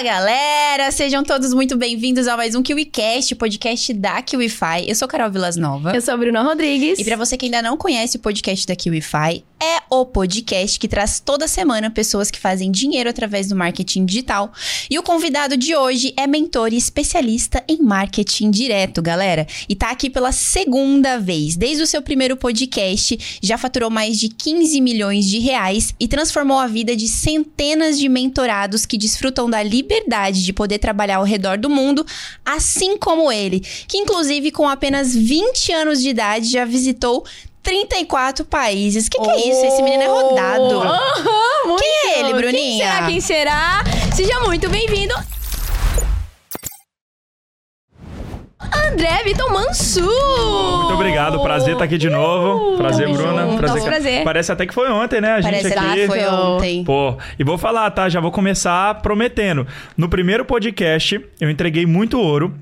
Fala galera, sejam todos muito bem-vindos a mais um KiwiCast, podcast da KiwiFi. Eu sou Carol Vilas Nova. Eu sou a Bruna Rodrigues. E para você que ainda não conhece o podcast da KiwiFi, é o podcast que traz toda semana pessoas que fazem dinheiro através do marketing digital. E o convidado de hoje é mentor e especialista em marketing direto, galera. E tá aqui pela segunda vez. Desde o seu primeiro podcast, já faturou mais de 15 milhões de reais e transformou a vida de centenas de mentorados que desfrutam da liberdade de poder trabalhar ao redor do mundo, assim como ele, que inclusive com apenas 20 anos de idade já visitou 34 países. O que, que oh. é isso? Esse menino é rodado. Uhum, Quem é ele, Bruninha? Quem será? Quem será? Seja muito bem-vindo. André Vitor Mansur! Muito obrigado, prazer estar aqui de novo. Prazer, Tamo Bruna. Junto. Prazer. prazer. Parece até que foi ontem, né? A gente Parece aqui. que foi ontem. Pô, e vou falar, tá? Já vou começar prometendo. No primeiro podcast, eu entreguei muito ouro.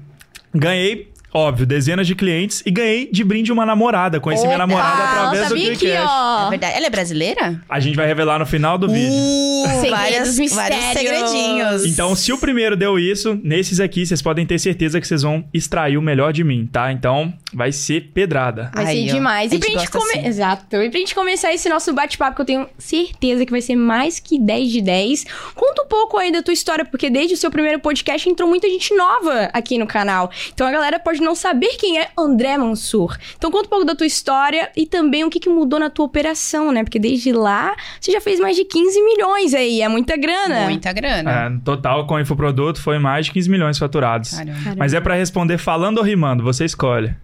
Ganhei Óbvio, dezenas de clientes e ganhei de brinde uma namorada. Conheci Opa! minha namorada através Nossa, do ó. É verdade. Ela é brasileira? A gente vai revelar no final do vídeo. Uh, Segredos, várias, mistérios. vários segredinhos. Então, se o primeiro deu isso, nesses aqui vocês podem ter certeza que vocês vão extrair o melhor de mim, tá? Então, vai ser pedrada. Vai ser demais. E pra gente come... assim. Exato. E pra gente começar esse nosso bate-papo, que eu tenho certeza que vai ser mais que 10 de 10. Conta um pouco aí da tua história, porque desde o seu primeiro podcast entrou muita gente nova aqui no canal. Então a galera pode não saber quem é André Mansur. Então conta um pouco da tua história e também o que, que mudou na tua operação, né? Porque desde lá você já fez mais de 15 milhões aí. É muita grana. Muita grana. É, no total, com o infoproduto, foi mais de 15 milhões faturados. Caramba. Mas é pra responder falando ou rimando, você escolhe.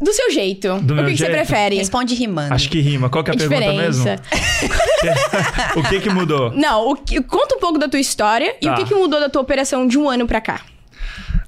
Do seu jeito. Do o meu que, que você jeito? prefere? Responde rimando. Acho que rima. Qual que é a, A pergunta mesmo? o que que mudou? Não, o que- conta um pouco da tua história e Tá. o que, que mudou da tua operação de um ano pra cá.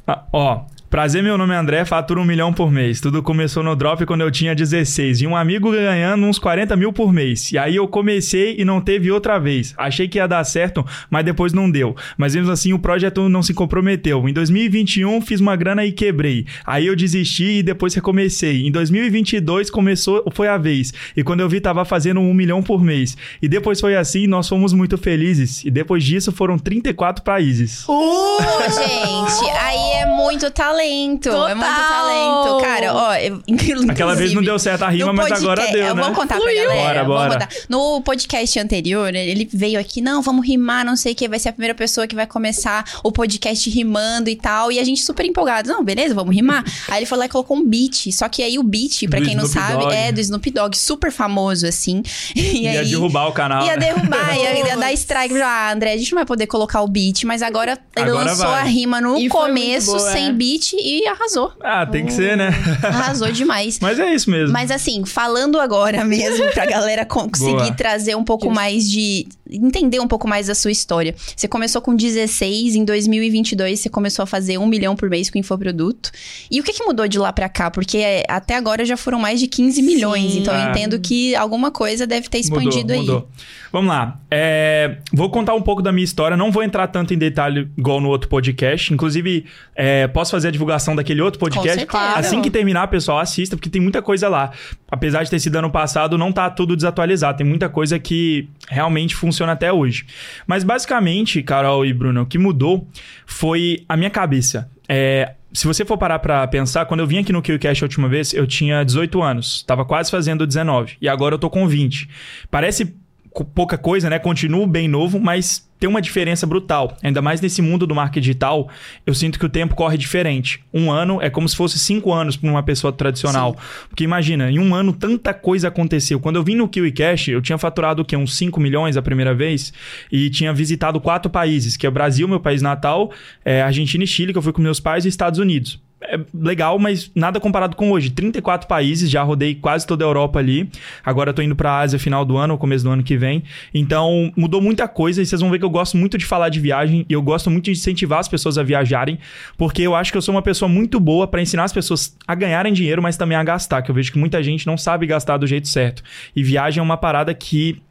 Ah, ó, prazer, meu nome é André, faturo um milhão por mês. Tudo começou no Drop quando eu tinha 16 e um amigo ganhando uns 40 mil por mês. E aí eu comecei e não teve outra vez. Achei que ia dar certo, mas depois não deu. Mas mesmo assim o projeto não se comprometeu. Em 2021 fiz uma grana e quebrei. Aí eu desisti e depois recomecei. Em 2022 começou, foi a vez. E quando eu vi tava fazendo um milhão por mês. E depois foi assim nós fomos muito felizes. E depois disso foram 34 países. Uh, gente, aí é muito talento. É muito talento. Cara, ó, eu, Aquela vez não deu certo a rima, mas agora podcast- deu, eu né? Vou contar Fluiu. pra galera. Bora, bora. contar. No podcast anterior, ele veio aqui, não, vamos rimar, não sei o que, vai ser a primeira pessoa que vai começar o podcast rimando e tal. E a gente super empolgado. Não, beleza, vamos rimar. aí ele foi lá e colocou um beat. Só que aí o beat, pra Do quem não Snoop sabe, Dogg. é do Snoop Dogg, super famoso, assim. E Ia aí, derrubar o canal. Ia né? derrubar, ia, ia dar strike. Ah, André, a gente não vai poder colocar o beat, mas agora ele Agora lançou vai. a rima no E começo, boa, sem é. beat, e arrasou. Ah, tem que ser, né? Arrasou demais. Mas é isso mesmo. Mas assim, falando agora mesmo, pra galera conseguir Boa. trazer um pouco mais de. entender um pouco mais da sua história. Você começou com 16, em 2022 você começou a fazer um milhão por mês com infoproduto. E o que, que mudou de lá pra cá? Porque é, até agora já foram mais de 15 milhões, Sim. então eu Ah. entendo que alguma coisa deve ter expandido mudou, aí. mudou. Vamos lá. É, vou contar um pouco da minha história. Não vou entrar tanto em detalhe igual no outro podcast. Inclusive, é, posso fazer a divulgação daquele outro podcast? Assim que terminar, pessoal, assista, porque tem muita coisa lá. Apesar de ter sido ano passado, não tá tudo desatualizado. Tem muita coisa que realmente funciona até hoje. Mas basicamente, Carol e Bruno, o que mudou foi a minha cabeça. É, se você for parar pra pensar, quando eu vim aqui no KillCast a última vez, eu tinha 18 anos. Tava quase fazendo 19. E agora eu tô com 20. Parece pouca coisa, né? Continuo bem novo, mas tem uma diferença brutal. Ainda mais nesse mundo do marketing digital, eu sinto que o tempo corre diferente. Um ano é como se fosse cinco anos para uma pessoa tradicional. Porque imagina, em um ano tanta coisa aconteceu. Quando eu vim no KiwiCash, eu tinha faturado o quê? Uns 5 milhões a primeira vez e tinha visitado quatro países, que é Brasil, meu país natal, é Argentina e Chile, que eu fui com meus pais, e Estados Unidos é legal, mas nada comparado com hoje. 34 países, já rodei quase toda a Europa ali. Agora tô indo pra Ásia final do ano, começo do ano que vem. Então, mudou muita coisa e vocês vão ver que eu gosto muito de falar de viagem e eu gosto muito de incentivar as pessoas a viajarem, porque eu acho que eu sou uma pessoa muito boa pra ensinar as pessoas a ganharem dinheiro, mas também a gastar, que eu vejo que muita gente não sabe gastar do jeito certo. E viagem é uma parada que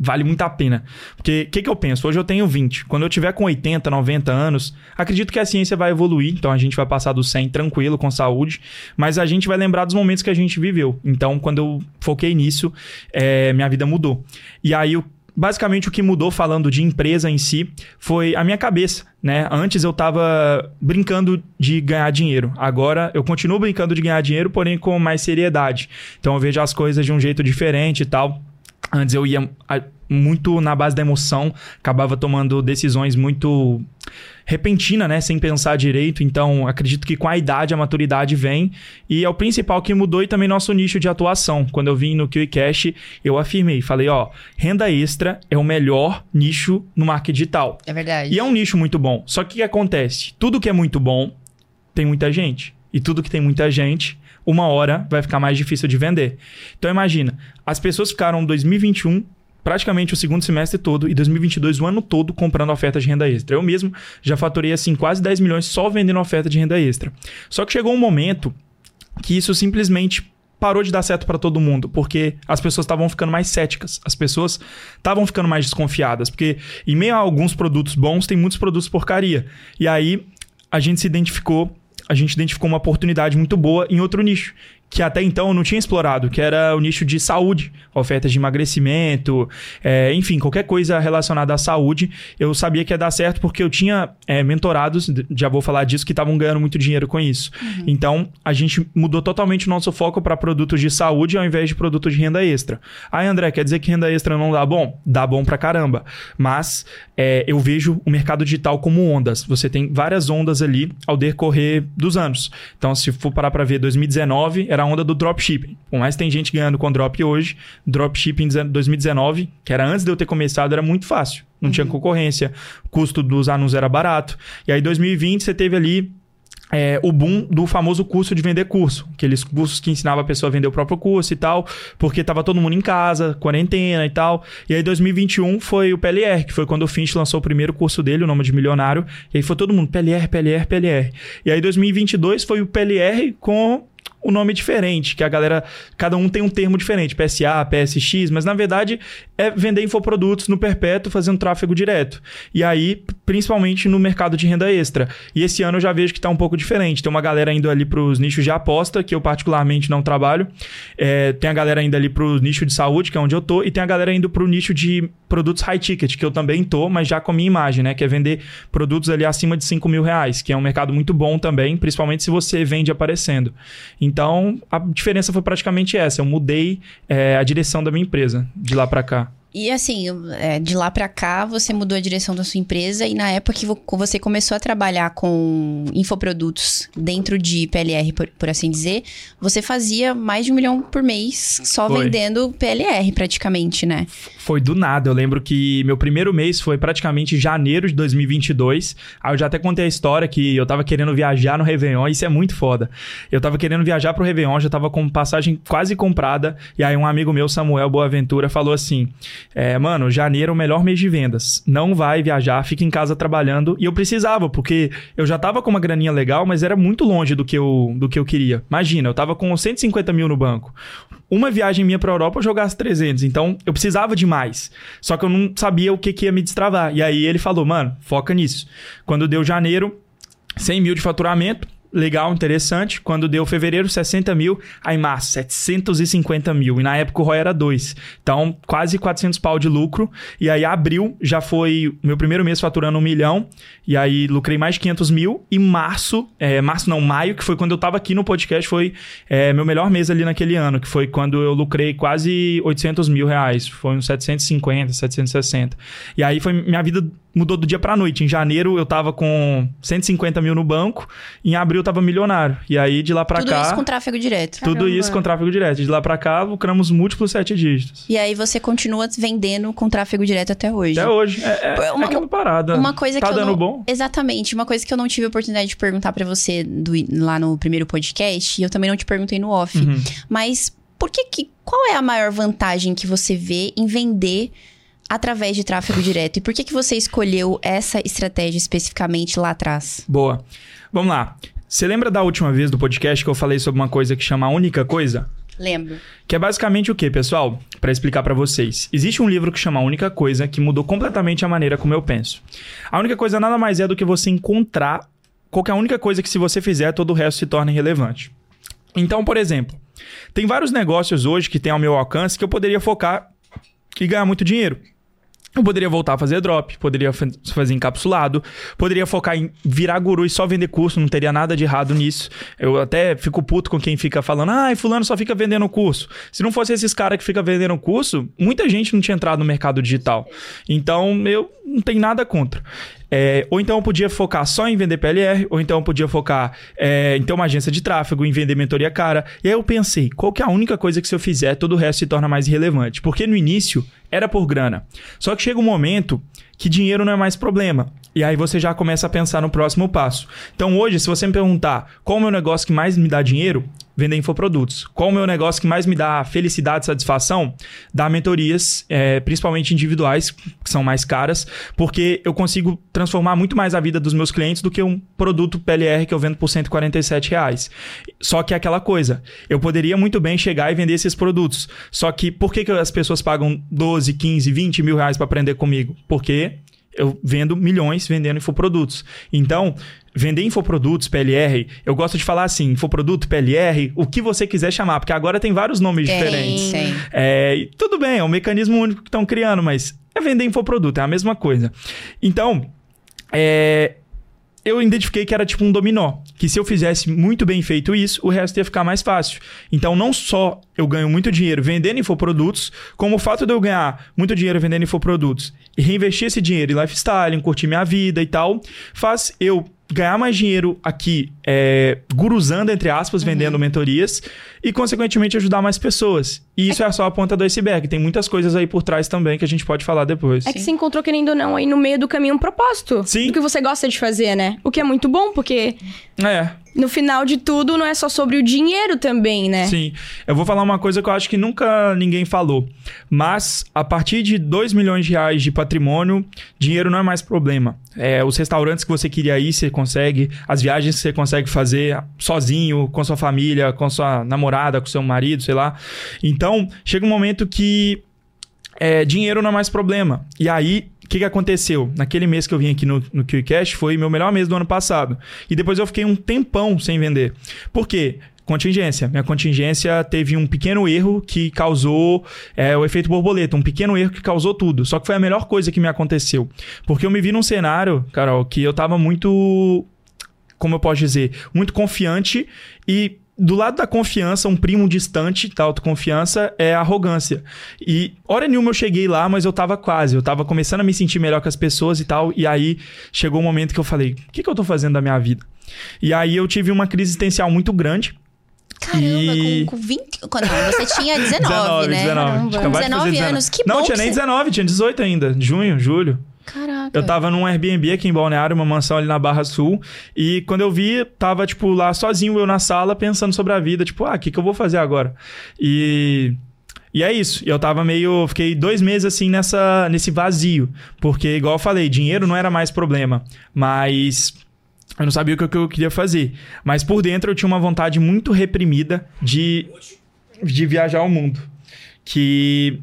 vale muito a pena. Porque o que, que eu penso? Hoje eu tenho 20. Quando eu tiver com 80, 90 anos, acredito que a ciência vai evoluir. Então a gente vai passar do 100 tranquilo, com saúde. Mas a gente vai lembrar dos momentos que a gente viveu. Então, quando eu foquei nisso, é, minha vida mudou. E aí, basicamente o que mudou falando de empresa em si foi a minha cabeça, né? Antes eu tava brincando de ganhar dinheiro. Agora eu continuo brincando de ganhar dinheiro, porém com mais seriedade. Então eu vejo as coisas de um jeito diferente e tal. Antes eu ia muito na base da emoção, acabava tomando decisões muito repentina, né, sem pensar direito. Então, acredito que com a idade a maturidade vem e é o principal que mudou e também nosso nicho de atuação. Quando eu vim no QCash, eu afirmei, falei, ó, renda extra é o melhor nicho no marketing digital. É verdade. E é um nicho muito bom. Só que o que acontece? Tudo que é muito bom tem muita gente. E tudo que tem muita gente uma hora vai ficar mais difícil de vender. Então imagina, as pessoas ficaram 2021 praticamente o segundo semestre todo e 2022 o ano todo comprando ofertas de renda extra. Eu mesmo já faturei assim quase 10 milhões só vendendo oferta de renda extra. Só que chegou um momento que isso simplesmente parou de dar certo para todo mundo, porque as pessoas estavam ficando mais céticas, as pessoas estavam ficando mais desconfiadas, porque em meio a alguns produtos bons, tem muitos produtos porcaria. E aí a gente se identificou, a gente identificou uma oportunidade muito boa em outro nicho, que até então eu não tinha explorado, que era o nicho de saúde, ofertas de emagrecimento, é, enfim, qualquer coisa relacionada à saúde. Eu sabia que ia dar certo porque eu tinha é, mentorados, já vou falar disso, que estavam ganhando muito dinheiro com isso. Uhum. Então, a gente mudou totalmente o nosso foco para produtos de saúde ao invés de produtos de renda extra. Aí, André, quer dizer que renda extra não dá bom? Dá bom pra caramba. Mas é, eu vejo o mercado digital como ondas. Você tem várias ondas ali ao decorrer dos anos. Então, se for parar para ver 2019, era a onda do dropshipping. Por mais que tem gente ganhando com drop hoje, dropshipping em 2019, que era antes de eu ter começado, era muito fácil. Não uhum. tinha concorrência, o custo dos anúncios era barato. E aí, 2020, você teve ali é, o boom do famoso curso de vender curso. Aqueles cursos que ensinava a pessoa a vender o próprio curso e tal, porque tava todo mundo em casa, quarentena e tal. E aí 2021 foi o PLR, que foi quando o Finch lançou o primeiro curso dele, o nome de milionário. E aí foi todo mundo PLR, PLR, PLR. E aí 2022 foi o PLR com o nome diferente, que a galera, cada um tem um termo diferente, PSA, PSX, mas na verdade é vender infoprodutos no perpétuo fazendo tráfego direto. E aí, principalmente no mercado de renda extra. E esse ano eu já vejo que está um pouco diferente. Tem uma galera indo ali para os nichos de aposta, que eu particularmente não trabalho. É, tem a galera indo ali para o nicho de saúde, que é onde eu tô, e tem a galera indo para o nicho de produtos high ticket, que eu também tô, mas já com a minha imagem, né? Que é vender produtos ali acima de 5 mil reais, que é um mercado muito bom também, principalmente se você vende aparecendo. Então, a diferença foi praticamente essa. Eu mudei é, a direção da minha empresa de lá para cá. E assim, é, de lá para cá, você mudou a direção da sua empresa e na época que você começou a trabalhar com infoprodutos dentro de PLR, por, por assim dizer, você fazia mais de um milhão por mês só foi. vendendo PLR praticamente, né? Foi do nada. Eu lembro que meu primeiro mês foi praticamente janeiro de 2022. Aí eu já até contei a história que eu tava querendo viajar no Réveillon. Isso é muito foda. Eu tava querendo viajar pro Réveillon, já tava com passagem quase comprada. E aí um amigo meu, Samuel Boaventura, falou assim... É, mano, janeiro é o melhor mês de vendas. Não vai viajar, fica em casa trabalhando. E eu precisava, porque eu já tava com uma graninha legal, mas era muito longe do que eu, do que eu queria. Imagina, eu tava com 150 mil no banco. Uma viagem minha pra Europa eu jogasse 300. Então eu precisava de mais. Só que eu não sabia o que, que ia me destravar. E aí ele falou, mano, foca nisso. Quando deu janeiro, 100 mil de faturamento legal, interessante. Quando deu fevereiro, 60 mil. Aí março, 750 mil. E na época o ROI era 2. Então, quase 400 pau de lucro. E aí abril já foi meu primeiro mês faturando um milhão. E aí lucrei mais de 500 mil. E março, é, março não, maio, que foi quando eu tava aqui no podcast, foi é, meu melhor mês ali naquele ano. Que foi quando eu lucrei quase 800 mil reais. Foi uns 750, 760. E aí foi minha vida mudou do dia pra noite. Em janeiro eu tava com 150 mil no banco, em abril eu tava milionário. E aí de lá pra tudo cá. Tudo isso com tráfego direto. Tudo Caramba. isso com tráfego direto. De lá pra cá lucramos múltiplos sete dígitos. E aí você continua vendendo com tráfego direto até hoje. Até hoje. É, é, uma, é aquela parada. Uma coisa tá que dando não... bom? Exatamente. Uma coisa que eu não tive a oportunidade de perguntar para você do, lá no primeiro podcast, e eu também não te perguntei no off. Uhum. Mas por que que. Qual é a maior vantagem que você vê em vender através de tráfego direto. E por que, que você escolheu essa estratégia especificamente lá atrás? Boa. Vamos lá. Você lembra da última vez do podcast que eu falei sobre uma coisa que chama a única coisa? Lembro. Que é basicamente o que, pessoal? Para explicar para vocês. Existe um livro que chama A Única Coisa que mudou completamente a maneira como eu penso. A única coisa nada mais é do que você encontrar qualquer única coisa que se você fizer, todo o resto se torna irrelevante. Então, por exemplo, tem vários negócios hoje que tem ao meu alcance que eu poderia focar e ganhar muito dinheiro. Eu poderia voltar a fazer drop, poderia fa- fazer encapsulado, poderia focar em virar guru e só vender curso, não teria nada de errado nisso. Eu até fico puto com quem fica falando, ai, fulano só fica vendendo curso. Se não fosse esses caras que ficam vendendo curso, muita gente não tinha entrado no mercado digital. Então, eu não tenho nada contra. É, ou então eu podia focar só em vender PLR, ou então eu podia focar é, em ter uma agência de tráfego, em vender mentoria cara. E aí eu pensei, qual que é a única coisa que se eu fizer, todo o resto se torna mais irrelevante? Porque no início era por grana. Só que chega um momento que dinheiro não é mais problema. E aí você já começa a pensar no próximo passo. Então hoje, se você me perguntar qual o meu negócio que mais me dá dinheiro, vender infoprodutos. Qual o meu negócio que mais me dá felicidade e satisfação? Dar mentorias, é, principalmente individuais, que são mais caras, porque eu consigo transformar muito mais a vida dos meus clientes do que um produto PLR que eu vendo por 147 reais. Só que é aquela coisa, eu poderia muito bem chegar e vender esses produtos. Só que por que, que as pessoas pagam 12, 15, 20 mil reais para aprender comigo? Porque eu vendo milhões vendendo infoprodutos. Então, vender infoprodutos, PLR, eu gosto de falar assim, infoproduto, PLR, o que você quiser chamar, porque agora tem vários nomes Tem, diferentes. tem. É, tudo bem, é um mecanismo único que estão criando, mas é vender infoproduto, é a mesma coisa. Então, é, eu identifiquei que era tipo um dominó. Que se eu fizesse muito bem feito isso, o resto ia ficar mais fácil. Então, não só eu ganho muito dinheiro vendendo infoprodutos, como o fato de eu ganhar muito dinheiro vendendo infoprodutos e reinvestir esse dinheiro em lifestyle, em curtir minha vida e tal, faz eu ganhar mais dinheiro aqui, é, guruzando, entre aspas, vendendo mentorias e, consequentemente, ajudar mais pessoas. E isso é só a ponta do iceberg. Tem muitas coisas aí por trás também que a gente pode falar depois. É que você encontrou, querendo ou não, aí no meio do caminho um propósito. Sim. Do que você gosta de fazer, né? O que é muito bom, porque É, no final de tudo não é só sobre o dinheiro também, né? Sim. Eu vou falar uma coisa que eu acho que nunca ninguém falou. Mas, a partir de 2 milhões de reais de patrimônio, dinheiro não é mais problema. É, os restaurantes que você queria ir, você consegue. As viagens que você consegue fazer sozinho, com sua família, com sua namorada, com seu marido, sei lá. Então, chega um momento que é, dinheiro não é mais problema. E aí, o que, que aconteceu? Naquele mês que eu vim aqui no, no QCash, foi meu melhor mês do ano passado. E depois eu fiquei um tempão sem vender. Por quê? Contingência. Minha contingência teve um pequeno erro que causou é, o efeito borboleta. Um pequeno erro que causou tudo. Só que foi a melhor coisa que me aconteceu. Porque eu me vi num cenário, Carol, que eu tava muito. Como eu posso dizer? Muito confiante e do lado da confiança, um primo distante da autoconfiança é a arrogância. E hora nenhuma eu cheguei lá, mas eu tava quase. Eu tava começando a me sentir melhor com as pessoas e tal. E aí chegou um momento que eu falei: o que, que eu tô fazendo da minha vida? E aí eu tive uma crise existencial muito grande. Caramba, E- com, com 20. Não, você tinha 19, né? 19. Caramba. Tinha acabado de fazer 19 anos, que Não, bom tinha que nem você- 19, tinha 18 ainda. Junho, julho. Caraca. Eu tava num Airbnb aqui em Balneário, uma mansão ali na Barra Sul. E quando eu vi, tava, tipo, lá sozinho eu na sala, pensando sobre a vida. Tipo, ah, o que, que eu vou fazer agora? E. E é isso. Eu tava meio. Fiquei dois meses assim nessa, nesse vazio. Porque, igual eu falei, dinheiro não era mais problema. Mas. Eu não sabia o que eu queria fazer. Mas por dentro eu tinha uma vontade muito reprimida de, de viajar ao mundo. Que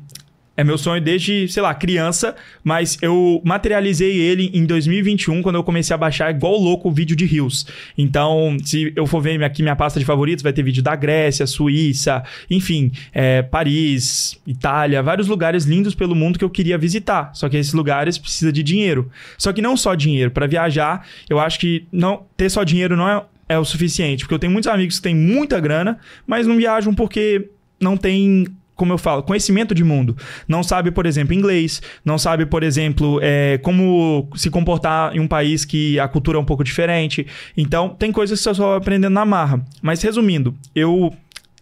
é meu sonho desde, sei lá, criança, mas eu materializei ele em 2021, quando eu comecei a baixar igual louco o vídeo de rios. Então, se eu for ver aqui minha pasta de favoritos, vai ter vídeo da Grécia, Suíça, enfim, é, Paris, Itália, vários lugares lindos pelo mundo que eu queria visitar. Só que esses lugares precisam de dinheiro. Só que não só dinheiro. Para viajar, eu acho que não ter só dinheiro não é, é o suficiente. Porque eu tenho muitos amigos que têm muita grana, mas não viajam porque não tem como eu falo, conhecimento de mundo. Não sabe, por exemplo, inglês, não sabe, por exemplo, é, como se comportar em um país que a cultura é um pouco diferente. Então, tem coisas que você só vai aprendendo na marra. Mas, resumindo, eu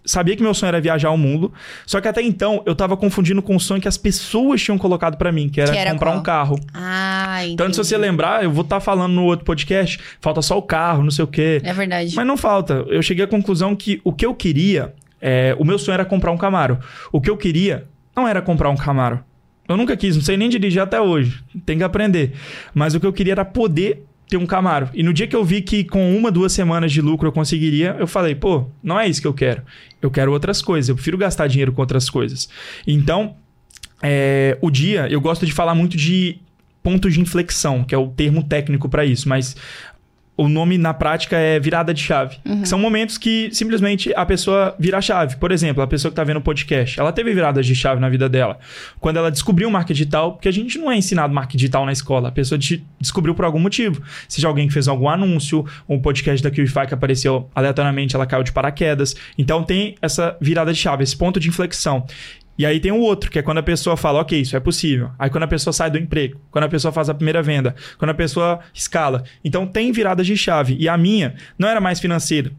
sabia que meu sonho era viajar ao mundo, só que até então eu tava confundindo com o sonho que as pessoas tinham colocado pra mim, que era, Que era comprar qual? um carro. Ah, entendi. Tanto se você lembrar, eu vou estar falando no outro podcast, falta só o carro, não sei o quê. É verdade. Mas não falta. Eu cheguei à conclusão que o que eu queria, é, o meu sonho era comprar um Camaro. O que eu queria não era comprar um Camaro. Eu nunca quis, não sei nem dirigir até hoje. Tem que aprender. Mas o que eu queria era poder ter um Camaro. E no dia que eu vi que com uma, duas semanas de lucro eu conseguiria, eu falei, pô, não é isso que eu quero. Eu quero outras coisas. Eu prefiro gastar dinheiro com outras coisas. Então, é, o dia, eu gosto de falar muito de pontos de inflexão, que é o termo técnico para isso, mas o nome na prática é virada de chave. Que são momentos que simplesmente a pessoa vira a chave. Por exemplo, a pessoa que tá vendo o podcast, ela teve viradas de chave na vida dela. Quando ela descobriu o marketing digital, porque a gente não é ensinado marketing digital na escola, a pessoa de- descobriu por algum motivo. Seja alguém que fez algum anúncio, um podcast da QIFI que apareceu aleatoriamente, ela caiu de paraquedas. Então tem essa virada de chave, esse ponto de inflexão. E aí tem o outro, que é quando a pessoa fala, ok, isso é possível. Aí quando a pessoa sai do emprego, quando a pessoa faz a primeira venda, quando a pessoa escala. Então tem viradas de chave. E a minha não era mais financeira.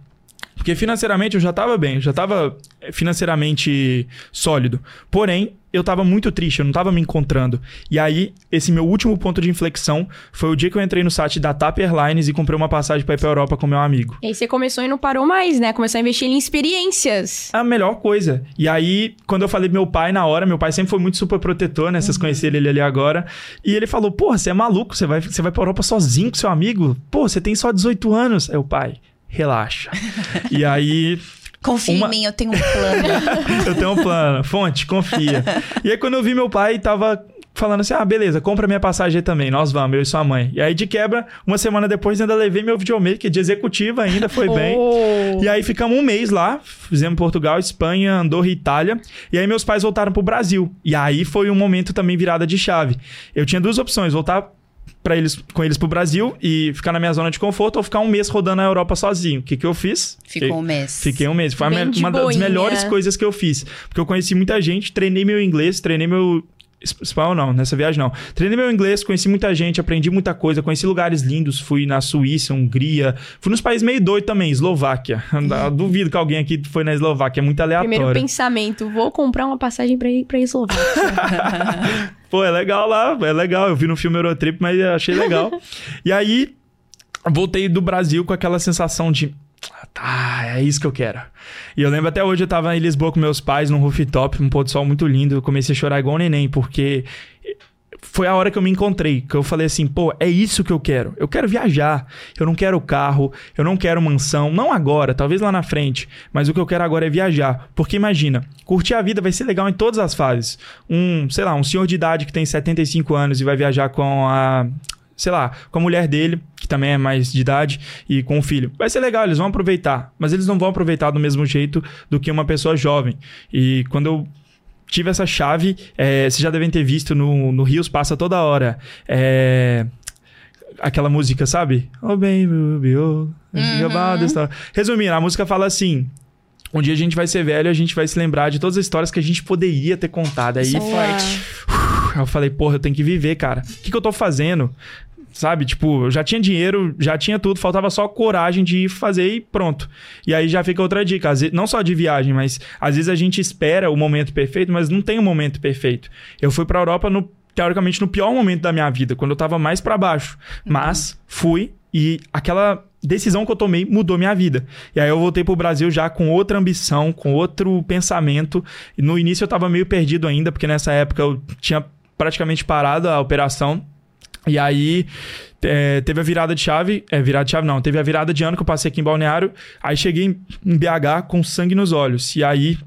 Porque financeiramente eu já estava bem, eu já estava financeiramente sólido. Porém, eu estava muito triste, eu não estava me encontrando. E aí, esse meu último ponto de inflexão foi o dia que eu entrei no site da TAP Airlines e comprei uma passagem para ir para Europa com meu amigo. E aí você começou e não parou mais, né? Começou a investir em experiências. a melhor coisa. E aí, quando eu falei pro meu pai na hora, meu pai sempre foi muito super protetor, né? Vocês conheceram ele ali agora. E ele falou: Porra, você é maluco, você vai, você vai pra Europa sozinho com seu amigo? Pô, você tem só 18 anos. Aí o pai, relaxa. e aí, Confia Uma- em mim, eu tenho um plano. eu tenho um plano. Fonte, confia. E aí, quando eu vi meu pai, tava falando assim: ah, beleza, compra minha passagem também, nós vamos, eu e sua mãe. E aí, de quebra, uma semana depois, ainda levei meu videomaker de executiva ainda, foi bem. Oh. E aí ficamos um mês lá, fizemos Portugal, Espanha, Andorra e Itália. E aí meus pais voltaram pro Brasil. E aí foi um momento também virada de chave. Eu tinha duas opções, voltar para eles com eles pro Brasil e ficar na minha zona de conforto ou ficar um mês rodando a Europa sozinho. O que que eu fiz? Ficou Fiquei- um mês. Fiquei um mês. Foi a Bem me- de uma das melhores coisas que eu fiz. Porque eu conheci muita gente, treinei meu inglês, treinei meu. Espanhol não, nessa viagem não. Treinei meu inglês, conheci muita gente, aprendi muita coisa, conheci lugares lindos, fui na Suíça, Hungria, fui nos países meio doidos também, Eslováquia. Duvido que alguém aqui foi na Eslováquia, é muito Primeiro aleatório. pensamento, vou comprar uma passagem pra ir pra Eslováquia. Pô, é legal lá, é legal. Eu vi no filme Eurotrip, mas achei legal. e aí, voltei do Brasil com aquela sensação de. "Ah, Tá, é isso que eu quero. E eu lembro até hoje, eu tava em Lisboa com meus pais, num rooftop, um pôr do sol muito lindo. Eu comecei a chorar igual um neném, porque foi a hora que eu me encontrei, que eu falei assim, pô, é isso que eu quero. Eu quero viajar. Eu não quero carro, eu não quero mansão, não agora, talvez lá na frente, mas o que eu quero agora é viajar. Porque imagina, curtir a vida vai ser legal em todas as fases. Um, sei lá, um senhor de idade que tem 75 anos e vai viajar com a sei lá, com a mulher dele, que também é mais de idade, e com o filho. Vai ser legal, eles vão aproveitar, mas eles não vão aproveitar do mesmo jeito do que uma pessoa jovem. E quando eu tive essa chave, é, vocês já devem ter visto no, no Rios, passa toda hora. É, aquela música, sabe? Oh, baby, baby, oh, stuff. Resumindo, a música fala assim. Um dia a gente vai ser velho e a gente vai se lembrar de todas as histórias que a gente poderia ter contado. Aí é forte. Eu falei, porra, eu tenho que viver, cara. O que, que eu tô fazendo? Sabe? Tipo, eu já tinha dinheiro, já tinha tudo, faltava só coragem de ir fazer e pronto. E aí já fica outra dica. Às vezes, não só de viagem, mas às vezes a gente espera o momento perfeito, mas não tem o momento perfeito. Eu fui pra Europa no, teoricamente, no pior momento da minha vida, quando eu tava mais pra baixo. Mas fui e aquela decisão que eu tomei mudou minha vida. E aí eu voltei pro Brasil já com outra ambição, com outro pensamento. E no início eu tava meio perdido ainda, porque nessa época eu tinha praticamente parado a operação. E aí é, teve a virada de chave, é virada de chave não, teve a virada de ano que eu passei aqui em Balneário. Aí cheguei em em BH com sangue nos olhos. E aí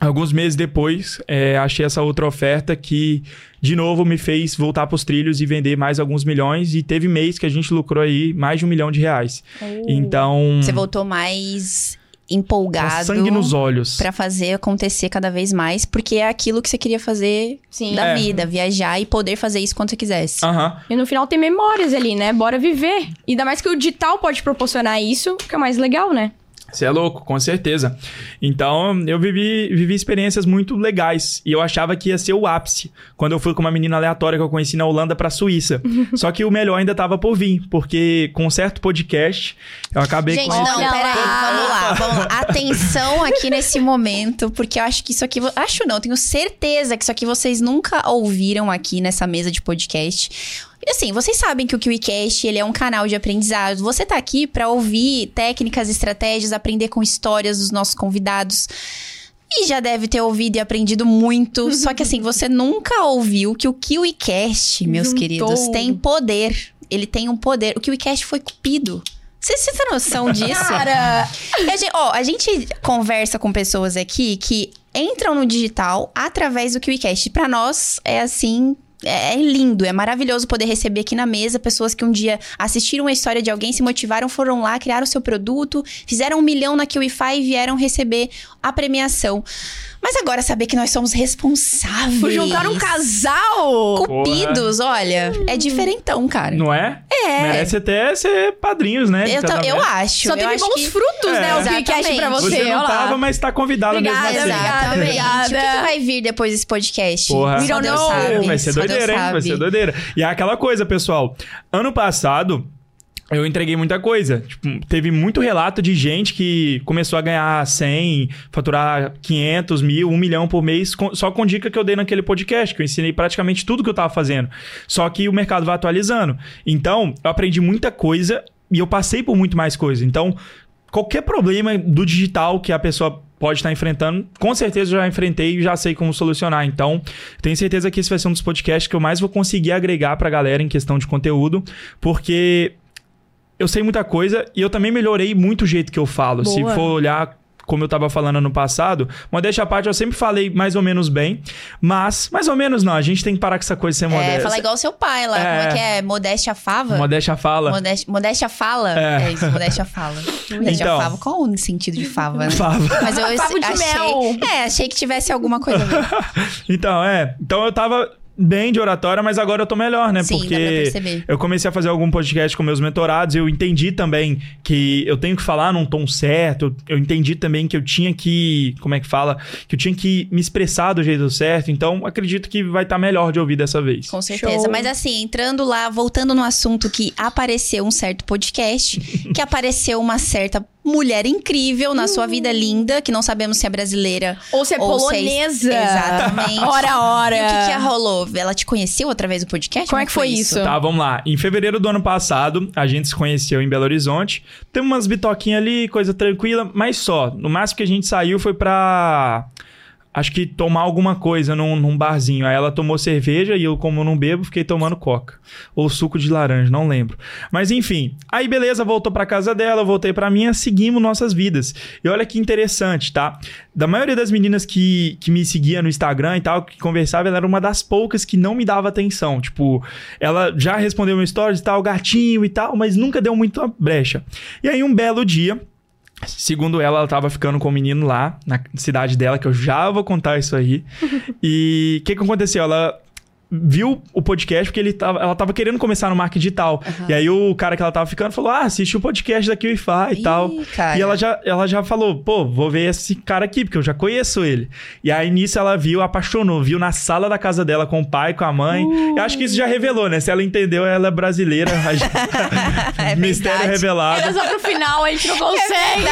Alguns meses depois, é, achei essa outra oferta que, de novo, me fez voltar para os trilhos e vender mais alguns milhões. E teve mês que a gente lucrou aí mais de um milhão de reais. Então, Você voltou mais com empolgado sangue nos olhos. pra fazer acontecer cada vez mais, porque é aquilo que você queria fazer Sim. da É. vida, viajar e poder fazer isso quando você quisesse. Aham. E no final tem memórias ali, né? Bora viver. E ainda mais que o digital pode proporcionar isso, que é mais legal, né? Você é louco, com certeza. Então, eu vivi, vivi experiências muito legais. E eu achava que ia ser o ápice. Quando eu fui com uma menina aleatória que eu conheci na Holanda pra Suíça. Só que o melhor ainda tava por vir. Porque com um certo podcast, eu acabei Gente, com... não, Olha peraí, vamos lá, vamos lá. Atenção aqui nesse momento, porque eu acho que isso aqui. Acho não, tenho certeza que isso aqui vocês nunca ouviram aqui nessa mesa de podcast. E assim, vocês sabem que o KiwiCast, ele é um canal de aprendizado. Você tá aqui pra ouvir técnicas, estratégias, aprender com histórias dos nossos convidados. E já deve ter ouvido e aprendido muito. Só que assim, você nunca ouviu que o KiwiCast, meus Juntou. queridos, tem poder. Ele tem um poder. O KiwiCast foi cupido. Você, você tem noção disso? Cara, a gente, ó, a gente conversa com pessoas aqui que entram no digital através do KiwiCast. Pra nós, é assim, é, é lindo, é maravilhoso poder receber aqui na mesa pessoas que um dia assistiram a história de alguém, se motivaram, foram lá, criaram o seu produto, fizeram um milhão na QIFI e vieram receber a premiação. Mas agora saber que nós somos responsáveis. Por juntar um casal! Cupidos, olha, é diferentão, cara. Não é? É. Merece até ser padrinhos, né? Eu, eu acho. Só eu teve acho bons que... frutos, né? O podcast pra você. Você não olha lá. tava, mas tá convidada mesmo Obrigada, assim. obrigada. Exatamente. obrigada. O que, que vai vir depois desse podcast? Porra. We don't Deus know. sabe. Vai ser Deus doideira, hein? Vai ser doideira. E é aquela coisa, pessoal. Ano passado, eu entreguei muita coisa. Tipo, teve muito relato de gente que começou a ganhar 100, faturar 500 mil, 1 milhão por mês, só com dica que eu dei naquele podcast, que eu ensinei praticamente tudo que eu tava fazendo. Só que o mercado vai atualizando. Então, eu aprendi muita coisa e eu passei por muito mais coisa. Então, qualquer problema do digital que a pessoa pode estar enfrentando, com certeza eu já enfrentei e já sei como solucionar. Então, tenho certeza que esse vai ser um dos podcasts que eu mais vou conseguir agregar pra galera em questão de conteúdo, porque eu sei muita coisa e eu também melhorei muito o jeito que eu falo. Se Boa. for olhar como eu tava falando ano passado, modéstia à parte, eu sempre falei mais ou menos bem, mas mais ou menos não, a gente tem que parar com essa coisa de ser É, modéstia. falar igual o seu pai lá. Como é É. que é? Modéstia fava? Modéstia fala. Modéstia, modéstia fala? É. É. isso, modéstia fala. Modéstia Então. fava. Qual o sentido de fava, né? Fava. Mas eu Favo de achei, mel. É, achei que tivesse alguma coisa a ver. Então, é. Então eu tava bem de oratória, mas agora eu tô melhor, né? Sim, dá pra Porque eu comecei a fazer algum podcast com meus mentorados, eu entendi também que eu tenho que falar num tom certo, eu entendi também que eu tinha que, como é que fala? Que eu tinha que me expressar do jeito certo, então acredito que vai estar melhor de ouvir dessa vez. Com certeza. Show. Mas assim, entrando lá, voltando no assunto que apareceu um certo podcast, que apareceu uma certa mulher incrível na sua vida linda, que não sabemos se é brasileira Ou se é Ou se é- polonesa. Exatamente. Ora, ora. E o que, que rolou? Ela te conheceu através do podcast? Como é que foi isso? Tá, vamos lá. Em fevereiro do ano passado, a gente se conheceu em Belo Horizonte. Tem umas bitoquinhas ali, coisa tranquila, mas só. No máximo que a gente saiu foi pra. Acho que tomar alguma coisa num, num barzinho. Aí ela tomou cerveja e eu, como não bebo, fiquei tomando coca. Ou suco de laranja, não lembro. Mas enfim. Aí beleza, voltou pra casa dela, voltei pra minha, seguimos nossas vidas. E olha que interessante, tá? Da maioria das meninas que, que me seguia no Instagram e tal, que conversava, ela era uma das poucas que não me dava atenção. Tipo, ela já respondeu meu stories e tal, gatinho e tal, mas nunca deu muita brecha. E aí um belo dia, Segundo ela, ela tava ficando com um menino lá, na cidade dela, que eu já vou contar isso aí. e o que que aconteceu? Ela viu o podcast porque ele tava, ela tava querendo começar no marketing digital. E aí o cara que ela tava ficando falou: Ah, assiste o podcast da QIFI e Ih, tal. cara. E ela já, ela já falou: Pô, vou ver esse cara aqui, porque eu já conheço ele. E aí nisso ela viu, apaixonou, viu na sala da casa dela com o pai, com a mãe. Eu acho que isso já revelou, né? Se ela entendeu, ela é brasileira. a gente- É Mistério verdade. revelado. Era só pro final, a gente não consegue.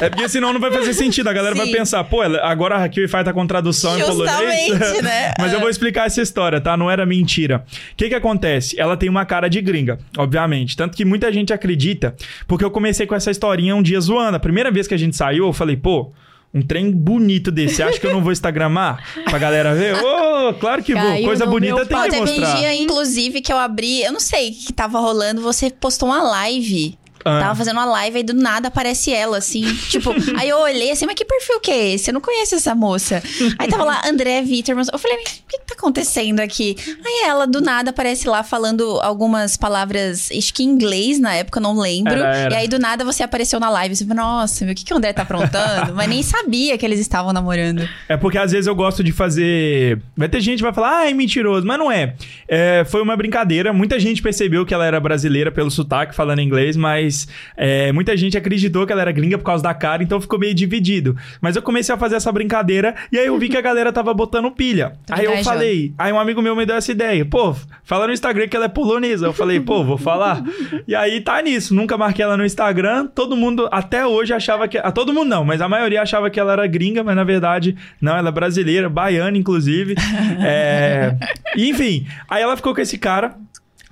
É porque senão não vai fazer sentido. A galera vai Sim. pensar, pô, agora a Fai tá com tradução em polonês. Justamente, né? Mas eu vou explicar essa história, tá? Não era mentira. O que que acontece? Ela tem uma cara de gringa, obviamente. Tanto que muita gente acredita, porque eu comecei com essa historinha um dia zoando. A primeira vez que a gente saiu, eu falei, pô. Um trem bonito desse. Acha que eu não vou instagramar pra galera ver? Ô, claro que vou. Coisa bonita tem que teve mostrar. um dia, inclusive, que eu abri. Eu não sei o que tava rolando. Você postou uma live. Ah. Tava fazendo uma live aí do nada aparece ela, assim. tipo, aí eu olhei assim, mas que perfil que é esse? Eu não conheço essa moça. Aí tava lá, André Vitor. Eu falei, o que, que tá acontecendo aqui? Aí ela do nada aparece lá falando algumas palavras, acho que em inglês na época, eu não lembro. Era, era. E aí do nada você apareceu na live. Você falou, nossa, meu, o que, que o André tá aprontando? mas nem sabia que eles estavam namorando. É porque às vezes eu gosto de fazer. Vai ter gente que vai falar, ai, mentiroso, mas não é. É, Foi uma brincadeira. Muita gente percebeu que ela era brasileira pelo sotaque, falando inglês, mas é, muita gente acreditou que ela era gringa por causa da cara, então ficou meio dividido. Mas eu comecei a fazer essa brincadeira e aí eu vi que a galera tava botando pilha. Tô aí eu falei, aí um amigo meu me deu essa ideia. Pô, fala no Instagram que ela é polonesa. Eu falei, pô, vou falar. E aí tá nisso. Nunca marquei ela no Instagram. Todo mundo, até hoje, achava que. A todo mundo não, mas a maioria achava que ela era gringa, mas na verdade, não, ela é brasileira, baiana, inclusive. É... Enfim, aí ela ficou com esse cara.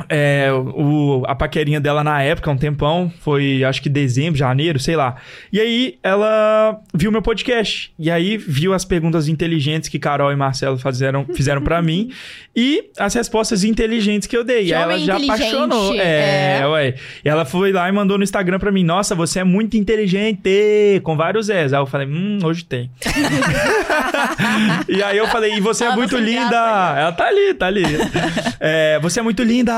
É, o, a paquerinha dela na época, um tempão, foi acho que dezembro, janeiro, sei lá. E aí ela viu meu podcast. E aí viu as perguntas inteligentes que Carol e Marcelo fizeram, fizeram para mim e as respostas inteligentes que eu dei. Que e aí ela já apaixonou. É, É. ué. E ela foi lá e mandou no Instagram pra mim: Nossa, você é muito inteligente, com vários S. Aí eu falei: Hum, hoje tem. e aí eu falei: E você é Ela muito não se linda. engata, Ela tá ali, tá ali. É, você é muito linda.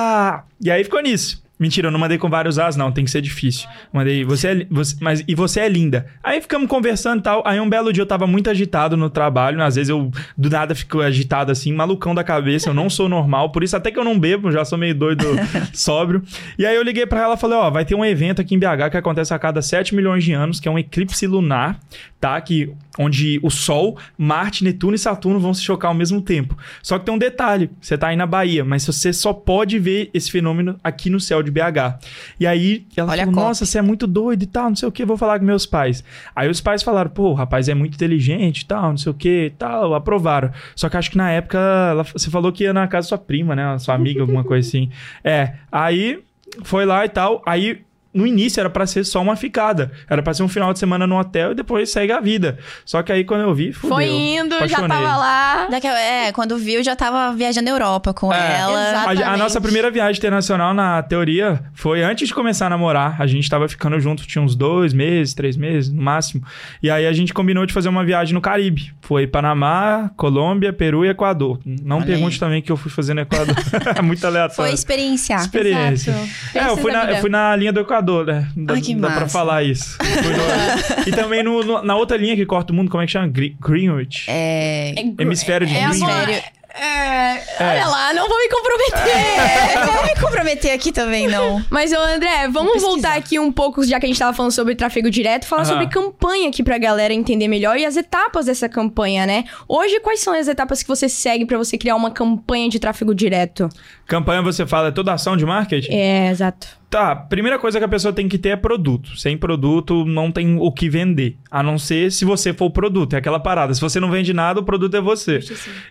E aí ficou nisso. Mentira, eu não mandei com vários as, não. Tem que ser difícil. Mandei, você é, você, mas, e você é linda. Aí ficamos conversando e tal. Aí um belo dia eu tava muito agitado no trabalho. Às vezes eu do nada fico agitado assim, malucão da cabeça. Eu não sou normal. Por isso até que eu não bebo, já sou meio doido sóbrio. E aí eu liguei pra ela e falei: Ó, vai ter um evento aqui em BH que acontece a cada 7 milhões de anos, que é um eclipse lunar, tá? Que, onde o Sol, Marte, Netuno e Saturno vão se chocar ao mesmo tempo. Só que tem um detalhe: você tá aí na Bahia, mas você só pode ver esse fenômeno aqui no céu de BH. E aí ela Olha falou. Nossa, você é muito doido e tal, não sei o que, vou falar com meus pais. Aí os pais falaram: Pô, o rapaz é muito inteligente e tal, não sei o que e tal, aprovaram. Só que acho que na época ela- você falou que ia na casa da sua prima, né? Sua amiga, alguma coisa assim. É, aí foi lá e tal. Aí no início era pra ser só uma ficada. Era pra ser um final de semana no hotel e depois segue a vida. Só que aí quando eu vi, fudeu. Foi indo, já Apaixonei. tava lá. Daqui, é, quando viu, já tava viajando a Europa com É. ela. A, Exatamente. a nossa primeira viagem internacional, na teoria, foi antes de começar a namorar. A gente tava ficando junto, tinha uns dois meses, três meses, no máximo. E aí a gente combinou de fazer uma viagem no Caribe. Foi Panamá, Colômbia, Peru e Equador. Não Olha pergunte aí. também que eu fui fazer no Equador. Muito aleatório. Foi experienciar. Experiência. Exato. É, eu fui, na, eu fui na linha do Equador, né? Dá, Ai, que dá pra massa. falar isso. E também no- no- na outra linha que corta o mundo, como é que chama? Gre- Greenwich. É, Hemisfério de É, Greenwich. hemisfério. É, olha lá, não vou me comprometer. É, não vou me comprometer aqui também, não. Mas, ô André, vamos voltar aqui um pouco, já que a gente tava falando sobre tráfego direto, falar Aham. sobre campanha aqui pra galera entender melhor e as etapas dessa campanha, né? Hoje, quais são as etapas que você segue pra você criar uma campanha de tráfego direto? Campanha, você fala, é toda ação de marketing? É, exato. Tá, primeira coisa que a pessoa tem que ter é produto. Sem produto, não tem o que vender. A não ser se você for o produto. É aquela parada. Se você não vende nada, o produto é você.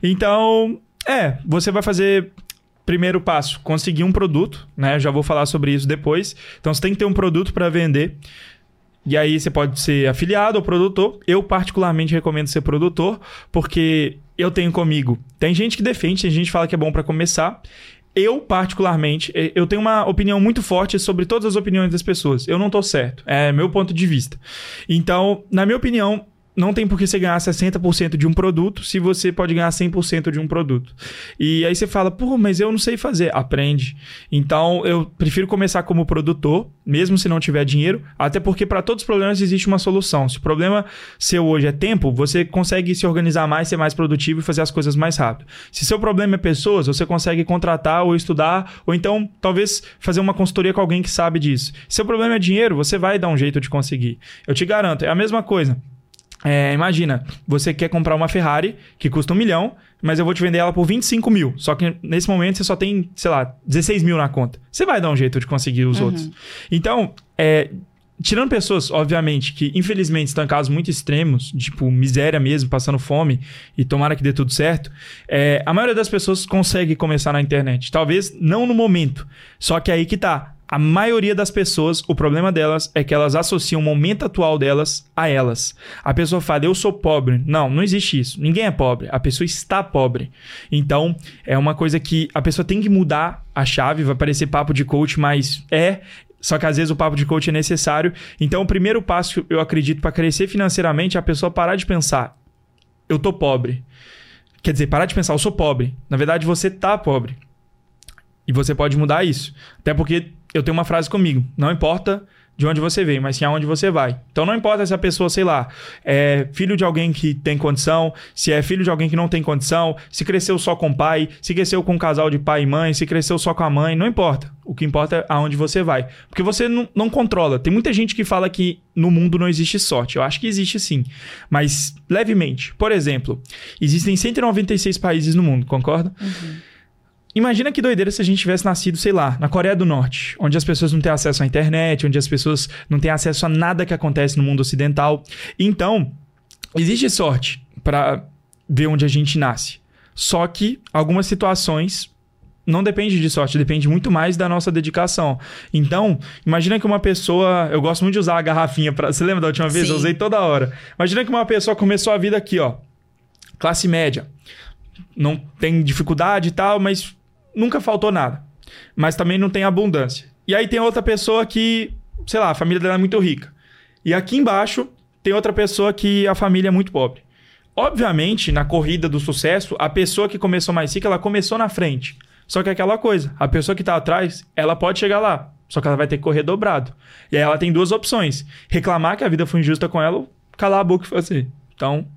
Então, é, você vai fazer. Primeiro passo, conseguir um produto, né? Já vou falar sobre isso depois. Então, você tem que ter um produto para vender. E aí você pode ser afiliado ou produtor. Eu particularmente recomendo ser produtor, porque eu tenho comigo. Tem gente que defende, tem gente que fala que é bom para começar. Eu, particularmente, eu tenho uma opinião muito forte sobre todas as opiniões das pessoas. Eu não tô certo. É meu ponto de vista. Então, na minha opinião, não tem por que você ganhar 60% de um produto se você pode ganhar 100% de um produto. E aí você fala, pô, mas eu não sei fazer. Aprende. Então, eu prefiro começar como produtor, mesmo se não tiver dinheiro, até porque para todos os problemas existe uma solução. Se o problema seu hoje é tempo, você consegue se organizar mais, ser mais produtivo e fazer as coisas mais rápido. Se seu problema é pessoas, você consegue contratar ou estudar, ou então talvez fazer uma consultoria com alguém que sabe disso. Se seu problema é dinheiro, você vai dar um jeito de conseguir. Eu te garanto, é a mesma coisa. É, imagina, você quer comprar uma Ferrari que custa um milhão, mas eu vou te vender ela por 25 mil. Só que nesse momento você só tem, sei lá, 16 mil na conta. Você vai dar um jeito de conseguir os outros. Então, é, tirando pessoas, obviamente, que infelizmente estão em casos muito extremos, tipo miséria mesmo, passando fome, e tomara que dê tudo certo, é, a maioria das pessoas consegue começar na internet. Talvez não no momento. Só que aí que tá. A maioria das pessoas, o problema delas é que elas associam o momento atual delas a elas. A pessoa fala, eu sou pobre. Não, não existe isso. Ninguém é pobre. A pessoa está pobre. Então, é uma coisa que a pessoa tem que mudar a chave. Vai parecer papo de coach, mas é. Só que às vezes o papo de coach é necessário. Então, o primeiro passo, eu acredito, para crescer financeiramente é a pessoa parar de pensar, eu tô pobre. Quer dizer, parar de pensar, eu sou pobre. Na verdade, você tá pobre. E você pode mudar isso. Até porque eu tenho uma frase comigo: não importa de onde você veio, mas sim aonde você vai. Então não importa se a pessoa, sei lá, é filho de alguém que tem condição, se é filho de alguém que não tem condição, se cresceu só com o pai, se cresceu com um casal de pai e mãe, se cresceu só com a mãe, não importa. O que importa é aonde você vai. Porque você não, não controla. Tem muita gente que fala que no mundo não existe sorte. Eu acho que existe sim. Mas levemente. Por exemplo, existem 196 países no mundo, concorda? Imagina que doideira se a gente tivesse nascido, sei lá, na Coreia do Norte, onde as pessoas não têm acesso à internet, onde as pessoas não têm acesso a nada que acontece no mundo ocidental. Então, existe sorte para ver onde a gente nasce. Só que algumas situações não depende de sorte, depende muito mais da nossa dedicação. Então, imagina que uma pessoa. Eu gosto muito de usar a garrafinha para. Você lembra da última vez? Sim. Eu usei toda hora. Imagina que uma pessoa começou a vida aqui, ó. Classe média. Não tem dificuldade e tal, mas nunca faltou nada. Mas também não tem abundância. E aí tem outra pessoa que, sei lá, a família dela é muito rica. E aqui embaixo tem outra pessoa que a família é muito pobre. Obviamente, na corrida do sucesso, a pessoa que começou mais rica, ela começou na frente. Só que é aquela coisa, a pessoa que tá atrás, ela pode chegar lá, só que ela vai ter que correr dobrado. E aí ela tem duas opções: reclamar que a vida foi injusta com ela ou calar a boca e fazer. Então,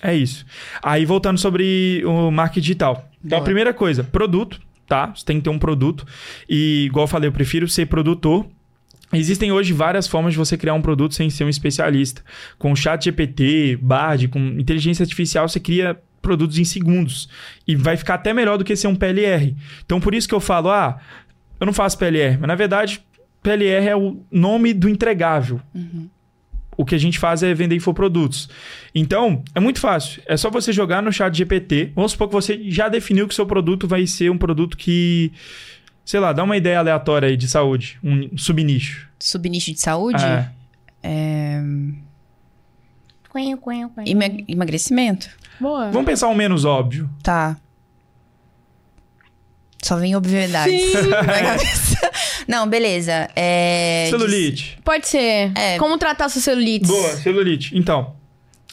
é isso. Aí voltando sobre o marketing digital. Então, a Boa. primeira coisa, produto, tá? Você tem que ter um produto. E, igual eu falei, eu prefiro ser produtor Existem hoje várias formas de você criar um produto sem ser um especialista. Com chat GPT, Bard, com inteligência artificial, você cria produtos em segundos. E vai ficar até melhor do que ser um PLR. Então, por isso que eu falo, ah, eu não faço PLR. Mas, na verdade, PLR é o nome do entregável. O que a gente faz é vender infoprodutos. Então, é muito fácil. É só você jogar no chat GPT. Vamos supor que você já definiu que seu produto vai ser um produto que... Sei lá, dá uma ideia aleatória aí de saúde. Um subnicho. Subnicho de saúde? É. É, Quen, quen, quen. eme- Emagrecimento. Boa. Vamos pensar um menos óbvio. Tá. Só vem obviedades. Sim. na cabeça. Não, beleza. É... Celulite. Pode ser. É. Como tratar sua celulite? Boa, celulite. Então,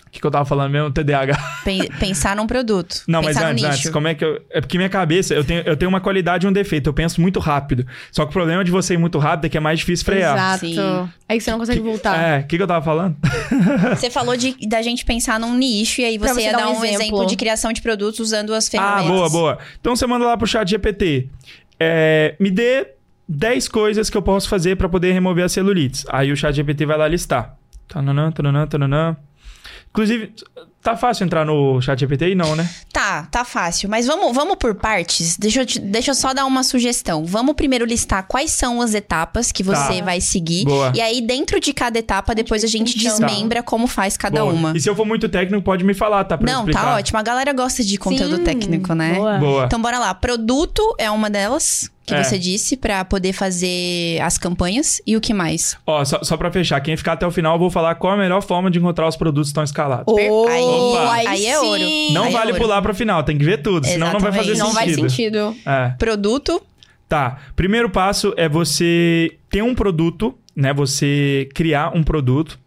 o que, que eu tava falando mesmo? TDAH. Pen- pensar num produto. Não, mas antes, nicho. antes, como é que eu. É porque minha cabeça, eu tenho, eu tenho uma qualidade e um defeito. Eu penso muito rápido. Só que o problema de você ir muito rápido é que é mais difícil frear. Exato. Sim. É que você não consegue voltar. É, o que, que eu tava falando? Você falou de, da gente pensar num nicho e aí você você ia dar dar um um exemplo. exemplo. de criação de produtos usando as ah, ferramentas. boa, boa. Então você manda lá pro chat GPT. É, me dê 10 coisas que eu posso fazer pra poder remover as celulites. Aí o chat GPT vai lá listar. Tananã, tananã, tananã. Inclusive, tá fácil entrar no chat GPT aí? Não, né? Tá, tá fácil. Mas vamos, vamos por partes. Deixa eu, te- deixa eu só dar uma sugestão. Vamos primeiro listar quais são as etapas que você Tá. vai seguir. Boa. E aí, dentro de cada etapa, depois a gente Então. desmembra como faz cada Boa. uma. E se eu for muito técnico, pode me falar, tá? Pra Não, explicar. tá ótimo. A galera gosta de conteúdo Sim, técnico, né? boa. Boa. Então, bora lá. Produto é uma delas que É. você disse pra poder fazer as campanhas. E o que mais? Ó, só, só pra fechar, quem ficar até o final, eu vou falar qual a melhor forma de encontrar os produtos que estão escalados. Oh, Aí- Opa. aí é ouro. Não Aí é vale ouro. pular pra final, tem que ver tudo, senão não vai fazer Exatamente. Não faz sentido. sentido. É. Produto, Tá. Primeiro passo é você ter um produto, né? Você criar um produto.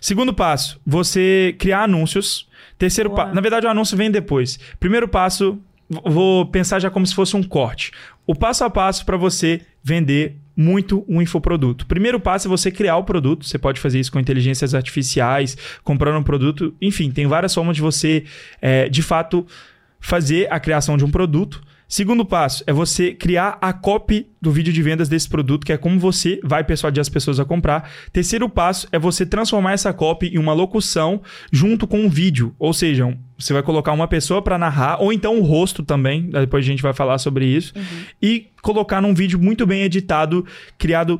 Segundo passo, você criar anúncios. Terceiro passo. Na verdade, o anúncio vem depois. Primeiro passo, vou pensar já como se fosse um corte. O passo a passo para você vender muito um infoproduto. Primeiro passo é você criar o produto. Você pode fazer isso com inteligências artificiais, comprando um produto. Enfim, tem várias formas de você, é, de fato, fazer a criação de um produto. Segundo passo é você criar a copy do vídeo de vendas desse produto, que é como você vai persuadir as pessoas a comprar. Terceiro passo é você transformar essa copy em uma locução junto com um vídeo. Ou seja, um- você vai colocar uma pessoa para narrar, ou então o rosto também, depois a gente vai falar sobre isso, e colocar num vídeo muito bem editado, criado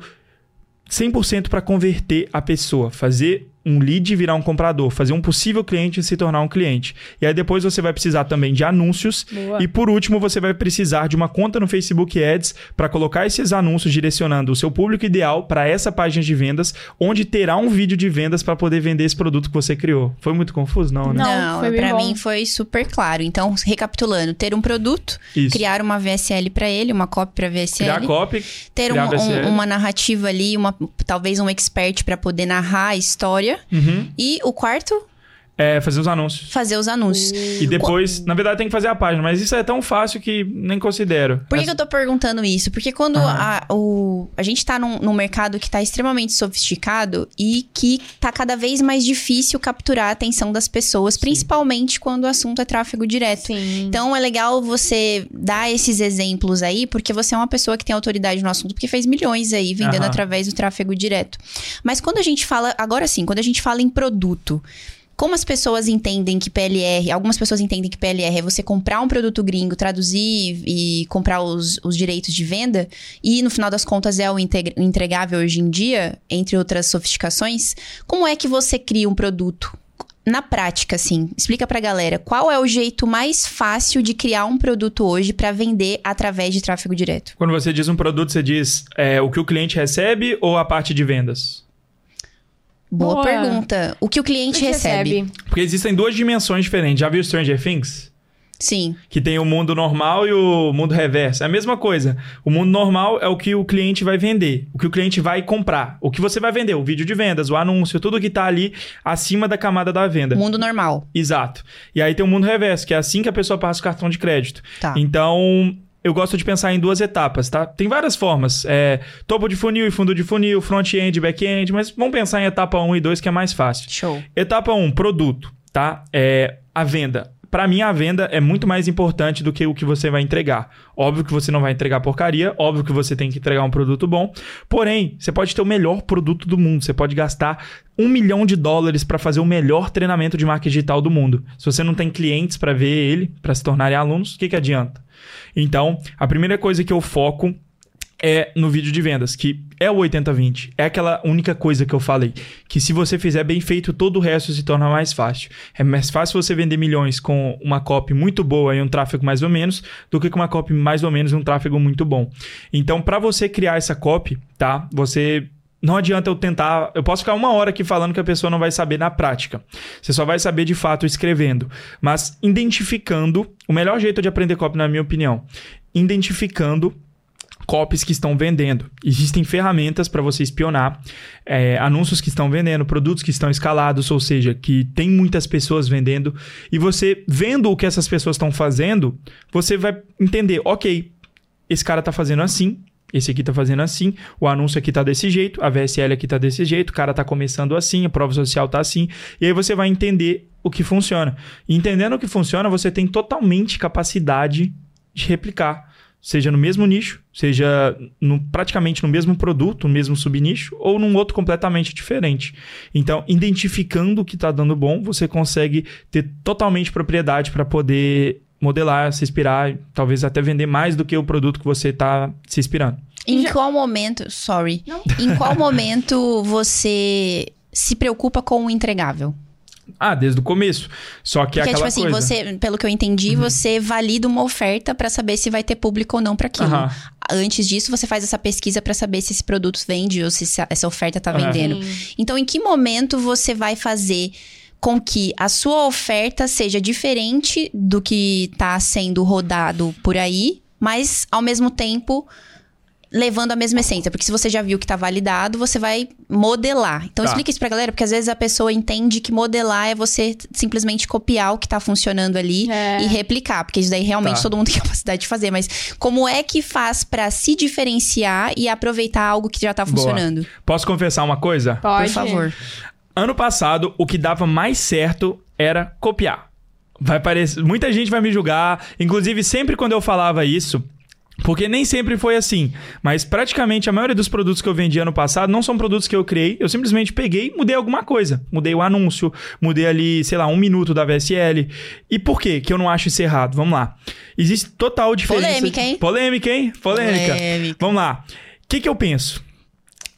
100% para converter a pessoa, fazer um lead virar um comprador, fazer um possível cliente se tornar um cliente. E aí depois você vai precisar também de anúncios Boa. e por último você vai precisar de uma conta no Facebook Ads para colocar esses anúncios direcionando o seu público ideal para essa página de vendas, onde terá um vídeo de vendas para poder vender esse produto que você criou. Foi muito confuso, não, né? Não, pra bom. mim foi super claro. Então, recapitulando, ter um produto, Isso. criar uma VSL pra ele, uma copy pra VSL, Criar copy, ter criar um- VSL. um- uma narrativa ali, uma, talvez um expert pra poder narrar a história. Uhum. E o quarto, É, fazer os anúncios. fazer os anúncios. E depois, na verdade, tem que fazer a página, mas isso é tão fácil que nem considero. Por que, que eu tô perguntando isso? Porque quando Aham. a, o, a gente tá num, num mercado que tá extremamente sofisticado e que tá cada vez mais difícil capturar a atenção das pessoas, principalmente quando o assunto é tráfego direto. Sim. Então é legal você dar esses exemplos aí, porque você é uma pessoa que tem autoridade no assunto, porque fez milhões aí vendendo Aham. através do tráfego direto. Mas quando a gente fala, agora sim, quando a gente fala em produto, como as pessoas entendem que PLR, algumas pessoas entendem que PLR é você comprar um produto gringo, traduzir e comprar os, os direitos de venda, e no final das contas é o entregável hoje em dia, entre outras sofisticações, como é que você cria um produto? na prática, assim, explica pra galera qual é o jeito mais fácil de criar um produto hoje pra vender através de tráfego direto. Quando você diz um produto, você diz é, o que o cliente recebe ou a parte de vendas? Boa, Boa. pergunta. O que o cliente recebe? Porque existem duas dimensões diferentes. Já viu Stranger Things? Sim. Que tem o mundo normal e o mundo reverso. É a mesma coisa. O mundo normal é o que o cliente vai vender, o que o cliente vai comprar, o que você vai vender, o vídeo de vendas, o anúncio, tudo que tá ali acima da camada da venda. Mundo normal. Exato. E aí tem o mundo reverso, que é assim que a pessoa passa o cartão de crédito. Tá. Então, eu gosto de pensar em duas etapas, tá? Tem várias formas. É, topo de funil e fundo de funil, front-end, back-end, mas vamos pensar em etapa 1 e 2, que é mais fácil. Show. Etapa 1, produto, tá? É a venda. Para mim, a venda é muito mais importante do que o que você vai entregar. Óbvio que você não vai entregar porcaria, óbvio que você tem que entregar um produto bom. Porém, você pode ter o melhor produto do mundo. Você pode gastar um milhão de dólares para fazer o melhor treinamento de marketing digital do mundo. Se você não tem clientes para ver ele, para se tornarem alunos, o que, que adianta? Então, a primeira coisa que eu foco é no vídeo de vendas, que é o 80-20. É aquela única coisa que eu falei. Que se você fizer bem feito, todo o resto se torna mais fácil. É mais fácil você vender milhões com uma copy muito boa e um tráfego mais ou menos, do que com uma copy mais ou menos e um tráfego muito bom. Então, para você criar essa copy, tá? Você não adianta eu tentar. Eu posso ficar uma hora aqui falando que a pessoa não vai saber na prática. Você só vai saber de fato escrevendo. Mas identificando. O melhor jeito de aprender copy, na minha opinião, identificando copies que estão vendendo. Existem ferramentas para você espionar é, anúncios que estão vendendo, produtos que estão escalados, ou seja, que tem muitas pessoas vendendo. E você vendo o que essas pessoas estão fazendo, você vai entender, ok, esse cara está fazendo assim, esse aqui tá fazendo assim, o anúncio aqui tá desse jeito, a VSL aqui tá desse jeito, o cara tá começando assim, a prova social tá assim, e aí você vai entender o que funciona. E entendendo o que funciona, você tem totalmente capacidade de replicar, seja no mesmo nicho, seja no, praticamente no mesmo produto, no mesmo subnicho, ou num outro completamente diferente. Então, identificando o que tá dando bom, você consegue ter totalmente propriedade para poder modelar, se inspirar, talvez até vender mais do que o produto que você está se inspirando. Em Já- qual momento, sorry, Não. em qual momento você se preocupa com o entregável? Ah, desde o começo. Só que é Porque, aquela tipo assim, coisa. Uhum. você, pelo que eu entendi, você valida uma oferta pra saber se vai ter público ou não pra aquilo. Aham. Antes disso, você faz essa pesquisa pra saber se esse produto vende ou se essa- oferta tá Aham. vendendo. Então, em que momento você vai fazer com que a sua oferta seja diferente do que tá sendo rodado por aí, mas ao mesmo tempo levando a mesma essência? Porque se você já viu que tá validado, você vai modelar. Então, Tá. explica isso pra galera, porque às vezes a pessoa entende que modelar é você simplesmente copiar o que tá funcionando ali É. e replicar, porque isso daí realmente Tá. todo mundo tem capacidade de fazer, mas como é que faz pra se diferenciar e aproveitar algo que já tá Boa. funcionando? Posso confessar uma coisa? Pode. Por favor. Ano passado, o que dava mais certo era copiar. Vai parecer, muita gente vai me julgar, inclusive sempre quando eu falava isso, porque nem sempre foi assim, mas praticamente a maioria dos produtos que eu vendi ano passado não são produtos que eu criei, eu simplesmente peguei e mudei alguma coisa. Mudei o anúncio, mudei ali, sei lá, um minuto da VSL. E por quê que eu não acho isso errado? Vamos lá. Existe total diferença. Polêmica, hein? Polêmica, hein? Polêmica. Polêmica. Vamos lá. O que, que eu penso?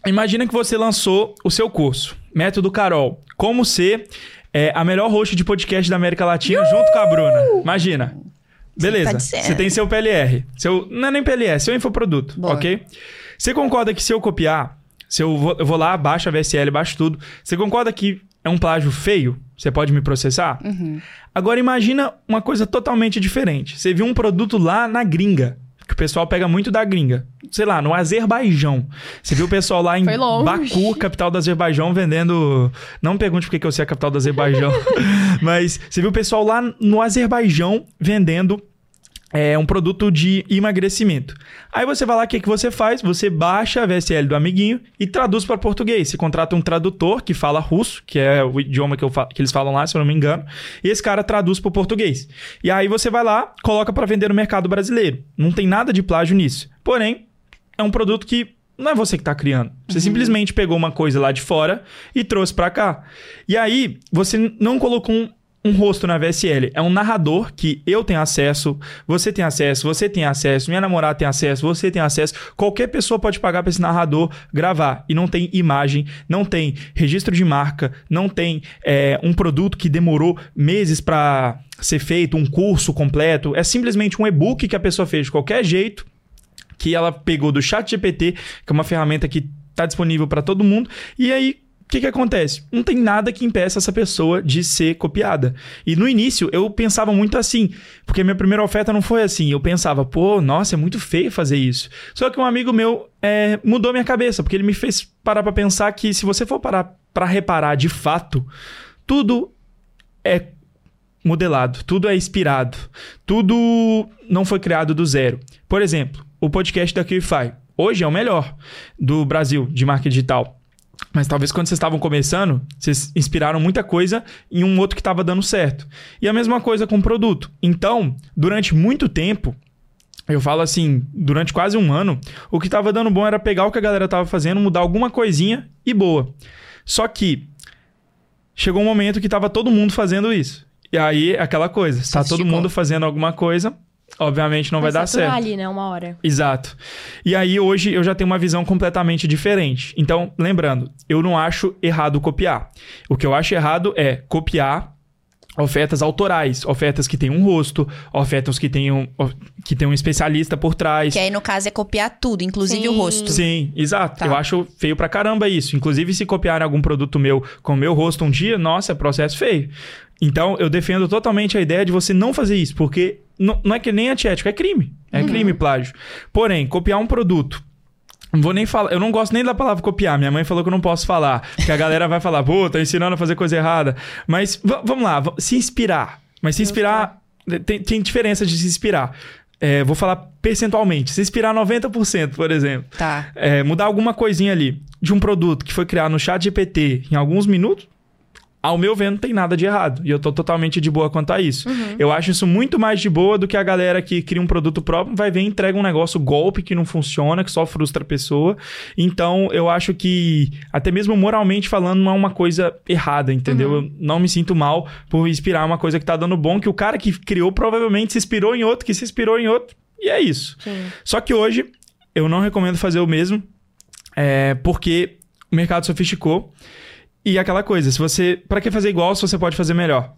Imagina que você lançou o seu curso, Método Carol, como ser é, a melhor host de podcast da América Latina junto com a Bruna. Imagina. Beleza. tá. Você tem seu PLR. Seu, não é nem PLR, seu infoproduto, Boa. ok? Você concorda que se eu copiar, se eu vou, eu vou lá, baixo a VSL, baixo tudo, você concorda que é um plágio feio? Você pode me processar? Uhum. Agora imagina uma coisa totalmente diferente. Você viu um produto lá na gringa, que o pessoal pega muito da gringa. Sei lá, no Azerbaijão. Você viu o pessoal lá em. Baku, capital do Azerbaijão, vendendo. Não me pergunte por que que eu sei a capital do Azerbaijão. Mas você viu o pessoal lá no Azerbaijão vendendo é, um produto de emagrecimento. Aí você vai lá, o que, que você faz? Você baixa a VSL do amiguinho e traduz para português. Você contrata um tradutor que fala russo, que é o idioma que, eu fa- que eles falam lá, se eu não me engano. E esse cara traduz para português. E aí você vai lá, coloca para vender no mercado brasileiro. Não tem nada de plágio nisso. Porém, é um produto que não é você que está criando. Você simplesmente pegou uma coisa lá de fora e trouxe para cá. E aí, você não colocou um, um rosto na VSL? É um narrador que eu tenho acesso, você tem acesso, você tem acesso, minha namorada tem acesso, você tem acesso. Qualquer pessoa pode pagar para esse narrador gravar. E não tem imagem, não tem registro de marca, não tem é, um produto que demorou meses para ser feito, um curso completo. É simplesmente um e-book que a pessoa fez de qualquer jeito, que ela pegou do Chat GPT, que é uma ferramenta que está disponível para todo mundo, e aí que, que acontece? Não tem nada que impeça essa pessoa de ser copiada. E no início eu pensava muito assim, porque minha primeira oferta não foi assim. Eu pensava, pô, nossa, é muito feio fazer isso. Só que um amigo meu é, mudou minha cabeça, porque ele me fez parar para pensar que se você for parar para reparar de fato, tudo é modelado, tudo é inspirado, tudo não foi criado do zero. Por exemplo, o podcast da QFI. Hoje é o melhor do Brasil de marketing digital. Mas talvez quando vocês estavam começando, vocês inspiraram muita coisa em um outro que estava dando certo. E a mesma coisa com o produto. Então, durante muito tempo, eu falo assim, durante quase um ano, o que estava dando bom era pegar o que a galera estava fazendo, mudar alguma coisinha e boa. Só que chegou um momento que estava todo mundo fazendo isso. E aí, aquela coisa, está todo mundo fazendo alguma coisa, obviamente não vai, vai dar certo. ali, né? Uma hora. Exato. E aí hoje eu já tenho uma visão completamente diferente. Então, lembrando, eu não acho errado copiar. O que eu acho errado é copiar ofertas autorais, ofertas que têm um rosto, ofertas que tenham que tem um especialista por trás. Que aí no caso é copiar tudo, inclusive Sim. o rosto. Sim, exato. Tá. Eu acho feio pra caramba isso. Inclusive se copiarem algum produto meu com o meu rosto um dia, nossa, é processo feio. Então, eu defendo totalmente a ideia de você não fazer isso, porque não, não é que nem antiético, é crime. É uhum. crime plágio. Porém, copiar um produto não vou nem falar, eu não gosto nem da palavra copiar. Minha mãe falou que eu não posso falar, que a galera vai falar, pô, tá ensinando a fazer coisa errada. Mas vamos lá, se inspirar. Mas se inspirar, tem, tem diferença de se inspirar. É, vou falar percentualmente. Se inspirar 90%, por exemplo. Tá. É, mudar alguma coisinha ali de um produto que foi criado no chat GPT em alguns minutos, ao meu ver, não tem nada de errado. E eu tô totalmente de boa quanto a isso. Uhum. Eu acho isso muito mais de boa do que a galera que cria um produto próprio, vai ver e entrega um negócio golpe que não funciona, que só frustra a pessoa. Então, eu acho que, até mesmo moralmente falando, não é uma coisa errada, entendeu? Uhum. Eu não me sinto mal por inspirar uma coisa que tá dando bom, que o cara que criou provavelmente se inspirou em outro, que se inspirou em outro. E é isso. Sim. Só que hoje, eu não recomendo fazer o mesmo, é, porque o mercado sofisticou. E aquela coisa, se você. para que fazer igual se você pode fazer melhor?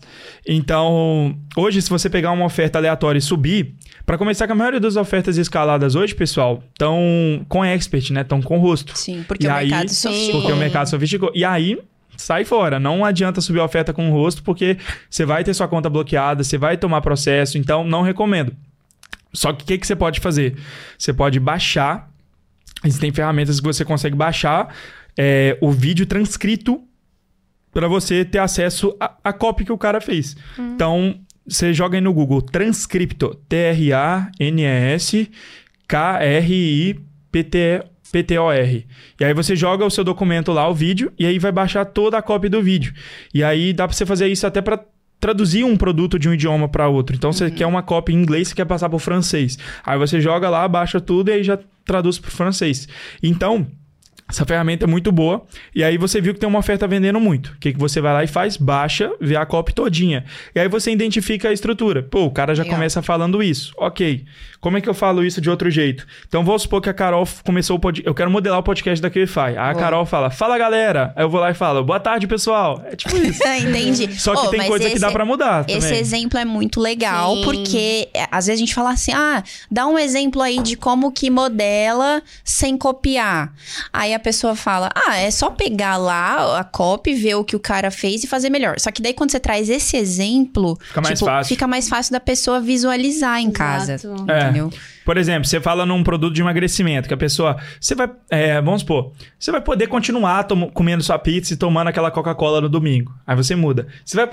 Então, hoje, se você pegar uma oferta aleatória e subir, para começar, que a maioria das ofertas escaladas hoje, pessoal, estão com expert, né? Estão com rosto. Sim, porque e o aí, mercado sofisticou. Porque o mercado sofisticou. E aí, sai fora. Não adianta subir a oferta com o rosto, porque você vai ter sua conta bloqueada, você vai tomar processo, então não recomendo. Só que o que, que você pode fazer? Você pode baixar. Existem ferramentas que você consegue baixar é, o vídeo transcrito para você ter acesso à cópia que o cara fez. Hum. Então, você joga aí no Google Transcripto, T-R-A-N-S-K-R-I-P-T-O-R. E aí você joga o seu documento lá, o vídeo, e aí vai baixar toda a cópia do vídeo. E aí dá para você fazer isso até para traduzir um produto de um idioma para outro. Então você uhum. quer uma cópia em inglês, você quer passar para o francês. Aí você joga lá, baixa tudo e aí já traduz para o francês. Então, essa ferramenta é muito boa. E aí você viu que tem uma oferta vendendo muito. O que, que você vai lá e faz? Baixa, vê a copy todinha. E aí você identifica a estrutura. Pô, o cara já Legal. começa falando isso. Ok. Como é que eu falo isso de outro jeito? Então vou supor que a Carol começou o podcast. Eu quero modelar o podcast da QFI. Aí a Carol fala, fala galera. Aí eu vou lá e falo, boa tarde, pessoal. É tipo isso. Entendi. Só que oh, tem coisa que dá para mudar. Esse também. exemplo é muito legal, Sim. porque é, às vezes a gente fala assim: ah, dá um exemplo aí de como que modela sem copiar. Aí a pessoa fala: ah, é só pegar lá a copy, ver o que o cara fez e fazer melhor. Só que daí quando você traz esse exemplo, fica mais tipo, fácil. Fica mais fácil da pessoa visualizar em Exato. casa. É. Entendeu? Por exemplo, você fala num produto de emagrecimento, que a pessoa. Você vai. É, vamos supor, você vai poder continuar comendo sua pizza e tomando aquela Coca-Cola no domingo. Aí você muda. Você vai,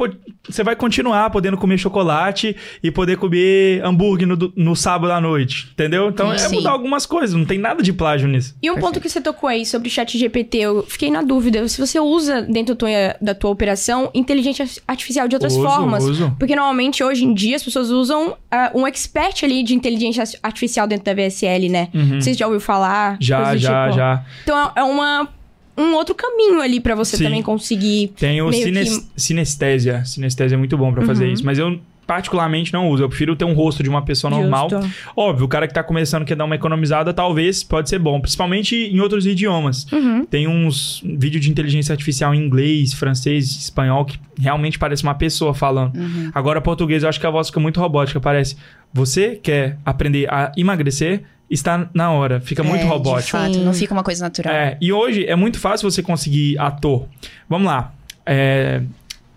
você vai continuar podendo comer chocolate e poder comer hambúrguer no, no sábado à noite. Entendeu? Então Sim. é mudar algumas coisas, não tem nada de plágio nisso. E um Perfeito. ponto que você tocou aí sobre o chat GPT, eu fiquei na dúvida. Se você usa dentro da tua, da tua operação inteligência artificial de outras uso, formas. Uso. Porque normalmente hoje em dia as pessoas usam uh, um expert ali de inteligência artificial dentro da VSL, né? Uhum. Você já ouviu falar? Já, já, tipo. já. Então é uma um outro caminho ali pra você Sim. também conseguir. Tem o sines- que- Uhum. sinestésia. Sinestésia é muito bom pra fazer isso. Mas eu particularmente não uso. Eu prefiro ter um rosto de uma pessoa normal. Justo. Óbvio, o cara que tá começando quer dar uma economizada, talvez pode ser bom. Principalmente em outros idiomas. Uhum. Tem uns vídeos de inteligência artificial em inglês, francês, espanhol, que realmente parece uma pessoa falando. Uhum. Agora, português, eu acho que a voz fica muito robótica. Parece, você quer aprender a emagrecer? Está na hora. Fica muito É, robótico. De fato, não fica uma coisa natural. É, e hoje é muito fácil você conseguir ator. Vamos lá. É,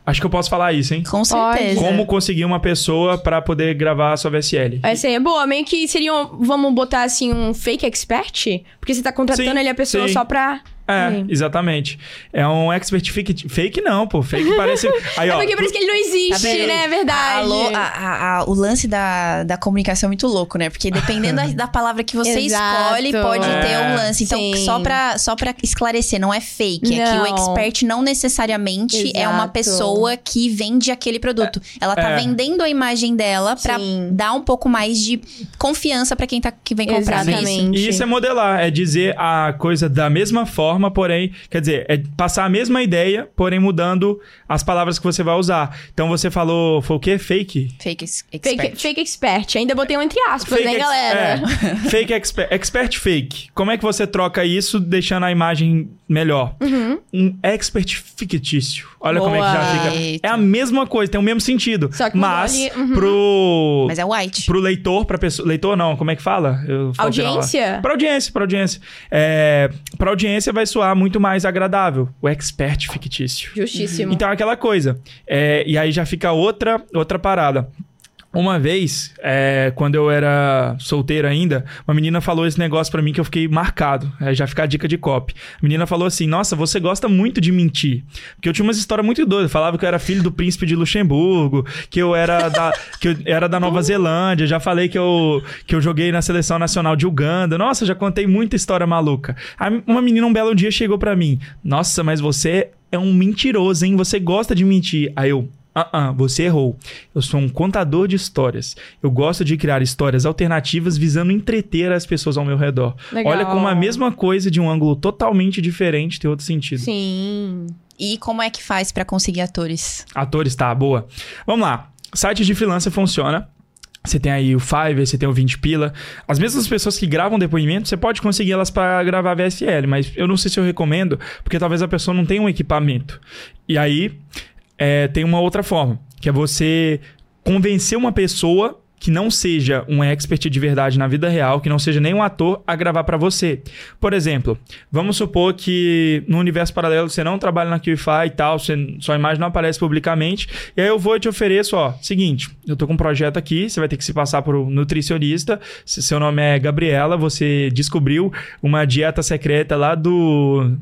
acho que eu posso falar isso, hein? Com certeza. Como conseguir uma pessoa pra poder gravar a sua VSL? Essa aí é boa. Meio que seria, um- vamos botar assim, um fake expert? Porque você tá contratando Sim, ali a pessoa sim. só pra. É, Sim. exatamente. É um expert fake. Fake não, pô. Fake parece. Aí, É ó. porque parece que ele não Tá existe, vendo? né? É verdade. Alô, a- a- a- o lance da, da comunicação é muito louco, né? Porque dependendo da, da palavra que você Exato. escolhe, pode É, ter um lance. Então, sim. só pra, só pra esclarecer, não é fake. É que o Não. expert não necessariamente é uma Exato. pessoa que vende aquele produto. Ela tá É. vendendo a imagem dela pra Sim. dar um pouco mais de confiança pra quem tá, que vem comprar. não é isso? Exatamente. E isso é modelar, é dizer a coisa da mesma forma, porém, quer dizer, é passar a mesma ideia, porém mudando as palavras que você vai usar. Então você falou, foi o quê? Fake? Fake ex- expert. Fake, fake expert. Ainda botei um entre aspas, né, ex- galera? é. fake expert, expert fake. Como é que você troca isso deixando a imagem melhor? Uhum. Um expert fictício. Olha como é que já Boa. fica. Eita. É a mesma coisa, tem o mesmo sentido. Só que mas ali, uhum. pro Mas é white. pro leitor, pra pessoa, leitor não, como é que fala? Eu. Audiência? Pra audiência, pra audiência. É, pra audiência vai soar muito mais agradável. O expert fictício. Justíssimo. Então é aquela coisa. É, e aí já fica outra, outra parada. Uma vez, é, quando eu era solteiro ainda, uma menina falou esse negócio pra mim que eu fiquei marcado. Aí já fica a dica de copy. A menina falou assim: Nossa, você gosta muito de mentir. Porque eu tinha umas histórias muito doidas. Falava que eu era filho do príncipe de Luxemburgo, que eu era da, que eu era da Nova Zelândia. Já falei que eu, que eu joguei na seleção nacional de Uganda. Nossa, já contei muita história maluca. Aí uma menina um belo dia chegou pra mim: Nossa, mas você é um mentiroso, hein? Você gosta de mentir. Aí eu. Ah, ah, você errou. Eu sou um contador de histórias. Eu gosto de criar histórias alternativas visando entreter as pessoas ao meu redor. Legal. Olha como a mesma coisa de um ângulo totalmente diferente tem outro sentido. Sim. E como é que faz pra conseguir atores? Atores, tá, boa. Vamos lá. Site de freelancer funciona. Você tem aí o Fiverr, você tem o 20 pila. As mesmas pessoas que gravam depoimento, você pode conseguir elas para gravar VSL, mas eu não sei se eu recomendo, porque talvez a pessoa não tenha um equipamento. E aí, é, tem uma outra forma, que é você convencer uma pessoa que não seja um expert de verdade na vida real, que não seja nem um ator, a gravar pra você. Por exemplo, vamos supor que no universo paralelo você não trabalha na QIFI e tal, você, sua imagem não aparece publicamente, e aí eu vou e te ofereço, ó, seguinte, eu tô com um projeto aqui, você vai ter que se passar por um nutricionista, se seu nome é Gabriela, você descobriu uma dieta secreta lá do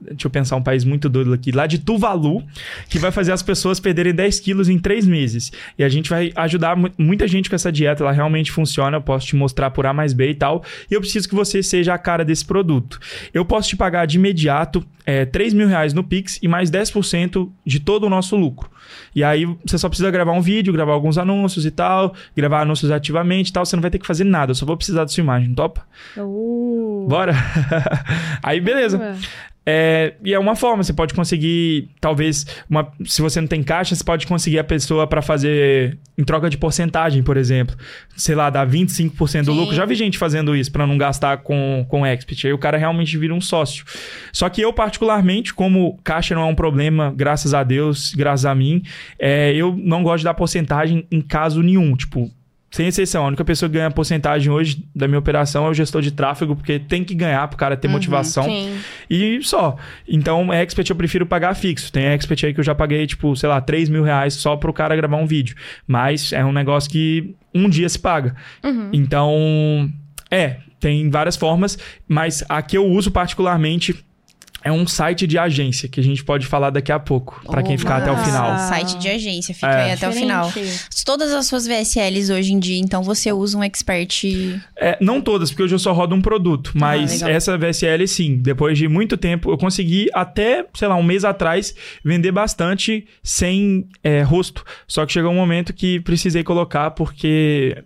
Deixa eu pensar um país muito doido aqui. Lá de Tuvalu, que vai fazer as pessoas perderem 10 quilos em 3 meses. E a gente vai ajudar mu- muita gente com essa dieta. Ela realmente funciona. Eu posso te mostrar por A mais B e tal. E eu preciso que você seja a cara desse produto. Eu posso te pagar de imediato é, 3 mil reais no Pix e mais 10% de todo o nosso lucro. E aí você só precisa gravar um vídeo, gravar alguns anúncios e tal, gravar anúncios ativamente e tal. Você não vai ter que fazer nada. Eu só vou precisar da sua imagem, topa? Uh. Bora? aí beleza. É, e é uma forma, você pode conseguir, talvez, uma, se você não tem caixa, você pode conseguir a pessoa para fazer em troca de porcentagem, por exemplo. Sei lá, dar 25% do Sim. lucro. Já vi gente fazendo isso para não gastar com, com expert. Aí o cara realmente vira um sócio. Só que eu, particularmente, como caixa não é um problema, graças a Deus, graças a mim, é, eu não gosto de dar porcentagem em caso nenhum. Tipo, sem exceção, a única pessoa que ganha porcentagem hoje da minha operação é o gestor de tráfego, porque tem que ganhar pro cara ter motivação. Sim. E só. Então, expert eu prefiro pagar fixo. Tem expert aí que eu já paguei, tipo, sei lá, 3 mil reais só pro cara gravar um vídeo. Mas é um negócio que um dia se paga. Então, é, tem várias formas, mas a que eu uso particularmente é um site de agência, que a gente pode falar daqui a pouco, pra quem ficar até o final. Site de agência, fica É. aí até o final. Diferente. Todas as suas VSLs hoje em dia, então você usa um expert. É, não todas, porque hoje eu só rodo um produto. Mas legal. essa VSL, sim. Depois de muito tempo, eu consegui até, sei lá, um mês atrás, vender bastante sem é, rosto. Só que chegou um momento que precisei colocar, porque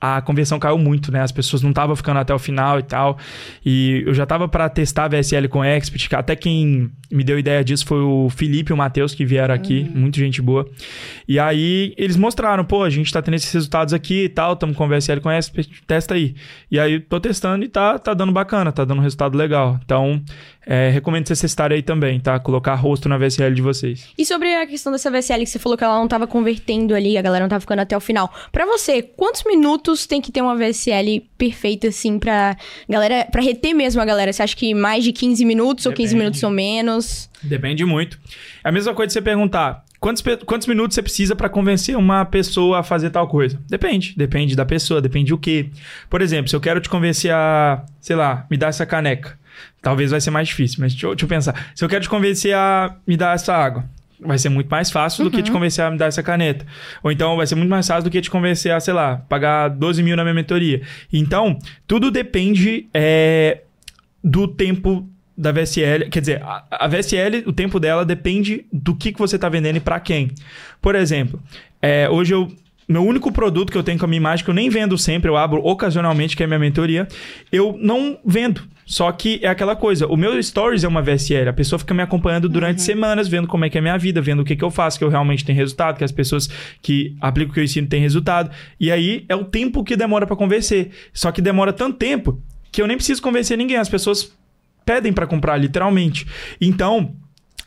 a conversão caiu muito, né? As pessoas não estavam ficando até o final e tal. E eu já tava para testar a VSL com Expert. Até quem me deu ideia disso foi o Felipe e o Matheus que vieram aqui, uhum. muito gente boa. E aí eles mostraram, pô, a gente tá tendo esses resultados aqui e tal, estamos com VSL com Expert, testa aí. E aí tô testando e tá, tá dando bacana, tá dando um resultado legal. Então, é, recomendo vocês testarem aí também, tá? Colocar rosto na VSL de vocês. E sobre a questão dessa VSL que você falou que ela não tava convertendo ali, a galera não tava ficando até o final. Para você, quantos minutos tem que ter uma VSL perfeita, assim, pra galera, para reter mesmo a galera? Você acha que mais de 15 minutos Depende. ou 15 minutos ou menos? Depende muito. É a mesma coisa de você perguntar. Quantos, quantos minutos você precisa para convencer uma pessoa a fazer tal coisa? Depende. Depende da pessoa, depende o quê. Por exemplo, se eu quero te convencer a, sei lá, me dar essa caneca. Talvez vai ser mais difícil, mas deixa eu, deixa eu pensar. Se eu quero te convencer a me dar essa água, vai ser muito mais fácil uhum. do que te uhum. convencer a me dar essa caneta. Ou então vai ser muito mais fácil do que te convencer a, sei lá, pagar 12 mil na minha mentoria. Então, tudo depende é, do tempo da VSL. Quer dizer, a, a, VSL, o tempo dela depende do que, que você está vendendo e para quem. Por exemplo, é, hoje eu meu único produto que eu tenho com a minha imagem, que eu nem vendo sempre, eu abro ocasionalmente, que é a minha mentoria, eu não vendo. Só que é aquela coisa, o meu stories é uma VSL, a pessoa fica me acompanhando durante uhum. semanas, vendo como é que é a minha vida, vendo o que, que eu faço, que eu realmente tenho resultado, que as pessoas que aplicam o que eu ensino têm resultado. E aí é o tempo que demora para convencer. Só que demora tanto tempo que eu nem preciso convencer ninguém, as pessoas pedem para comprar, literalmente. Então,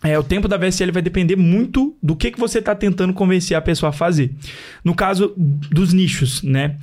é, o tempo da VSL vai depender muito do que, que você está tentando convencer a pessoa a fazer. No caso dos nichos, né?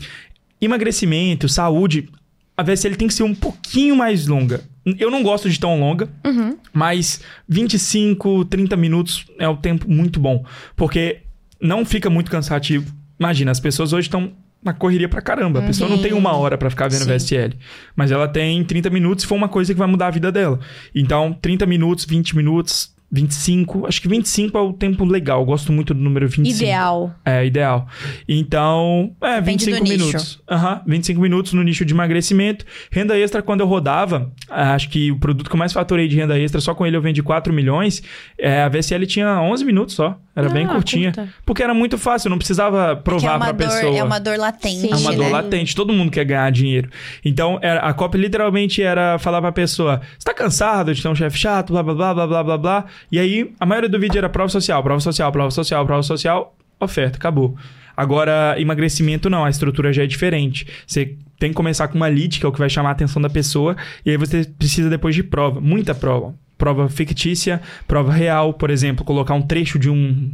Emagrecimento, saúde, a VSL tem que ser um pouquinho mais longa. Eu não gosto de tão longa, uhum. mas 25, 30 minutos é o tempo muito bom. Porque não fica muito cansativo. Imagina, as pessoas hoje estão na correria pra caramba. A uhum. pessoa não tem uma hora para ficar vendo Sim. VSL. Mas ela tem 30 minutos se for uma coisa que vai mudar a vida dela. Então, 30 minutos, 20 minutos, 25, acho que 25 é o tempo legal. Gosto muito do número 25. Ideal. É, ideal. Então, é, Depende 25 minutos. Aham, uhum, 25 minutos no nicho de emagrecimento. Renda extra, quando eu rodava, acho que o produto que eu mais faturei de renda extra, só com ele eu vendi 4 milhões. É, a VSL tinha 11 minutos só. Era ah, bem curtinha. Curta. Porque era muito fácil, não precisava provar é pra dor, pessoa. É uma dor latente. É uma dor né? latente. Todo mundo quer ganhar dinheiro. Então, era, a copy literalmente era falar pra pessoa: você tá cansado de ter um chefe chato, blá, blá, blá, blá, blá, blá, blá. E aí, a maioria do vídeo era prova social, prova social, prova social, prova social, oferta, acabou. Agora, emagrecimento não, a estrutura já é diferente. Você tem que começar com uma lead, que é o que vai chamar a atenção da pessoa, e aí você precisa depois de prova, muita prova prova fictícia, prova real, por exemplo, colocar um trecho de um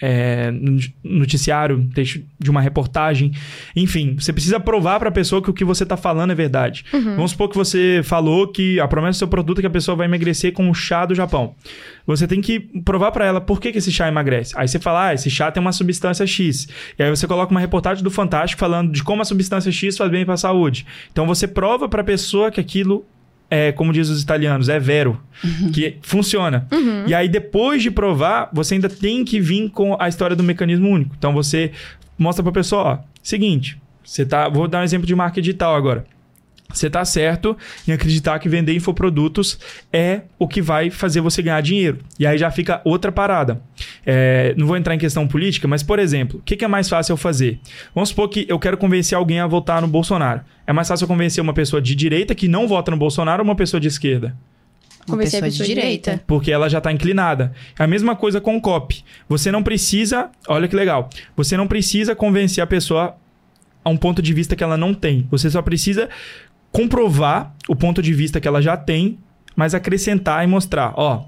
é, noticiário, um trecho de uma reportagem. Enfim, você precisa provar para a pessoa que o que você está falando é verdade. Uhum. Vamos supor que você falou que a promessa do seu produto é que a pessoa vai emagrecer com o chá do Japão. Você tem que provar para ela por que, que esse chá emagrece. Aí você fala, ah, esse chá tem uma substância X. E aí você coloca uma reportagem do Fantástico falando de como a substância X faz bem para a saúde. Então você prova para a pessoa que aquilo é, como diz os italianos, é vero, uhum. que funciona. Uhum. E aí, depois de provar, você ainda tem que vir com a história do mecanismo único. Então, você mostra para a pessoa, ó, seguinte, você tá, vou dar um exemplo de marca digital agora. Você tá certo em acreditar que vender infoprodutos é o que vai fazer você ganhar dinheiro. E aí já fica outra parada. É, não vou entrar em questão política, mas, por exemplo, o que, que, é mais fácil eu fazer? Vamos supor que eu quero convencer alguém a votar no Bolsonaro. É mais fácil eu convencer uma pessoa de direita que não vota no Bolsonaro ou uma pessoa de esquerda? Uma pessoa, pessoa de direita. direita. Porque ela já está inclinada. É a mesma coisa com o copy. Você não precisa. Olha que legal. Você não precisa convencer a pessoa a um ponto de vista que ela não tem. Você só precisa comprovar o ponto de vista que ela já tem, mas acrescentar e mostrar, ó,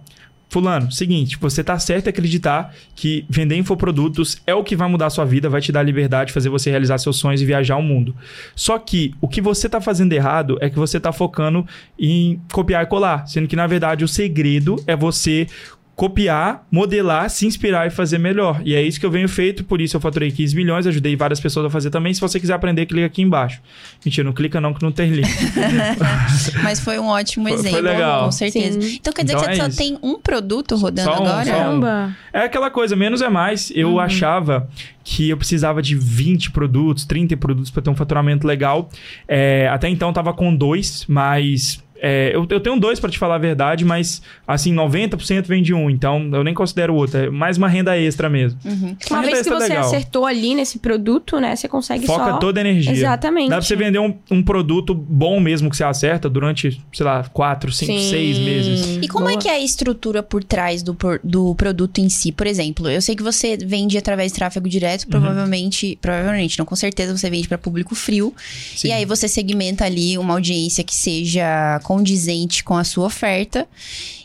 fulano, seguinte, você tá certo em acreditar que vender infoprodutos é o que vai mudar a sua vida, vai te dar liberdade, fazer você realizar seus sonhos e viajar o mundo. Só que o que você tá fazendo errado é que você tá focando em copiar e colar, sendo que na verdade o segredo é você copiar, modelar, se inspirar e fazer melhor. E é isso que eu venho feito, por isso eu faturei 15 milhões, ajudei várias pessoas a fazer também. Se você quiser aprender, clica aqui embaixo. Mentira, não clica não, que não tem link. Mas foi um ótimo exemplo, foi legal. com certeza. Sim. Então quer dizer então que você é só tem um produto rodando só um, agora? Só um. É aquela coisa, menos é mais. Eu uhum. achava que eu precisava de 20 produtos, 30 produtos para ter um faturamento legal. É, até então tava com dois, mas É, eu, eu tenho dois para te falar a verdade, mas assim, 90% vem de um, então eu nem considero o outro. É mais uma renda extra mesmo. Uhum. Uma, vez que você legal. acertou ali nesse produto, né? Você consegue Foca só... toda a energia. Exatamente. Dá pra você vender um, um produto bom mesmo que você acerta durante, sei lá, 4, 5, 6 meses. E como é Boa. é que é a estrutura por trás do, do produto em si? Por exemplo, eu sei que você vende através de tráfego direto, uhum. provavelmente, uhum. provavelmente, não com certeza você vende para público frio. Sim. E aí você segmenta ali uma audiência que seja condizente com a sua oferta.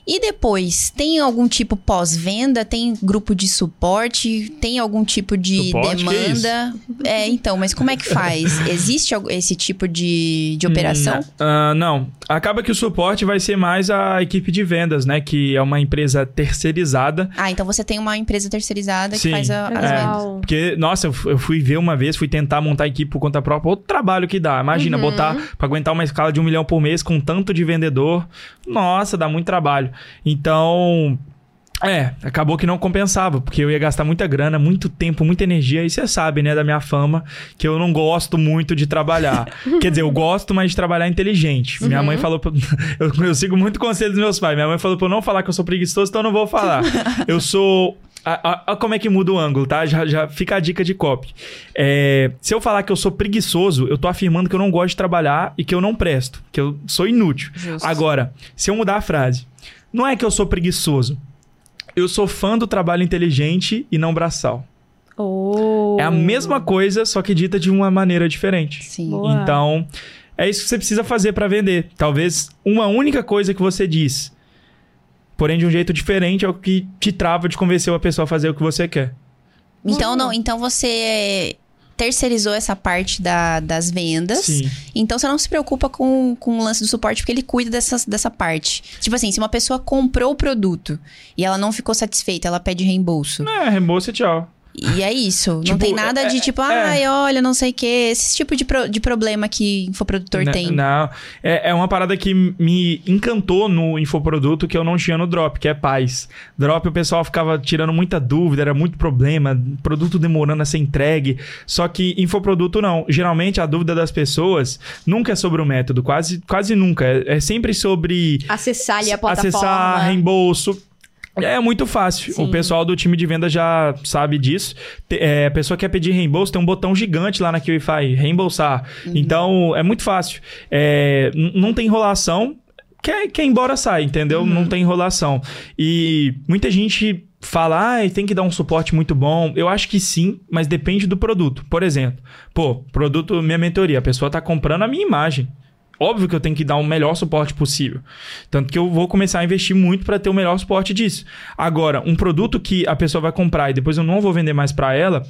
E depois, tem algum tipo pós-venda? Tem grupo de suporte? Tem algum tipo de suporte, demanda? É, então, mas como é que faz? Existe esse tipo de, de operação? Uh, não. Acaba que o suporte vai ser mais a equipe de vendas, né? Que é uma empresa terceirizada. Ah, então você tem uma empresa terceirizada Sim, que faz a, as é, vendas. Porque, nossa, eu fui ver uma vez, fui tentar montar a equipe por conta própria. Outro trabalho que dá. Imagina, uhum. botar para aguentar uma escala de um milhão por mês com tanto de vendedor. Nossa, dá muito trabalho. Então, é, acabou que não compensava, porque eu ia gastar muita grana, muito tempo, muita energia. E você sabe, né, da minha fama, que eu não gosto muito de trabalhar. Quer dizer, eu gosto, mas de trabalhar inteligente. Uhum. Minha mãe falou. Pra... Eu, eu, sigo muito conselho dos meus pais. Minha mãe falou pra eu não falar que eu sou preguiçoso, então eu não vou falar. eu sou. Olha como é que muda o ângulo, tá? Já, já fica a dica de copy. É, se eu falar que eu sou preguiçoso, eu tô afirmando que eu não gosto de trabalhar e que eu não presto, que eu sou inútil. Justo. Agora, se eu mudar a frase, não é que eu sou preguiçoso. Eu sou fã do trabalho inteligente e não braçal. Oh. É a mesma coisa, só que dita de uma maneira diferente. Sim. Boa. Então, é isso que você precisa fazer para vender. Talvez uma única coisa que você diz, porém de um jeito diferente, é o que te trava de convencer a pessoa a fazer o que você quer. Então, não, então você terceirizou essa parte da, das vendas. Sim. Então você não se preocupa com, com o lance do suporte, porque ele cuida dessa, dessa parte. Tipo assim, se uma pessoa comprou o produto e ela não ficou satisfeita, ela pede reembolso. É, reembolso e tchau. E é isso. Tipo, não tem nada é, de tipo, é, ai, olha, não sei o quê. Esse tipo de, pro, de problema que infoprodutor tem. Não. É, é uma parada que me encantou no infoproduto que eu não tinha no Drop, que é paz. Drop o pessoal ficava tirando muita dúvida, era muito problema, produto demorando a ser entregue. Só que infoproduto não. Geralmente a dúvida das pessoas nunca é sobre o método, quase, quase nunca. É, é sempre sobre. Acessar ali a plataforma. Acessar reembolso é muito fácil. Sim. O pessoal do time de venda já sabe disso. É, a pessoa quer pedir reembolso, tem um botão gigante lá na QIFI, reembolsar. Uhum. Então, é muito fácil. É, não tem enrolação. Quer, quer ir embora, sai, entendeu? Uhum. Não tem enrolação. E muita gente fala, ah, tem que dar um suporte muito bom. Eu acho que sim, mas depende do produto. Por exemplo, pô, produto, minha mentoria, a pessoa está comprando a minha imagem. Óbvio que eu tenho que dar o melhor suporte possível. Tanto que eu vou começar a investir muito para ter o melhor suporte disso. Agora, um produto que a pessoa vai comprar e depois eu não vou vender mais para ela,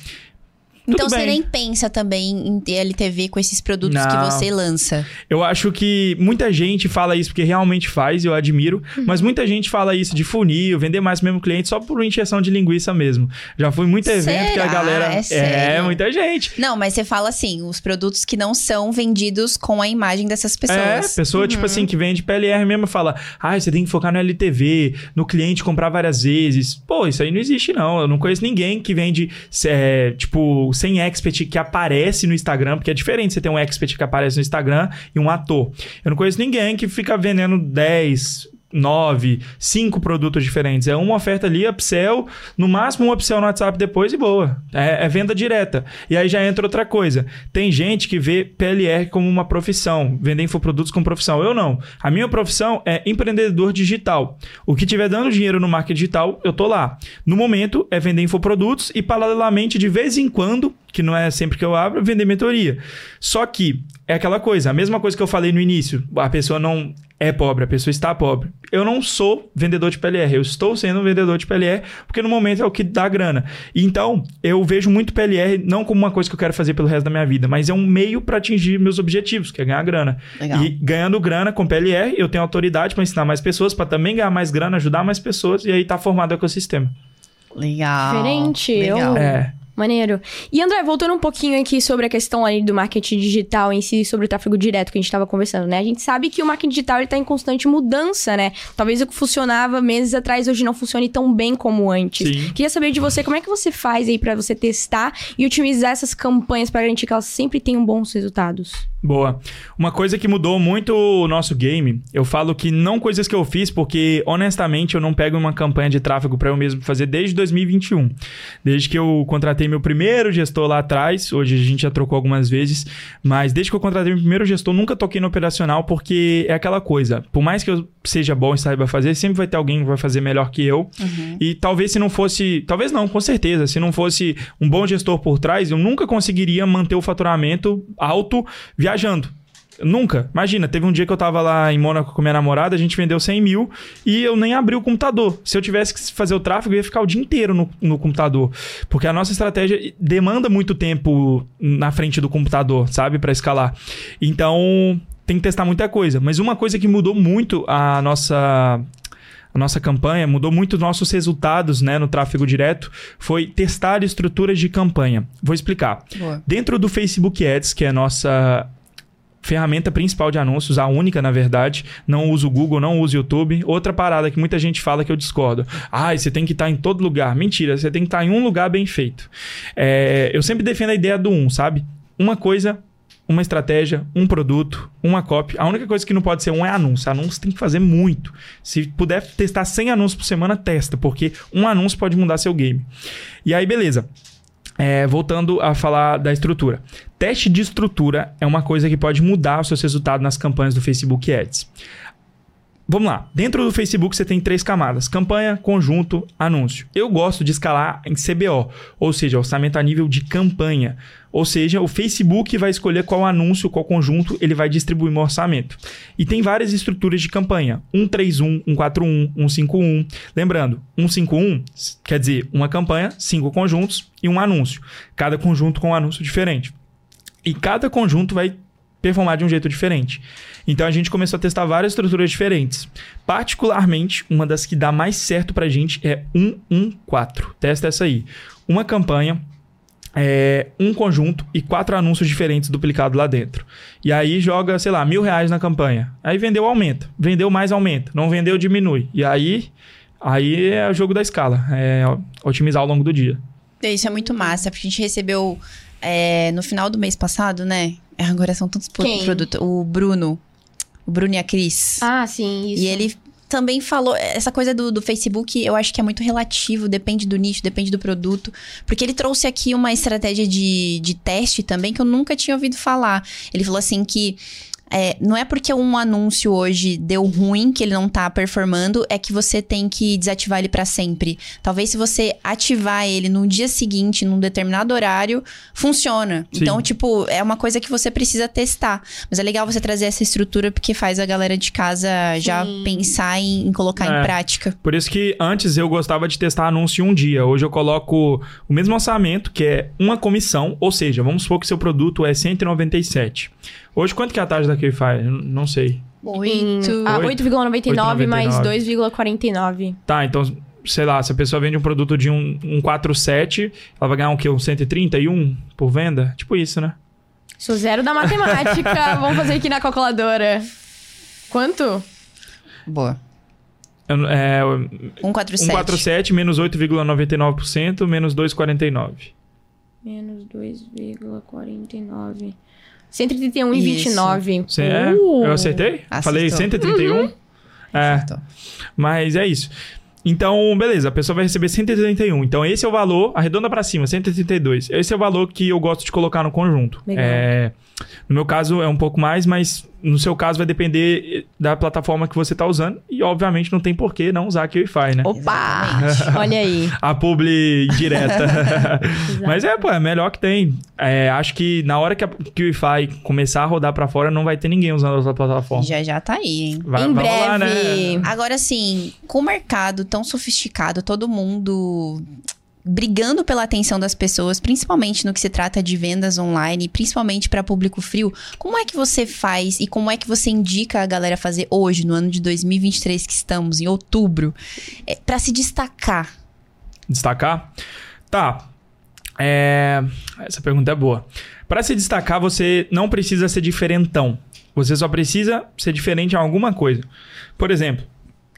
então você nem pensa também em ter LTV com esses produtos Não. que você lança. Eu acho que muita gente fala isso porque realmente faz, eu admiro, uhum. mas muita gente fala isso de funil, vender mais mesmo cliente só por injeção de linguiça mesmo. Já fui muito evento Será? que a galera. É, é, muita gente. Não, mas você fala assim, os produtos que não são vendidos com a imagem dessas pessoas. É, pessoa, tipo uhum. tipo assim, que vende PLR mesmo fala: ah, você tem que focar no LTV, no cliente comprar várias vezes. Pô, isso aí não existe, não. Eu não conheço ninguém que vende, é, tipo, sem expert que aparece no Instagram, porque é diferente você ter um expert que aparece no Instagram e um ator. Eu não conheço ninguém que fica vendendo 10, nove, cinco produtos diferentes. É uma oferta ali, upsell, no máximo um upsell no WhatsApp depois e boa. É, é, venda direta. E aí já entra outra coisa. Tem gente que vê PLR como uma profissão, vender infoprodutos como profissão. Eu não. A minha profissão é empreendedor digital. O que tiver dando dinheiro no marketing digital, eu tô lá. No momento é vender infoprodutos e paralelamente, de vez em quando, que não é sempre que eu abro, vender mentoria. Só que é aquela coisa, a mesma coisa que eu falei no início. A pessoa não é pobre, a pessoa está pobre. Eu não sou vendedor de PLR, eu estou sendo um vendedor de PLR porque no momento é o que dá grana. Então, eu vejo muito PLR não como uma coisa que eu quero fazer pelo resto da minha vida, mas é um meio para atingir meus objetivos, que é ganhar grana. Legal. E ganhando grana com PLR, eu tenho autoridade para ensinar mais pessoas, para também ganhar mais grana, ajudar mais pessoas e aí tá formado o ecossistema. Legal. Diferente. Legal. Eu... É. Maneiro. E André, voltando um pouquinho aqui sobre a questão ali do marketing digital em si, sobre o tráfego direto que a gente estava conversando, né? A gente sabe que o marketing digital está em constante mudança, né? Talvez o que funcionava meses atrás hoje não funcione tão bem como antes. Sim. Queria saber de você, como é que você faz aí para você testar e otimizar essas campanhas para garantir que elas sempre tenham bons resultados? Boa. Uma coisa que mudou muito o nosso game, eu falo que não coisas que eu fiz, porque honestamente eu não pego uma campanha de tráfego para eu mesmo fazer desde 2021. Desde que eu contratei meu primeiro gestor lá atrás, hoje a gente já trocou algumas vezes, mas desde que eu contratei meu primeiro gestor, nunca toquei no operacional, porque é aquela coisa, por mais que eu seja bom e saiba fazer, sempre vai ter alguém que vai fazer melhor que eu. Uhum. E talvez se não fosse, talvez não, com certeza, se não fosse um bom gestor por trás, eu nunca conseguiria manter o faturamento alto viajando viajando. Nunca. Imagina, teve um dia que eu tava lá em Mônaco com minha namorada, a gente vendeu 100 mil e eu nem abri o computador. Se eu tivesse que fazer o tráfego, eu ia ficar o dia inteiro no, no computador. Porque a nossa estratégia demanda muito tempo na frente do computador, sabe? para escalar. Então, tem que testar muita coisa. Mas uma coisa que mudou muito a nossa a nossa campanha, mudou muito os nossos resultados né, no tráfego direto, foi testar estruturas de campanha. Vou explicar. Boa. Dentro do Facebook Ads, que é a nossa ferramenta principal de anúncios, a única, na verdade. Não uso o Google, não uso o YouTube. Outra parada que muita gente fala que eu discordo. Ah, você tem que estar em todo lugar. Mentira, você tem que estar em um lugar bem feito. É, eu sempre defendo a ideia do um, sabe? Uma coisa uma estratégia, um produto, uma copy. A única coisa que não pode ser um é anúncio. Anúncio tem que fazer muito. Se puder testar 100 anúncios por semana, testa, porque um anúncio pode mudar seu game. E aí, beleza. É, voltando a falar da estrutura. Teste de estrutura é uma coisa que pode mudar os seus resultados nas campanhas do Facebook Ads. Vamos lá. Dentro do Facebook você tem três camadas: campanha, conjunto, anúncio. Eu gosto de escalar em CBO, ou seja, orçamento a nível de campanha. Ou seja, o Facebook vai escolher qual anúncio, qual conjunto ele vai distribuir no orçamento. E tem várias estruturas de campanha: 131, 141, 151. Lembrando, 151 quer dizer uma campanha, cinco conjuntos e um anúncio. Cada conjunto com um anúncio diferente. E cada conjunto vai performar de um jeito diferente. Então a gente começou a testar várias estruturas diferentes. Particularmente, uma das que dá mais certo pra gente é 114. Testa essa aí. Uma campanha, é, um conjunto e quatro anúncios diferentes duplicados lá dentro. E aí joga, sei lá, mil reais na campanha. Aí vendeu, aumenta. Vendeu mais, aumenta. Não vendeu, diminui. E aí, aí é o jogo da escala. É otimizar ao longo do dia. Isso é muito massa, porque a gente recebeu é, no final do mês passado, né? Agora são tantos produtos. O Bruno, o Bruno e a Cris. Ah, sim, isso. E ele também falou. Essa coisa do, do Facebook, eu acho que é muito relativo, depende do nicho, depende do produto. Porque ele trouxe aqui uma estratégia de, de teste também que eu nunca tinha ouvido falar. Ele falou assim que é, não é porque um anúncio hoje deu ruim, que ele não tá performando, é que você tem que desativar ele para sempre. Talvez se você ativar ele no dia seguinte, num determinado horário, funciona. Sim. Então, tipo, é uma coisa que você precisa testar. Mas é legal você trazer essa estrutura porque faz a galera de casa Sim. já pensar em, em colocar é. em prática. Por isso que antes eu gostava de testar anúncio em um dia. Hoje eu coloco o mesmo orçamento, que é uma comissão, ou seja, vamos supor que seu produto é 197. Hoje, quanto que é a taxa da Qify? Não sei. 8,99 ah, 8,99 mais 2,49. Tá, então, sei lá, se a pessoa vende um produto de um, um 47, ela vai ganhar um quê? Um 131 por venda? Tipo isso, né? Sou zero da matemática. Vamos fazer aqui na calculadora. Quanto? Boa. É, 147. 147 menos 8,99% menos 2,49. Menos 2,49. 131,29. Você é? Uh, eu acertei? Acertou. Falei 131? Uhum. É. Acertou. Mas é isso. Então, beleza, a pessoa vai receber 131. Então, esse é o valor, arredonda para cima, 132. Esse é o valor que eu gosto de colocar no conjunto. Legal. É, no meu caso é um pouco mais, mas no seu caso vai depender da plataforma que você está usando. E obviamente não tem por que não usar a Qify, né? Opa! Olha aí. a publi direta. mas é, pô, é melhor que tem. É, acho que na hora que a Qify começar a rodar para fora, não vai ter ninguém usando essa plataforma. Já já tá aí, hein? Vai, em breve. Lá, né? Agora sim, com o mercado tão sofisticado, todo mundo brigando pela atenção das pessoas, principalmente no que se trata de vendas online, principalmente para público frio. Como é que você faz e como é que você indica a galera fazer hoje, no ano de 2023 que estamos, em outubro, é, para se destacar? Destacar? Tá. É... Essa pergunta é boa. Para se destacar, você não precisa ser diferentão. Você só precisa ser diferente em alguma coisa. Por exemplo,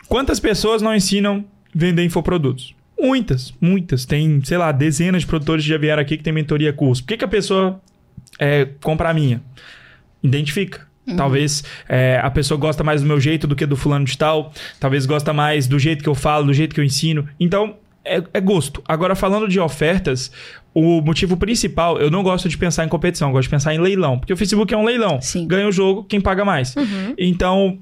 quantas pessoas não ensinam vender infoprodutos? Muitas, muitas. Tem, sei lá, dezenas de produtores que já vieram aqui que tem mentoria curso. Por que, que a pessoa é, compra a minha? identifica. Talvez é, a pessoa gosta mais do meu jeito do que do fulano de tal. Talvez gosta mais do jeito que eu falo, do jeito que eu ensino. Então, é, é gosto. Agora, falando de ofertas, o motivo principal, eu não gosto de pensar em competição, eu gosto de pensar em leilão. Porque o Facebook é um leilão. Sim. Ganha o jogo quem paga mais. Então,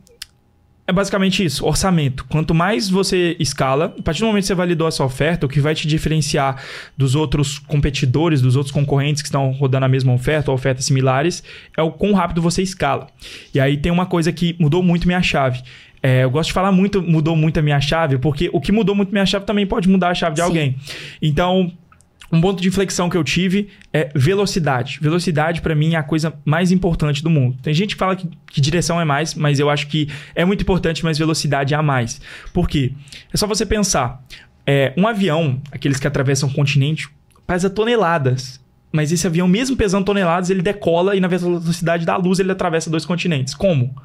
é basicamente isso, orçamento. Quanto mais você escala, a partir do momento que você validou essa oferta, o que vai te diferenciar dos outros competidores, dos outros concorrentes que estão rodando a mesma oferta ou ofertas similares, é o quão rápido você escala. E aí tem uma coisa que mudou muito minha chave. É, eu gosto de falar muito, mudou muito a minha chave, porque o que mudou muito minha chave também pode mudar a chave de Sim. alguém. Então, um ponto de inflexão que eu tive é velocidade. Velocidade, pra mim, é a coisa mais importante do mundo. Tem gente que fala que, que direção é mais, mas eu acho que é muito importante, mas velocidade é a mais. Por quê? É só você pensar. É, um avião, aqueles que atravessam o continente, pesa toneladas. Mas esse avião, mesmo pesando toneladas, ele decola e na velocidade da luz ele atravessa dois continentes. Como?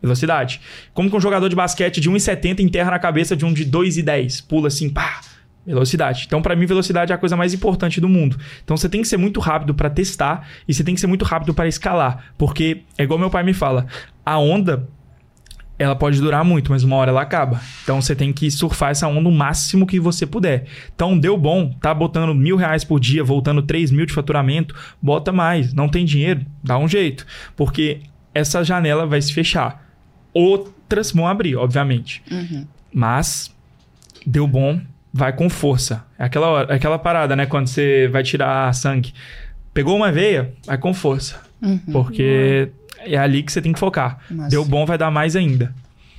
Velocidade. Como que um jogador de basquete de 1,70 enterra na cabeça de um de 2,10? Pula assim, pá. Velocidade. Então, pra mim, velocidade é a coisa mais importante do mundo. Então, você tem que ser muito rápido pra testar e você tem que ser muito rápido para escalar, porque é igual meu pai me fala, a onda ela pode durar muito, mas uma hora ela acaba. Então você tem que surfar essa onda o máximo que você puder. Então deu bom, tá botando mil reais por dia, voltando três mil de faturamento, bota mais. Não tem dinheiro, dá um jeito, porque essa janela vai se fechar. Outras vão abrir, obviamente. Mas deu bom, vai com força. É aquela, hora, é aquela parada, né? Quando você vai tirar sangue. Pegou uma veia, vai com força. Porque é ali que você tem que focar. Nossa. Deu bom, vai dar mais ainda.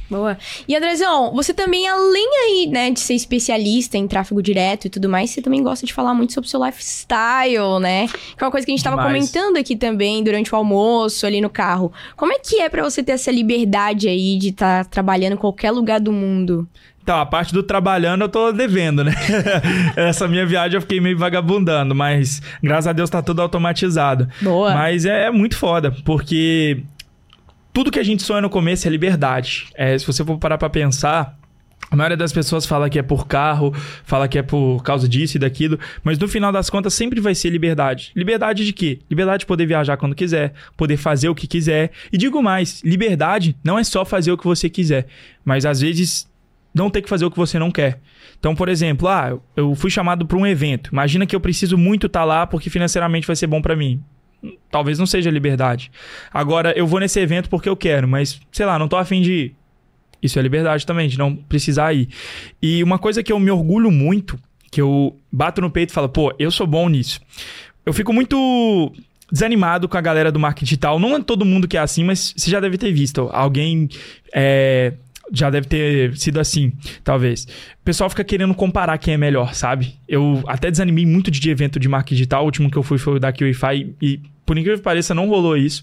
Boa. E Andrezão, você também, além aí, né, de ser especialista em tráfego direto e tudo mais, você também gosta de falar muito sobre o seu lifestyle, né? Que é uma coisa que a gente tava Demais. comentando aqui também durante o almoço, ali no carro. Como é que é pra você ter essa liberdade aí de estar trabalhando em qualquer lugar do mundo? Então, a parte do trabalhando eu tô devendo, né? Essa minha viagem eu fiquei meio vagabundando, mas graças a Deus tá tudo automatizado. Boa. Mas é, é muito foda, porque tudo que a gente sonha no começo é liberdade. É, se você for parar pra pensar, a maioria das pessoas fala que é por carro, fala que é por causa disso e daquilo, mas no final das contas sempre vai ser liberdade. Liberdade de quê? Liberdade de poder viajar quando quiser, poder fazer o que quiser. E digo mais, liberdade não é só fazer o que você quiser, mas às vezes não ter que fazer o que você não quer. Então, por exemplo, ah, eu- fui chamado para um evento. Imagina que eu preciso muito estar lá porque financeiramente vai ser bom para mim. Talvez não seja liberdade. Agora, eu vou nesse evento porque eu quero, mas sei lá, não tô afim de ir. Isso é liberdade também, de não precisar ir. E uma coisa que eu me orgulho muito, que eu bato no peito e falo, pô, eu sou bom nisso. Eu fico muito desanimado com a galera do marketing digital. Não é todo mundo que é assim, mas você já deve ter visto. Alguém é, já deve ter sido assim, talvez. O pessoal fica querendo comparar quem é melhor, sabe? Eu até desanimei muito de evento de marketing digital. O último que eu fui foi o da QIFI e, por incrível que pareça, não rolou isso.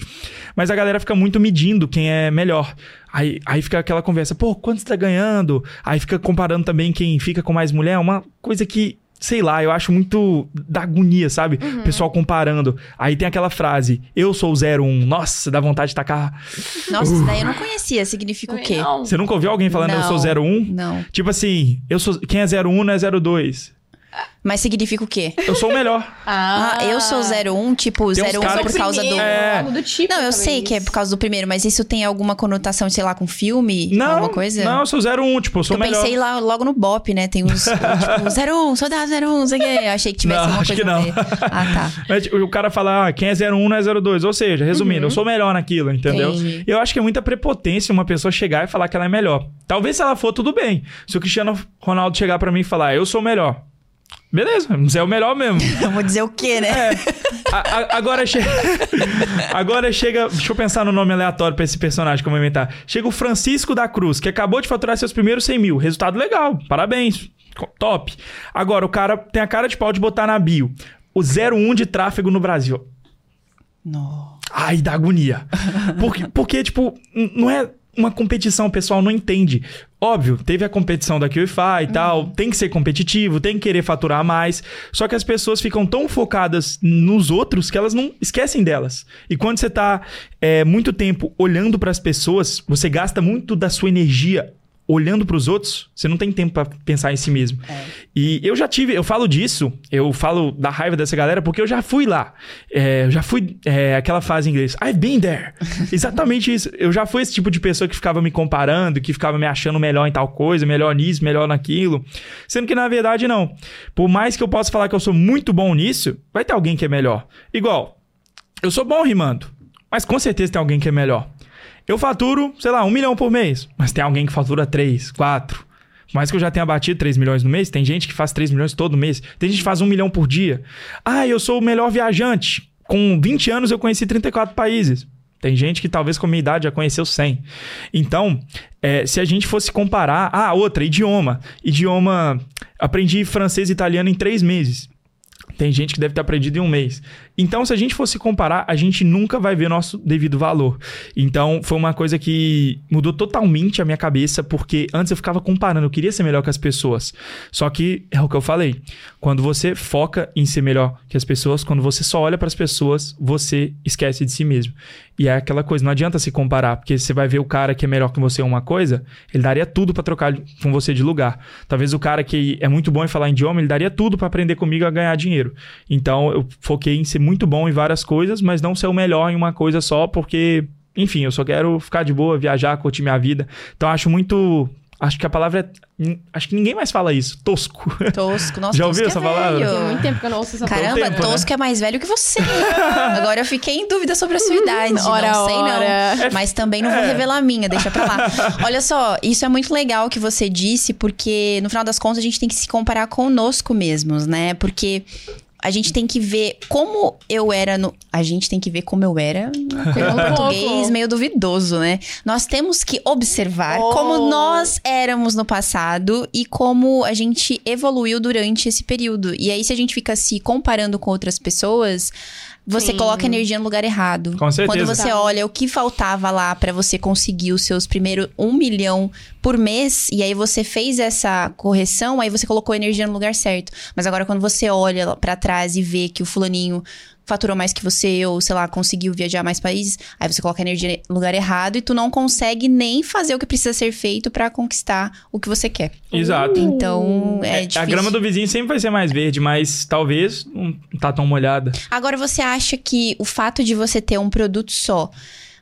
Mas a galera fica muito medindo quem é melhor. Aí, aí fica aquela conversa, pô, quanto você tá ganhando? Aí fica comparando também quem fica com mais mulher. Uma coisa que, sei lá, eu acho muito da agonia, sabe? O pessoal comparando. Aí tem aquela frase, eu sou o 01. Nossa, dá vontade de tacar. Nossa, isso daí eu não conhecia. Significa o quê? Não. Você nunca ouviu alguém falando eu sou Não. 01? Não. Tipo assim, eu sou quem é 01 não é 02. Mas significa o quê? Eu sou o melhor. Ah, eu sou 01, tipo, Tem uns 01 cara por causa do. É. Algo do tipo, Não, eu sei que é por causa do primeiro, mas isso tem alguma conotação, sei lá, com filme? Não, alguma coisa? não, eu sou 01, tipo, eu sou eu o melhor. pensei lá logo no Bop, né? Tem uns, tipo, 01, soldado 01, não sei o quê. Eu achei que tivesse Não, alguma acho coisa que a não. ver. Ah, tá. Mas, tipo, o cara fala, ah, quem é 01 não é 02. Ou seja, resumindo, eu sou melhor naquilo, entendeu? Entendi. Eu acho que é muita prepotência uma pessoa chegar e falar que ela é melhor. Talvez se ela for, tudo bem. Se o Cristiano Ronaldo chegar pra mim e falar, eu sou o melhor. Beleza, você é o melhor mesmo. Eu vou dizer o quê, né? É. A- a- agora chega. agora chega. Deixa eu pensar no nome aleatório pra esse personagem que eu vou inventar. Chega o Francisco da Cruz, que acabou de faturar seus primeiros 100 mil. Resultado legal. Parabéns. Top. Agora, o cara tem a cara de pau de botar na bio. O 01 de tráfego no Brasil. Não. Ai, dá agonia. Porque, porque tipo, não é uma competição, o pessoal não entende. Óbvio, teve a competição da QIFI e tal, tem que ser competitivo, tem que querer faturar mais. Só que as pessoas ficam tão focadas nos outros que elas não esquecem delas. E quando você tá é, muito tempo olhando para as pessoas, você gasta muito da sua energia olhando para os outros, você não tem tempo para pensar em si mesmo. É. E eu já tive, eu falo disso, eu falo da raiva dessa galera porque eu já fui lá. É, eu já fui é, aquela fase em inglês. I've been there. Exatamente isso. Eu já fui esse tipo de pessoa que ficava me comparando, que ficava me achando melhor em tal coisa, melhor nisso, melhor naquilo. Sendo que na verdade não. Por mais que eu possa falar que eu sou muito bom nisso, vai ter alguém que é melhor. Igual, eu sou bom rimando, mas com certeza tem alguém que é melhor. Eu faturo, sei lá, um milhão por mês, mas tem alguém que fatura três, quatro. Mais que eu já tenha batido 3 milhões no mês, tem gente que faz 3 milhões todo mês. Tem gente que faz um milhão por dia. Ah, eu sou o melhor viajante. Com 20 anos eu conheci 34 países. Tem gente que talvez com a minha idade já conheceu 100. Então, é, se a gente fosse comparar... Ah, outra, idioma. Idioma... Aprendi francês e italiano em três meses. Tem gente que deve ter aprendido em um mês. Então, se a gente fosse comparar, a gente nunca vai ver nosso devido valor. Então, foi uma coisa que mudou totalmente a minha cabeça, porque antes eu ficava comparando, eu queria ser melhor que as pessoas. Só que é o que eu falei. Quando você foca em ser melhor que as pessoas, quando você só olha para as pessoas, você esquece de si mesmo. E é aquela coisa, não adianta se comparar, porque você vai ver o cara que é melhor que você em uma coisa, ele daria tudo para trocar com você de lugar. Talvez o cara que é muito bom em falar idioma, ele daria tudo para aprender comigo a ganhar dinheiro. Então, eu foquei em ser muito bom em várias coisas, mas não ser o melhor em uma coisa só, porque, enfim, eu só quero ficar de boa, viajar, curtir minha vida. Então, acho muito Acho que a palavra é. Acho que ninguém mais fala isso. Tosco. Tosco. Nossa, Já ouviu é essa palavra? velho. Tem muito tempo que eu não ouço essa Caramba, tempo, né? Tosco é mais velho que você. Agora eu fiquei em dúvida sobre a sua idade. Ora, não sei, ora. não. Mas também não vou revelar a minha, deixa pra lá. Olha só, isso é muito legal que você disse, porque no final das contas a gente tem que se comparar conosco mesmos, né? Porque. A gente tem que ver como eu era no. A gente tem que ver como eu era. Um português meio duvidoso, né? Nós temos que observar Oh. como nós éramos no passado e como a gente evoluiu durante esse período. E aí, se a gente fica se comparando com outras pessoas, você Sim. coloca energia no lugar errado. Com certeza. Quando você Tá. olha o que faltava lá pra você conseguir os seus primeiros um milhão por mês, e aí você fez essa correção, aí você colocou energia no lugar certo. Mas agora, quando você olha pra trás e vê que o fulaninho faturou mais que você, ou sei lá, conseguiu viajar mais países, aí você coloca a energia no lugar errado e tu não consegue nem fazer o que precisa ser feito pra conquistar o que você quer. Exato. Então, é, É, difícil. a grama do vizinho sempre vai ser mais verde, mas talvez não tá tão molhada. Agora, você acha que o fato de você ter um produto só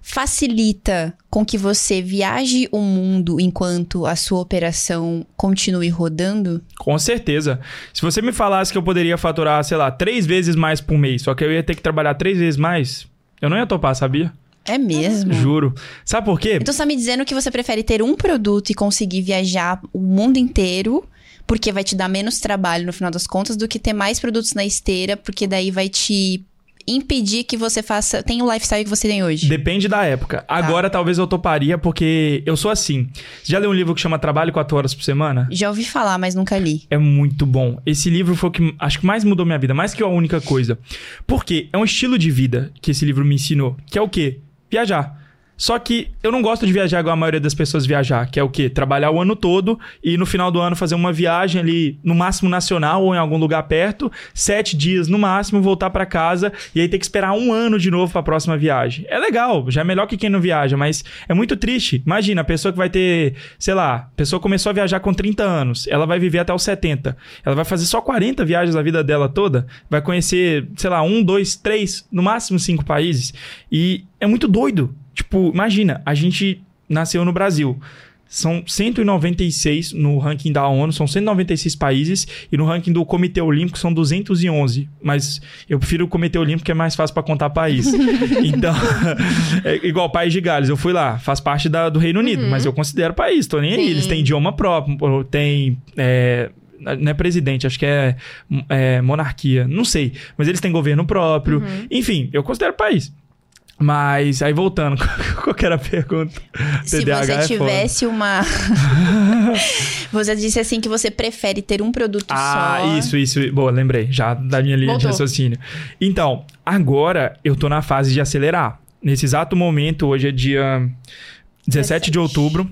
facilita com que você viaje o mundo enquanto a sua operação continue rodando? Com certeza. Se você me falasse que eu poderia faturar, sei lá, três vezes mais por mês, só que eu ia ter que trabalhar três vezes mais, eu não ia topar, sabia? É mesmo? Juro. Sabe por quê? Então você tá me dizendo que você prefere ter um produto e conseguir viajar o mundo inteiro, porque vai te dar menos trabalho no final das contas, do que ter mais produtos na esteira, porque daí vai te impedir que você faça. tenha o lifestyle que você tem hoje. Depende da época. Agora talvez eu toparia porque eu sou assim. Você já leu um livro que chama Trabalho 4 horas por semana? Já ouvi falar, mas nunca li. É muito bom. Esse livro foi o que acho que mais mudou minha vida, mais que a única coisa. Porque é um estilo de vida que esse livro me ensinou, que é o quê? Viajar. Só que eu não gosto de viajar igual a maioria das pessoas viajar, que é o quê? Trabalhar o ano todo e no final do ano fazer uma viagem ali, no máximo nacional ou em algum lugar perto, sete dias no máximo, voltar pra casa e aí ter que esperar um ano de novo pra próxima viagem. É legal, já é melhor que quem não viaja, mas é muito triste. Imagina, a pessoa que vai ter, sei lá, a pessoa começou a viajar com 30 anos, ela vai viver até os 70. Ela vai fazer só 40 viagens a vida dela toda, vai conhecer, sei lá, um, dois, três, no máximo cinco países. E é muito doido. Tipo, imagina, a gente nasceu no Brasil. São 196 no ranking da ONU, são 196 países, e no ranking do Comitê Olímpico são 211. Mas eu prefiro o Comitê Olímpico, que é mais fácil pra contar país. então, é igual País de Gales, eu fui lá, faz parte da- do Reino Unido, mas eu considero país, tô nem aí. Sim. Eles têm idioma próprio, tem. é, não é presidente, acho que é, é monarquia, não sei. Mas eles têm governo próprio. Enfim, eu considero país. Mas, aí voltando, qual que era a pergunta? Se TDAH você é foda. tivesse uma. você disse assim que você prefere ter um produto Ah, só. isso, isso. Boa, lembrei já da minha linha de Voltou. raciocínio. Então, agora eu tô na fase de acelerar. Nesse exato momento, hoje é dia 17 de outubro.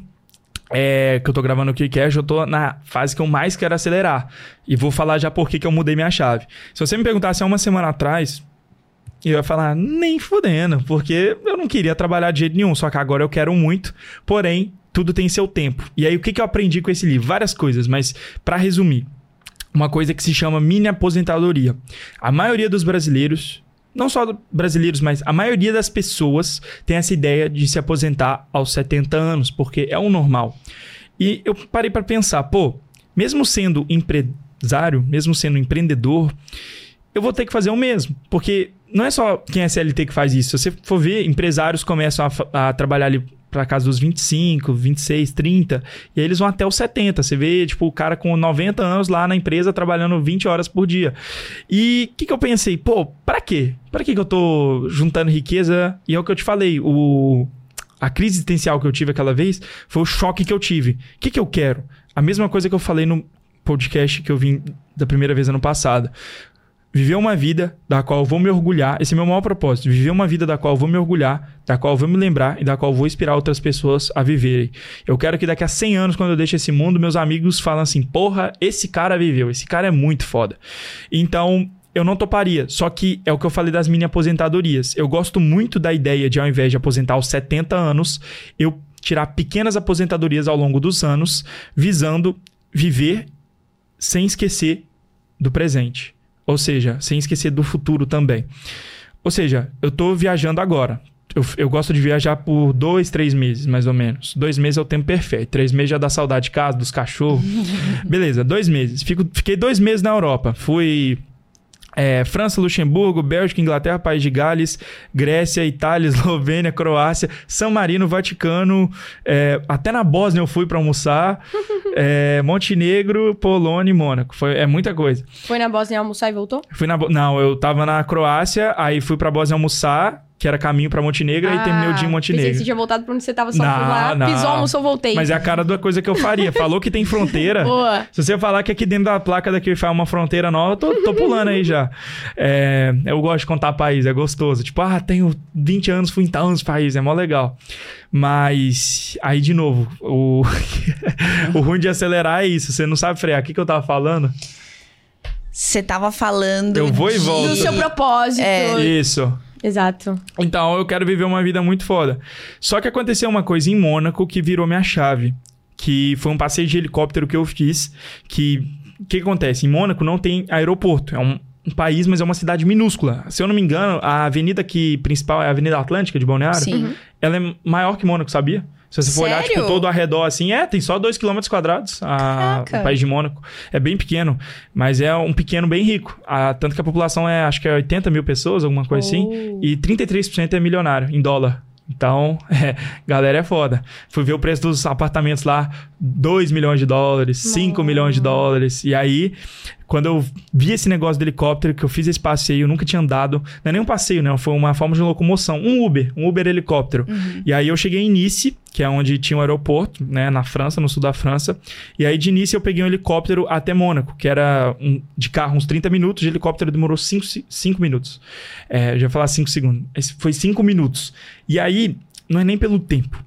É, que eu tô gravando o KeyCast, eu tô na fase que eu mais quero acelerar. E vou falar já por que eu mudei minha chave. Se você me perguntasse há uma semana atrás, eu ia falar, nem fudendo, porque eu não queria trabalhar de jeito nenhum, só que agora eu quero muito, porém, tudo tem seu tempo. E aí, o que, que eu aprendi com esse livro? Várias coisas, mas para resumir, uma coisa que se chama mini aposentadoria. A maioria dos brasileiros, não só brasileiros, mas a maioria das pessoas tem essa ideia de se aposentar aos 70 anos, porque é o normal. E eu parei para pensar, pô, mesmo sendo empresário, mesmo sendo empreendedor, eu vou ter que fazer o mesmo, porque não é só quem é CLT que faz isso. Se você for ver, empresários começam a, a trabalhar ali para casa dos 25, 26, 30, e aí eles vão até os 70. Você vê, tipo, o cara com 90 anos lá na empresa trabalhando 20 horas por dia. E o que, que eu pensei? Pô, para quê? Para que, que eu tô juntando riqueza? E é o que eu te falei, o a crise existencial que eu tive aquela vez foi o choque que eu tive. O que, que eu quero? A mesma coisa que eu falei no podcast que eu vim da primeira vez ano passado viver uma vida da qual eu vou me orgulhar. Esse é meu maior propósito. Viver uma vida da qual eu vou me orgulhar, da qual eu vou me lembrar e da qual eu vou inspirar outras pessoas a viverem. Eu quero que daqui a 100 anos, quando eu deixe esse mundo, meus amigos falem assim: porra, esse cara viveu, esse cara é muito foda. Então. Eu não toparia, só que é o que eu falei das mini aposentadorias. Eu gosto muito da ideia de, ao invés de aposentar aos 70 anos, eu tirar pequenas aposentadorias ao longo dos anos, visando viver sem esquecer do presente. Ou seja, sem esquecer do futuro também. Ou seja, eu estou viajando agora. Eu, eu, gosto de viajar por dois, três meses, mais ou menos. Dois meses é o tempo perfeito. Três meses já dá saudade de casa, dos cachorros. Beleza, dois meses. Fico, fiquei dois meses na Europa. Fui é, França, Luxemburgo, Bélgica, Inglaterra, País de Gales, Grécia, Itália, Eslovênia, Croácia, São Marino, Vaticano, é, até na Bósnia eu fui para almoçar, é, Montenegro, Polônia e Mônaco. Foi, é muita coisa. Foi na Bósnia almoçar e voltou? Fui na, não, eu tava na Croácia, aí fui pra Bósnia almoçar, que era caminho pra Montenegro, ah, aí terminei o dia em Montenegro. Pensei que você tinha voltado pra onde você tava só não, lá, não. pisou, almoçou, voltei. Mas é a cara da coisa que eu faria. Falou que tem fronteira. Boa. Se você falar que aqui dentro da placa daqui vai uma fronteira nova, eu tô, tô pulando aí já. É, eu gosto de contar país, é gostoso. Tipo, ah, tenho 20 anos, fui em tantos países, é mó legal. Mas aí, de novo, o, o ruim de acelerar é isso. Você não sabe frear. O que, que eu tava falando? Você tava falando. Eu vou e volto. Do seu propósito. É. Isso. Exato. Então, eu quero viver uma vida muito foda. Só que aconteceu uma coisa em Mônaco que virou minha chave. Que foi um passeio de helicóptero que eu fiz. Que. O que acontece? Em Mônaco não tem aeroporto. É um, um país, mas é uma cidade minúscula. Se eu não me engano, a avenida aqui principal é a Avenida Atlântica de Balneário. Sim. Ela é maior que Mônaco, sabia? Se você for olhar, tipo, todo ao redor, assim, é, tem só 2 km quadrados o país de Mônaco. É bem pequeno, mas é um pequeno bem rico. A, tanto que a população é, acho que é 80 mil pessoas, alguma coisa assim, oh. assim, e 33% é milionário, em dólar. Então, é, galera é foda. Fui ver o preço dos apartamentos lá, 2 milhões de dólares, 5 milhões de dólares. E aí, quando eu vi esse negócio do helicóptero, que eu fiz esse passeio, eu nunca tinha andado. Não é nem um passeio, não. Foi uma forma de locomoção. Um Uber, um Uber helicóptero. Uhum. E aí eu cheguei em Nice, que é onde tinha um aeroporto, né? Na França, no sul da França. E aí de Nice eu peguei um helicóptero até Mônaco, que era um, de carro uns 30 minutos. De helicóptero demorou 5 minutos. É, já ia falar 5 segundos. Foi 5 minutos. E aí, não é nem pelo tempo.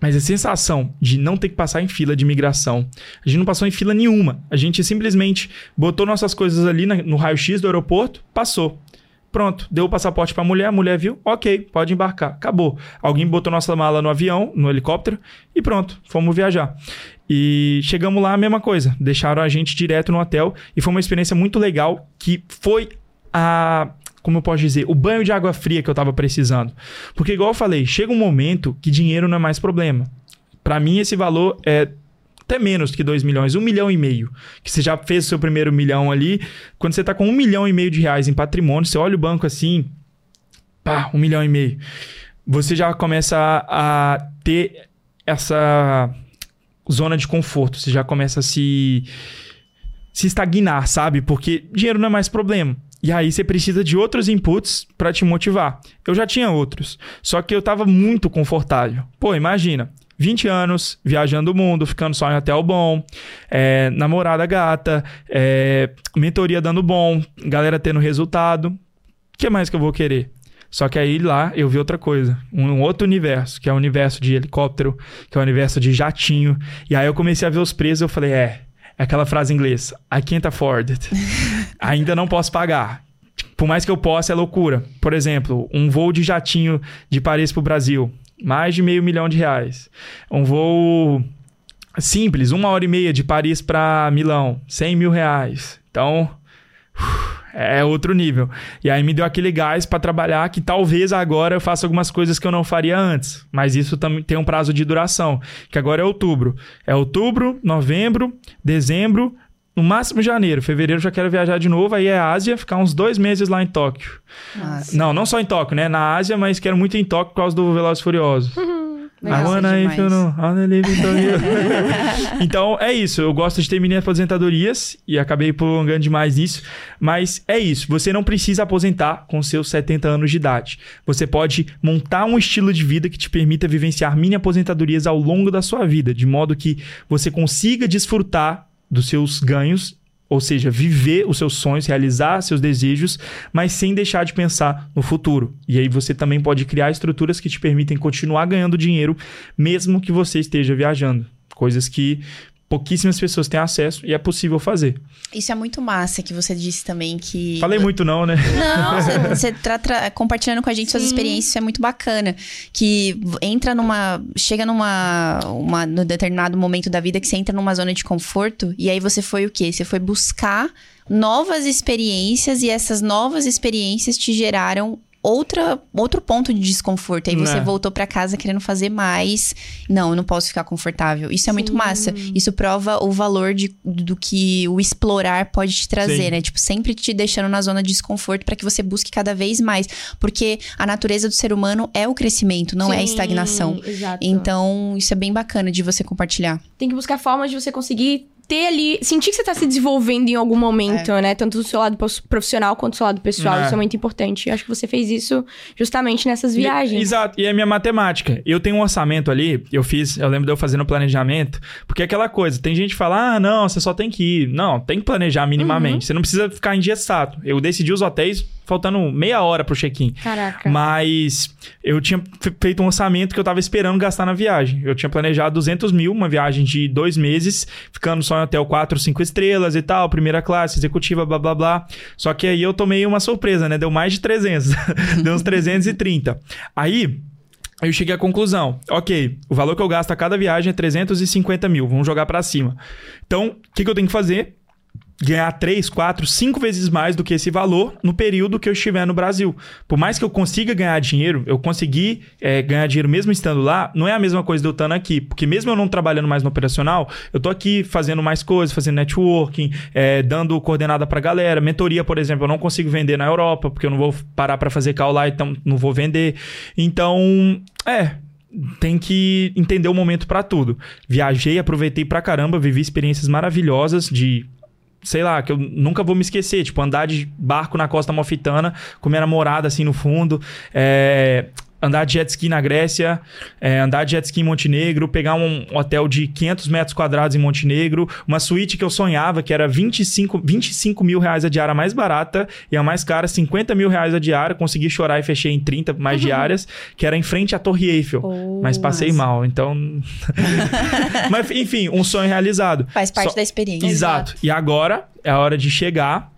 Mas a sensação de não ter que passar em fila de imigração. A gente não passou em fila nenhuma. A gente simplesmente botou nossas coisas ali no raio-x do aeroporto, passou. Pronto, deu o passaporte para a mulher, a mulher viu, ok, pode embarcar, acabou. Alguém botou nossa mala no avião, no helicóptero e pronto, fomos viajar. E chegamos lá, a mesma coisa, deixaram a gente direto no hotel e foi uma experiência muito legal que foi a como eu posso dizer, o banho de água fria que eu tava precisando. Porque, igual eu falei, chega um momento que dinheiro não é mais problema. Para mim, esse valor é até menos que 2 milhões, 1 um milhão e meio. Que você já fez o seu primeiro milhão ali. Quando você tá com 1 um milhão e meio de reais em patrimônio, você olha o banco assim, pá, 1 um milhão e meio. Você já começa a, a ter essa zona de conforto. Você já começa a se, se estagnar, sabe? Porque dinheiro não é mais problema. E aí você precisa de outros inputs para te motivar. Eu já tinha outros, só que eu estava muito confortável. Pô, imagina, 20 anos, viajando o mundo, ficando só em hotel bom, é, namorada gata, é, mentoria dando bom, galera tendo resultado. O que mais que eu vou querer? Só que aí lá eu vi outra coisa, um outro universo, que é o universo de helicóptero, que é o universo de jatinho. E aí eu comecei a ver os preços, eu falei, é, é aquela frase em inglês, I can't afford it. Ainda não posso pagar. Por mais que eu possa, é loucura. Por exemplo, um voo de jatinho de Paris para o Brasil. mais de meio milhão de reais. Um voo simples, uma hora e meia de Paris para Milão, 100 mil reais. Então, é outro nível. E aí me deu aquele gás para trabalhar que talvez agora eu faça algumas coisas que eu não faria antes. Mas isso também tem um prazo de duração, que agora é outubro. É outubro, novembro, dezembro, no máximo janeiro. Fevereiro já quero viajar de novo, aí é Ásia, ficar uns dois meses lá em Tóquio. Nossa. Não, não só em Tóquio, né? Na Ásia, mas quero muito ir em Tóquio por causa do Velozes Furiosos. I wanna if you know, I wanna live Tokyo. então, é isso. Eu gosto de ter mini aposentadorias e acabei prolongando demais nisso. Mas é isso. Você não precisa aposentar com seus 70 anos de idade. Você pode montar um estilo de vida que te permita vivenciar mini aposentadorias ao longo da sua vida, de modo que você consiga desfrutar dos seus ganhos ou seja, viver os seus sonhos, realizar seus desejos, mas sem deixar de pensar no futuro. E aí você também pode criar estruturas que te permitem continuar ganhando dinheiro, mesmo que você esteja viajando. Coisas que pouquíssimas pessoas têm acesso e é possível fazer. Isso é muito massa que você disse também que. Falei muito não, né? Não, você- você tá compartilhando com a gente suas experiências, isso é muito bacana. Que entra numa. Chega numa. Uma, no determinado momento da vida que você entra numa zona de conforto. E aí você foi o quê? Você foi buscar novas experiências e essas novas experiências te geraram. Outra, outro ponto de desconforto. Aí você Né. voltou pra casa querendo fazer mais. Não, eu não posso ficar confortável. Isso é muito massa. Isso prova o valor de, do que o explorar pode te trazer, Sim. né? Tipo, sempre te deixando na zona de desconforto para que você busque cada vez mais. Porque a natureza do ser humano é o crescimento, não é a Sim, estagnação. Exato. Então, isso é bem bacana de você compartilhar. Tem que buscar formas de você conseguir ter ali. Sentir que você tá se desenvolvendo em algum momento, né? Tanto do seu lado profissional quanto do seu lado pessoal. É. Isso é muito importante. Eu acho que você fez isso justamente nessas viagens. E- exato, e é minha matemática. Eu tenho um orçamento ali, eu fiz, eu lembro de eu fazendo planejamento, porque é aquela coisa, tem gente que fala, ah, não, você só tem que ir. Não, tem que planejar minimamente. Você não precisa ficar engessado. Eu decidi os hotéis faltando meia hora pro check-in. Caraca. Mas eu tinha fe- feito um orçamento que eu tava esperando gastar na viagem. Eu tinha planejado 200 mil, uma viagem de dois meses, ficando só em hotel 4, 5 estrelas e tal, primeira classe, executiva, blá blá blá. Só que aí eu tomei uma surpresa, né? Deu mais de 300. Deu uns 330. Aí. Eu cheguei à conclusão, ok, o valor que eu gasto a cada viagem é 350 mil, vamos jogar pra cima. Então, o que, que eu tenho que fazer? Ganhar 3, 4, 5 vezes mais do que esse valor no período que eu estiver no Brasil. Por mais que eu consiga ganhar dinheiro, eu consegui é, ganhar dinheiro mesmo estando lá, não é a mesma coisa de eu estando aqui. Porque mesmo eu não trabalhando mais no operacional, eu tô aqui fazendo mais coisas, fazendo networking, é, dando coordenada pra galera. Mentoria, por exemplo, eu não consigo vender na Europa, porque eu não vou parar pra fazer call lá, então não vou vender. Então, é, tem que entender o momento pra tudo. Viajei, aproveitei pra caramba, vivi experiências maravilhosas de sei lá, que eu nunca vou me esquecer, tipo, andar de barco na costa malfitana com minha namorada assim no fundo, é, andar de jet ski na Grécia, é, andar de jet ski em Montenegro, pegar um hotel de 500 metros quadrados em Montenegro, uma suíte que eu sonhava, que era 25, 25 mil reais a diária mais barata e a mais cara, 50 mil reais a diária, consegui chorar e fechei em 30 mais diárias, que era em frente à Torre Eiffel, Oh, mas passei massa. mal, então... mas enfim, um sonho realizado. Faz parte Só- da experiência. Exato. E agora é a hora de chegar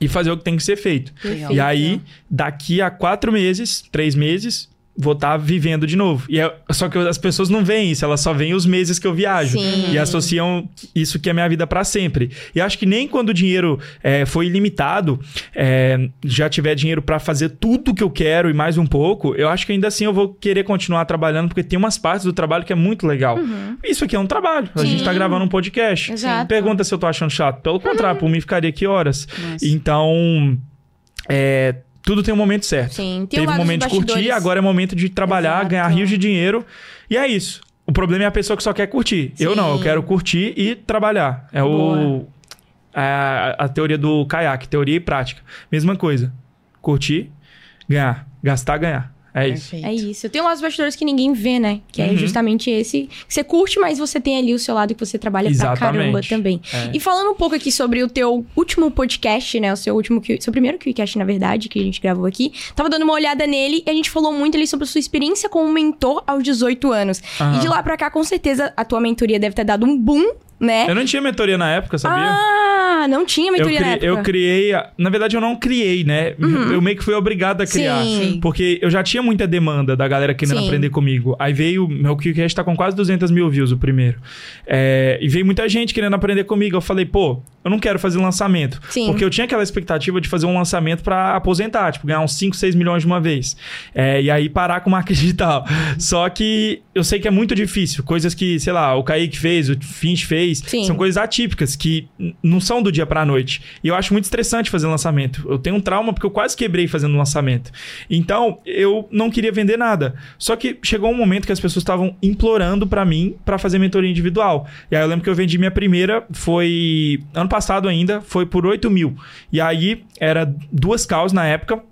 e fazer o que tem que ser feito. Legal. E aí, daqui a quatro meses, três meses, vou estar vivendo de novo. E é- só que as pessoas não veem isso, elas só veem os meses que eu viajo. Sim. E associam isso que é minha vida para sempre. E acho que nem quando o dinheiro é, foi ilimitado, é, já tiver dinheiro para fazer tudo que eu quero e mais um pouco, eu acho que ainda assim eu vou querer continuar trabalhando, porque tem umas partes do trabalho que é muito legal. Isso aqui é um trabalho. A gente tá gravando um podcast. Exato. Pergunta se eu tô achando chato. Pelo contrário, por mim ficaria aqui horas. Nossa. Então, é, tudo tem um momento certo. Sim, tem Teve um momento de curtir, agora é momento de trabalhar, Exato. ganhar rios de dinheiro. E é isso. O problema é a pessoa que só quer curtir. Eu não, eu Sim. quero curtir e trabalhar. É o a, a teoria do caiaque, teoria e prática. Mesma coisa. Curtir, ganhar, gastar, ganhar. É isso. Perfeito. É isso. Tem um lado dos bastidores que ninguém vê, né? Que é Uhum. justamente esse. Que você curte, mas você tem ali o seu lado que você trabalha pra caramba Exatamente. também. É. E falando um pouco aqui sobre o teu último podcast, né? O seu último, seu primeiro QCast, na verdade, que a gente gravou aqui. Tava dando uma olhada nele e a gente falou muito ali sobre a sua experiência como mentor aos 18 anos. Aham. E de lá pra cá, com certeza, a tua mentoria deve ter dado um boom, né? Eu não tinha mentoria na época, sabia? Ah, não tinha Eu, mentoria na cri- época. eu criei. a- Na verdade, eu não criei, né? Eu meio que fui obrigado a criar. Sim. Porque eu já tinha muita demanda da galera querendo Sim. aprender comigo. Aí veio. Meu KickCast tá com quase 200 mil views o primeiro. É, e veio muita gente querendo aprender comigo. Eu falei, pô, eu não quero fazer lançamento. Sim. Porque eu tinha aquela expectativa de fazer um lançamento pra aposentar, tipo, ganhar uns 5, 6 milhões de uma vez. É, e aí parar com marketing digital. Só que eu sei que é muito difícil. Coisas que, sei lá, o Kaique fez, o Finch fez, Sim. são coisas atípicas que não são do dia pra noite. E eu acho muito estressante fazer lançamento. Eu tenho um trauma porque eu quase quebrei fazendo lançamento. Então, eu não queria vender nada. Só que chegou um momento que as pessoas estavam implorando pra mim pra fazer mentoria individual. E aí eu lembro que eu vendi minha primeira, foi ano passado ainda, foi por 8 mil. E aí era duas causas na época.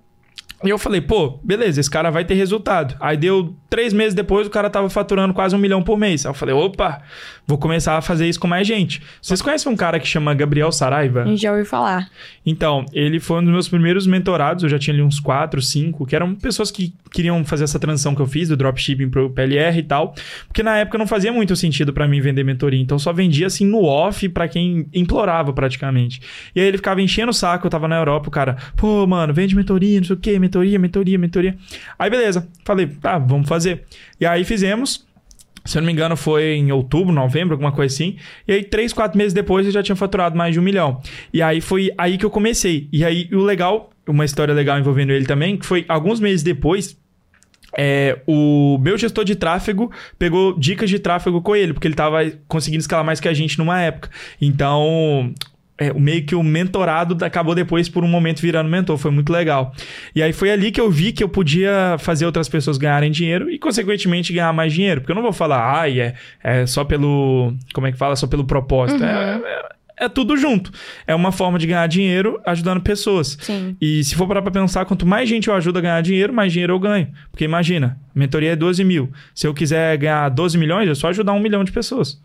E eu falei, pô, beleza, esse cara vai ter resultado. Aí deu três meses depois, o cara tava faturando quase um milhão por mês. Aí eu falei, opa, vou começar a fazer isso com mais gente. Vocês conhecem um cara que chama Gabriel Saraiva? A gente já ouviu falar. Então, ele foi um dos meus primeiros mentorados. Eu já tinha ali uns quatro, cinco, que eram pessoas que queriam fazer essa transição que eu fiz do dropshipping pro PLR e tal. Porque na época não fazia muito sentido pra mim vender mentoria. Então, eu só vendia assim no off pra quem implorava praticamente. E aí ele ficava enchendo o saco. Eu tava na Europa, o cara, pô, mano, vende mentoria, não sei o quê, mentoria, mentoria, mentoria. Aí, beleza. Falei, tá, vamos fazer. E aí fizemos. Se eu não me engano, foi em outubro, novembro, alguma coisa assim. E aí, três, quatro meses depois, eu já tinha faturado mais de um milhão. E aí foi aí que eu comecei. E aí, o legal, uma história legal envolvendo ele também, que foi alguns meses depois. é, o meu gestor de tráfego pegou dicas de tráfego com ele, porque ele tava conseguindo escalar mais que a gente numa época. Então, é, o meio que o mentorado acabou depois por um momento virando mentor, foi muito legal. E aí foi ali que eu vi que eu podia fazer outras pessoas ganharem dinheiro e, consequentemente, ganhar mais dinheiro. Porque eu não vou falar, ai, é, é só pelo. Como é que fala? Só pelo propósito. É, é- é tudo junto. É uma forma de ganhar dinheiro ajudando pessoas. Sim. E se for parar pra pensar, quanto mais gente eu ajudo a ganhar dinheiro, mais dinheiro eu ganho. Porque imagina, mentoria é 12 mil. Se eu quiser ganhar 12 milhões, é só ajudar um milhão de pessoas.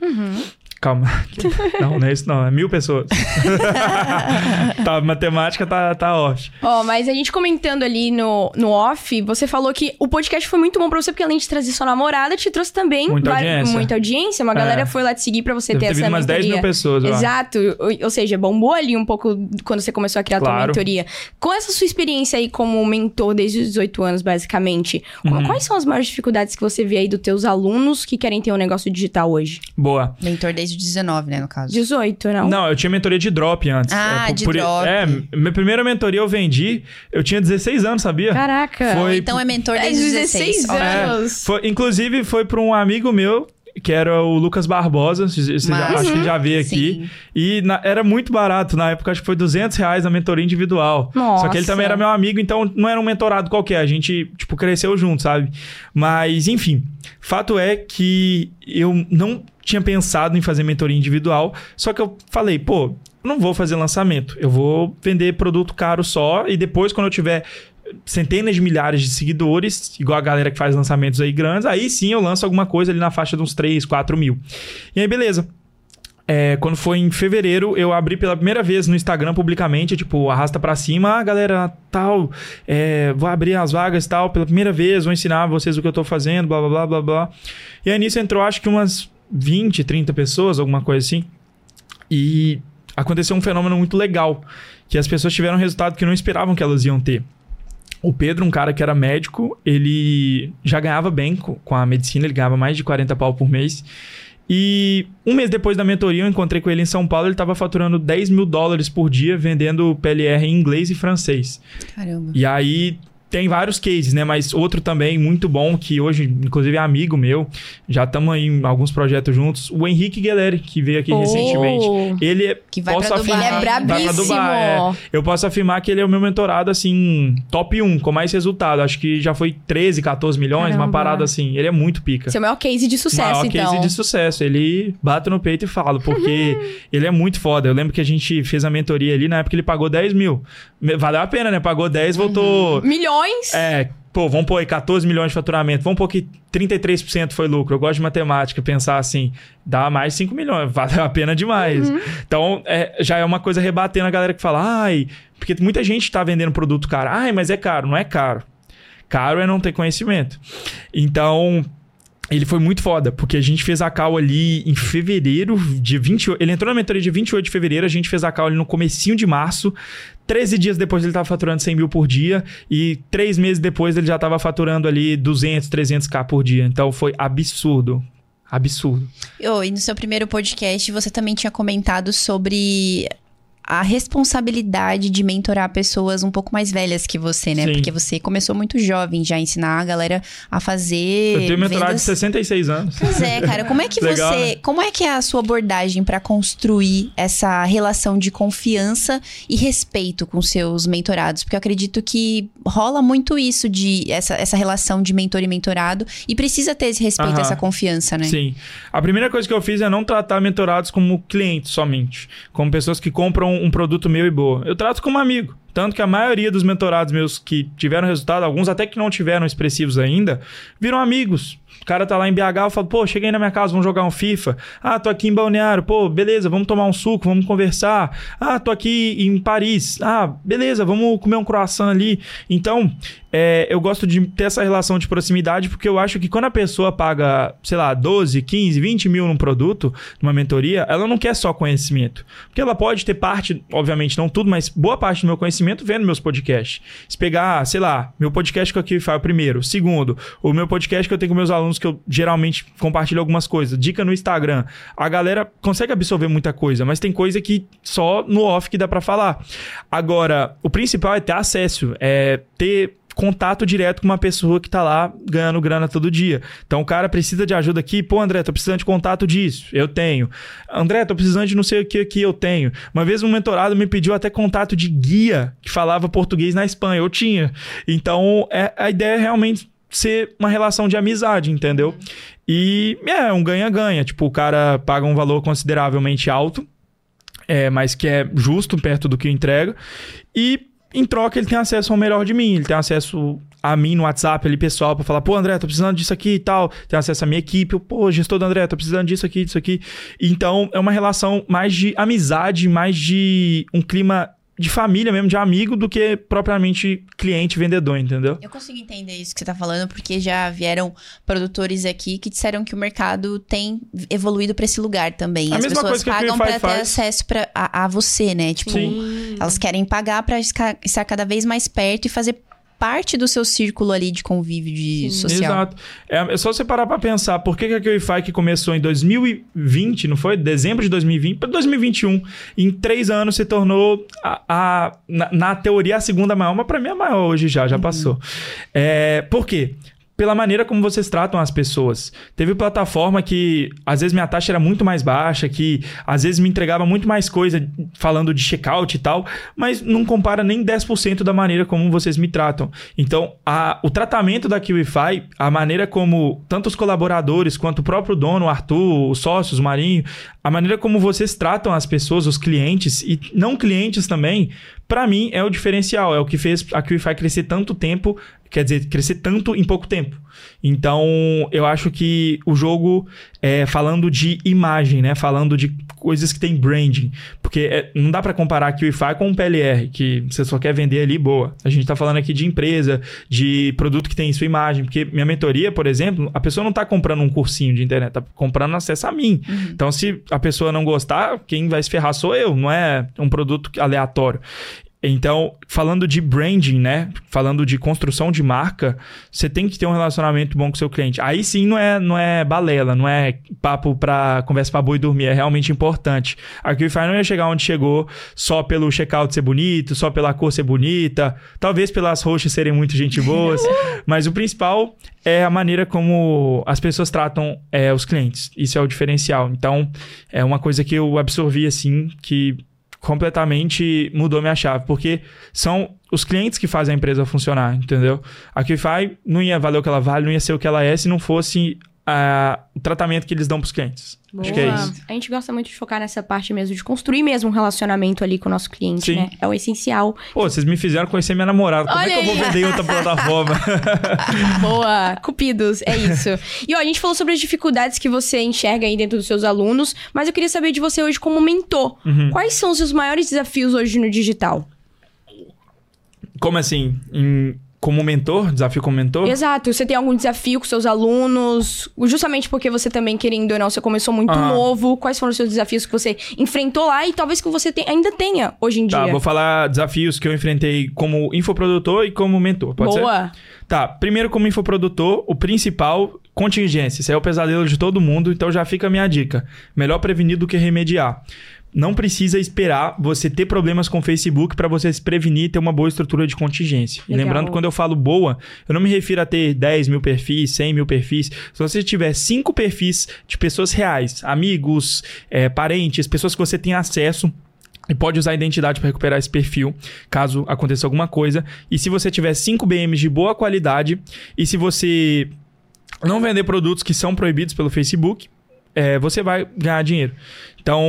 Calma. Não, não é isso não. É mil pessoas. tá, matemática tá, tá off. Ó, mas a gente comentando ali no, no off, você falou que o podcast foi muito bom pra você, porque além de trazer sua namorada, te trouxe também Muita audiência. muita audiência. Uma É. galera foi lá te seguir pra você Deve ter ter essa umas 10 mentoria. mil pessoas. Exato. Ou, ou seja, bombou ali um pouco quando você começou a criar a tua Claro. mentoria. Com essa sua experiência aí como mentor desde os 18 anos, basicamente, Uhum. quais são as maiores dificuldades que você vê aí dos teus alunos que querem ter um negócio digital hoje? Boa. Mentor desde os 19, né, no caso. 18, não? Não, eu tinha mentoria de drop antes. Ah, por- de por- drop. É, minha primeira mentoria eu vendi, eu tinha 16 anos, sabia? Caraca. Foi- Então é mentor É, desde os 16. 16 Ó, anos. É, foi- inclusive, foi para um amigo meu, que era o Lucas Barbosa. Você já- Mas- acho que ele já veio aqui. Sim. E na- era muito barato na época, acho que foi 200 reais a mentoria individual. Nossa. Só que ele também era meu amigo, então não era um mentorado qualquer. A gente, tipo, cresceu junto, sabe? Mas, enfim. Fato é que eu não tinha pensado em fazer mentoria individual. Só que eu falei, pô, não vou fazer lançamento. Eu vou vender produto caro só. E depois, quando eu tiver centenas de milhares de seguidores, igual a galera que faz lançamentos aí grandes, aí sim eu lanço alguma coisa ali na faixa de uns 3, 4 mil. E aí, beleza. É, quando foi em fevereiro, eu abri pela primeira vez no Instagram publicamente, tipo, arrasta pra cima, ah, galera, tal, é, vou abrir as vagas tal, pela primeira vez, vou ensinar vocês o que eu tô fazendo, blá, blá, blá, blá, blá. E aí nisso entrou, acho que umas 20, 30 pessoas, alguma coisa assim. E aconteceu um fenômeno muito legal, que as pessoas tiveram um resultado que não esperavam que elas iam ter. O Pedro, um cara que era médico, ele já ganhava bem co- com a medicina, ele ganhava mais de 40 pau por mês. E um mês depois da mentoria, eu encontrei com ele em São Paulo, ele estava faturando 10 mil dólares por dia vendendo PLR em inglês e francês. Caramba. E aí tem vários cases, né? Mas outro também muito bom, que hoje, inclusive, é amigo meu. Já estamos aí em alguns projetos juntos. O Henrique Guilherme, que veio aqui Oh. recentemente. Ele é. Que vai posso pra Dubai. Ele é Vai Vai pra brabíssimo. Dubai, é. Eu posso afirmar que ele é o meu mentorado, assim, top 1, com mais resultado. Acho que já foi 13, 14 milhões, Caramba. uma parada assim. Ele é muito pica. Seu maior case de sucesso, Maior então. case de sucesso. Ele bate no peito e fala, porque ele é muito foda. Eu lembro que a gente fez a mentoria ali, na época ele pagou 10 mil. Valeu a pena, né? Pagou 10, voltou. Milhões? É, pô, vamos pôr aí 14 milhões de faturamento. Vamos pôr que 33% foi lucro. Eu gosto de matemática, pensar assim, dá mais 5 milhões. Valeu a pena demais. Então, é, já é uma coisa rebatendo a galera que fala, ai, porque muita gente tá vendendo produto caro. Ai, mas é caro. Não é caro. Caro é não ter conhecimento. Então, ele foi muito foda, porque a gente fez a call ali em fevereiro, de 28. Ele entrou na mentoria de 28 de fevereiro, a gente fez a call ali no comecinho de março. 13 dias depois ele estava faturando 100 mil por dia e três meses depois ele já estava faturando ali 200, 300k por dia. Então foi absurdo. Absurdo. Oh, e no seu primeiro podcast você também tinha comentado sobre a responsabilidade de mentorar pessoas um pouco mais velhas que você, né? Sim. Porque você começou muito jovem já a ensinar a galera a fazer. Eu tenho mentorado vendas... de 66 anos. Pois é, cara. Como é que Legal, você. né? Como é que é a sua abordagem para construir essa relação de confiança e respeito com seus mentorados? Porque eu acredito que rola muito isso de essa, essa relação de mentor e mentorado e precisa ter esse respeito, Aham. essa confiança, né? Sim. A primeira coisa que eu fiz é não tratar mentorados como clientes somente, como pessoas que compram um produto meu e boa. Eu trato como amigo. Tanto que a maioria dos mentorados meus que tiveram resultado, alguns até que não tiveram expressivos ainda, viram amigos. O cara tá lá em BH, eu falo, pô, cheguei na minha casa, vamos jogar um FIFA. Ah, tô aqui em Balneário, pô, beleza, vamos tomar um suco, vamos conversar. Ah, tô aqui em Paris. Ah, beleza, vamos comer um croissant ali. Então, é, eu gosto de ter essa relação de proximidade, porque eu acho que quando a pessoa paga, sei lá, 12, 15, 20 mil num produto, numa mentoria, ela não quer só conhecimento. Porque ela pode ter parte, obviamente não tudo, mas boa parte do meu conhecimento vendo meus podcasts. Se pegar, sei lá, meu podcast que eu aqui falo primeiro, segundo, o meu podcast que eu tenho com meus alunos, que eu geralmente compartilho algumas coisas, dica no Instagram, a galera consegue absorver muita coisa, mas tem coisa que só no off que dá pra falar. Agora, o principal é ter acesso, é ter contato direto com uma pessoa que tá lá ganhando grana todo dia. Então o cara precisa de ajuda aqui, pô, André, tô precisando de contato disso, eu tenho. André, tô precisando de não sei o que aqui, eu tenho. Uma vez um mentorado me pediu até contato de guia que falava português na Espanha, eu tinha. Então é, a ideia é realmente ser uma relação de amizade, entendeu? E é um ganha-ganha, tipo, o cara paga um valor consideravelmente alto, é, mas que é justo perto do que entrega. E em troca ele tem acesso ao melhor de mim, ele tem acesso a mim no WhatsApp ali pessoal pra falar, pô, André, tô precisando disso aqui e tal. Tem acesso à minha equipe, eu, pô, gestor do André, tô precisando disso aqui, disso aqui. Então é uma relação mais de amizade, mais de um clima de família mesmo, de amigo, do que propriamente cliente, vendedor, entendeu? Eu consigo entender isso que você tá falando, porque já vieram produtores aqui que disseram que o mercado tem evoluído pra esse lugar também. A As pessoas pagam pra ter acesso pra, a, a você, né? Tipo, Sim. elas querem pagar esca- estar cada vez mais perto e fazer parte do seu círculo ali de convívio de social. Exato. É, é só você parar pra pensar por que, que a QIFI que começou em 2020, não foi? Dezembro de 2020 para 2021, em três anos se tornou a, a- na, na teoria a segunda maior, mas pra mim é a maior hoje já, já passou. É, por quê? Pela maneira como vocês tratam as pessoas. Teve plataforma que às vezes minha taxa era muito mais baixa, que às vezes me entregava muito mais coisa falando de checkout e tal, mas não compara nem 10% da maneira como vocês me tratam. Então, a- o tratamento da QIFI, a maneira como tanto os colaboradores quanto o próprio dono, o Arthur, os sócios, o Marinho, a maneira como vocês tratam as pessoas, os clientes e não clientes também, pra mim é o diferencial, é o que fez a QIFI crescer tanto tempo, quer dizer, crescer tanto em pouco tempo. Então, eu acho que o jogo, é, falando de imagem, né? Falando de coisas que tem branding. Porque é, não dá pra comparar a QIFI com um PLR, que você só quer vender ali, boa. A gente tá falando aqui de empresa, de produto que tem sua imagem. Porque minha mentoria, por exemplo, a pessoa não tá comprando um cursinho de internet, tá comprando acesso a mim. Então, se a pessoa não gostar, quem vai se ferrar sou eu, não é um produto aleatório. Então, falando de branding, né? Falando de construção de marca, você tem que ter um relacionamento bom com o seu cliente. Aí sim não é, não é balela, não é papo pra conversa pra boi dormir, é realmente importante. A QIFI não ia chegar onde chegou só pelo checkout ser bonito, só pela cor ser bonita, talvez pelas roxas serem muito gente boas, mas o principal é a maneira como as pessoas tratam é, os clientes. Isso é o diferencial. Então, é uma coisa que eu absorvi assim, que completamente mudou minha chave, porque são os clientes que fazem a empresa funcionar, entendeu? A QFI não ia valer o que ela vale, não ia ser o que ela é se não fosse o tratamento que eles dão pros clientes. Acho que é Boa. isso. A gente gosta muito de focar nessa parte mesmo, de construir mesmo um relacionamento ali com o nosso cliente, Sim. né? É o essencial. Pô, vocês me fizeram conhecer minha namorada. Como é Olha que eu vou aí. vender em outra plataforma? Boa, cupidos, é isso. E ó, a gente falou sobre as dificuldades que você enxerga aí dentro dos seus alunos, mas eu queria saber de você hoje como mentor. Uhum. Quais são os seus maiores desafios hoje no digital? Como assim? Em como mentor, desafio como mentor? Exato. Você tem algum desafio com seus alunos? Justamente porque você também, querendo ou não, você começou muito Ah. novo. Quais foram os seus desafios que você enfrentou lá e talvez que você te- ainda tenha hoje em Tá, dia? vou falar desafios que eu enfrentei como infoprodutor e como mentor, pode ser? Boa. Tá, primeiro como infoprodutor, o principal, contingência. Isso aí é o pesadelo de todo mundo, então já fica a minha dica. Melhor prevenir do que remediar. Não precisa esperar você ter problemas com o Facebook para você se prevenir e ter uma boa estrutura de contingência. E Legal. lembrando, quando eu falo boa, eu não me refiro a ter 10 mil perfis, 100 mil perfis. Se você tiver cinco perfis de pessoas reais, amigos, eh, parentes, pessoas que você tem acesso, e pode usar a identidade para recuperar esse perfil, caso aconteça alguma coisa. E se você tiver 5 BMs de boa qualidade, e se você não vender produtos que são proibidos pelo Facebook, é, você vai ganhar dinheiro. Então,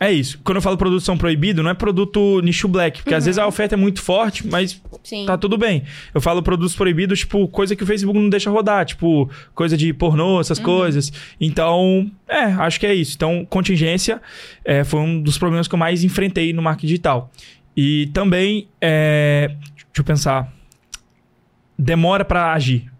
é isso. Quando eu falo produtos são proibidos, não é produto nicho black, porque às vezes a oferta é muito forte, mas Sim. tá tudo bem. Eu falo produtos proibidos, tipo, coisa que o Facebook não deixa rodar, tipo, coisa de pornô, essas coisas. Então, é, acho que é isso. Então, contingência é, foi um dos problemas que eu mais enfrentei no marketing digital. E também, é, deixa eu pensar, demora pra agir.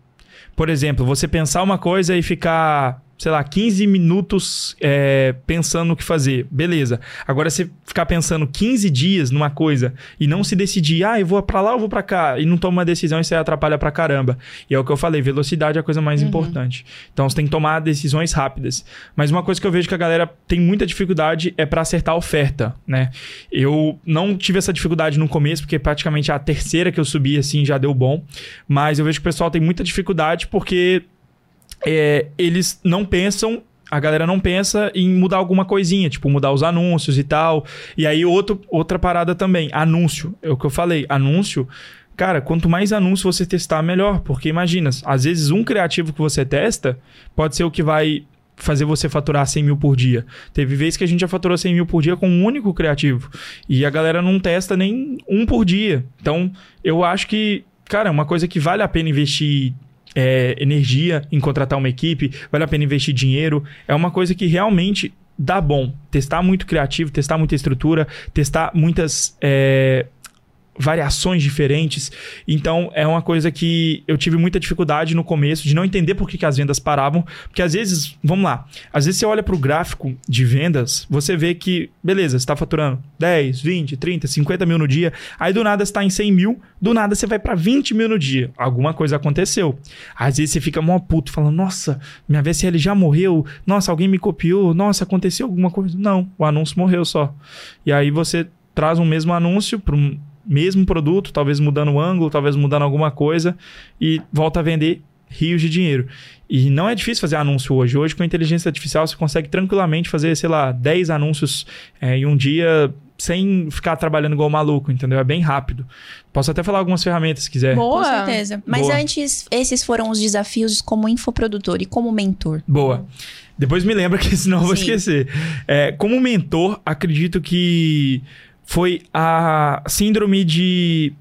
Por exemplo, você pensar uma coisa e ficar, sei lá, 15 minutos é, pensando o que fazer. Beleza. Agora você ficar pensando 15 dias numa coisa e não se decidir, ah, eu vou pra lá ou vou pra cá, e não toma uma decisão, isso aí atrapalha pra caramba. E é o que eu falei, velocidade é a coisa mais importante. Então você tem que tomar decisões rápidas. Mas uma coisa que eu vejo que a galera tem muita dificuldade é pra acertar a oferta, né? Eu não tive essa dificuldade no começo, porque praticamente a terceira que eu subi assim já deu bom. Mas eu vejo que o pessoal tem muita dificuldade porque é, eles não pensam. A galera não pensa em mudar alguma coisinha, tipo mudar os anúncios e tal. E aí, outro, outra parada também, anúncio. É o que eu falei, anúncio. Cara, quanto mais anúncio você testar, melhor. Porque imagina, às vezes um criativo que você testa pode ser o que vai fazer você faturar 100 mil por dia. Teve vezes que a gente já faturou 100 mil por dia com um único criativo. E a galera não testa nem um por dia. Então, eu acho que, cara, é uma coisa que vale a pena investir é, energia em contratar uma equipe, vale a pena investir dinheiro. É uma coisa que realmente dá bom. Testar muito criativo, testar muita estrutura, testar muitas. é, variações diferentes. Então, é uma coisa que eu tive muita dificuldade no começo de não entender por que, que as vendas paravam. Porque às vezes, vamos lá, às vezes você olha para o gráfico de vendas, você vê que, beleza, você está faturando 10, 20, 30, 50 mil no dia, aí do nada está em 100 mil, do nada você vai para 20 mil no dia. Alguma coisa aconteceu. Às vezes você fica mó puto, falando, nossa, minha VSL já morreu, nossa, alguém me copiou, nossa, aconteceu alguma coisa. Não, o anúncio morreu só. E aí você traz um mesmo anúncio para um mesmo produto, talvez mudando o ângulo, talvez mudando alguma coisa e volta a vender rios de dinheiro. E não é difícil fazer anúncio hoje. Hoje, com a inteligência artificial, você consegue tranquilamente fazer, sei lá, 10 anúncios é, em um dia sem ficar trabalhando igual maluco, entendeu? É bem rápido. Posso até falar algumas ferramentas se quiser. Boa. Com certeza. Mas Boa. antes, esses foram os desafios como infoprodutor e como mentor. Boa. Depois me lembra que senão eu vou Sim. esquecer. É, como mentor, acredito que foi a síndrome de.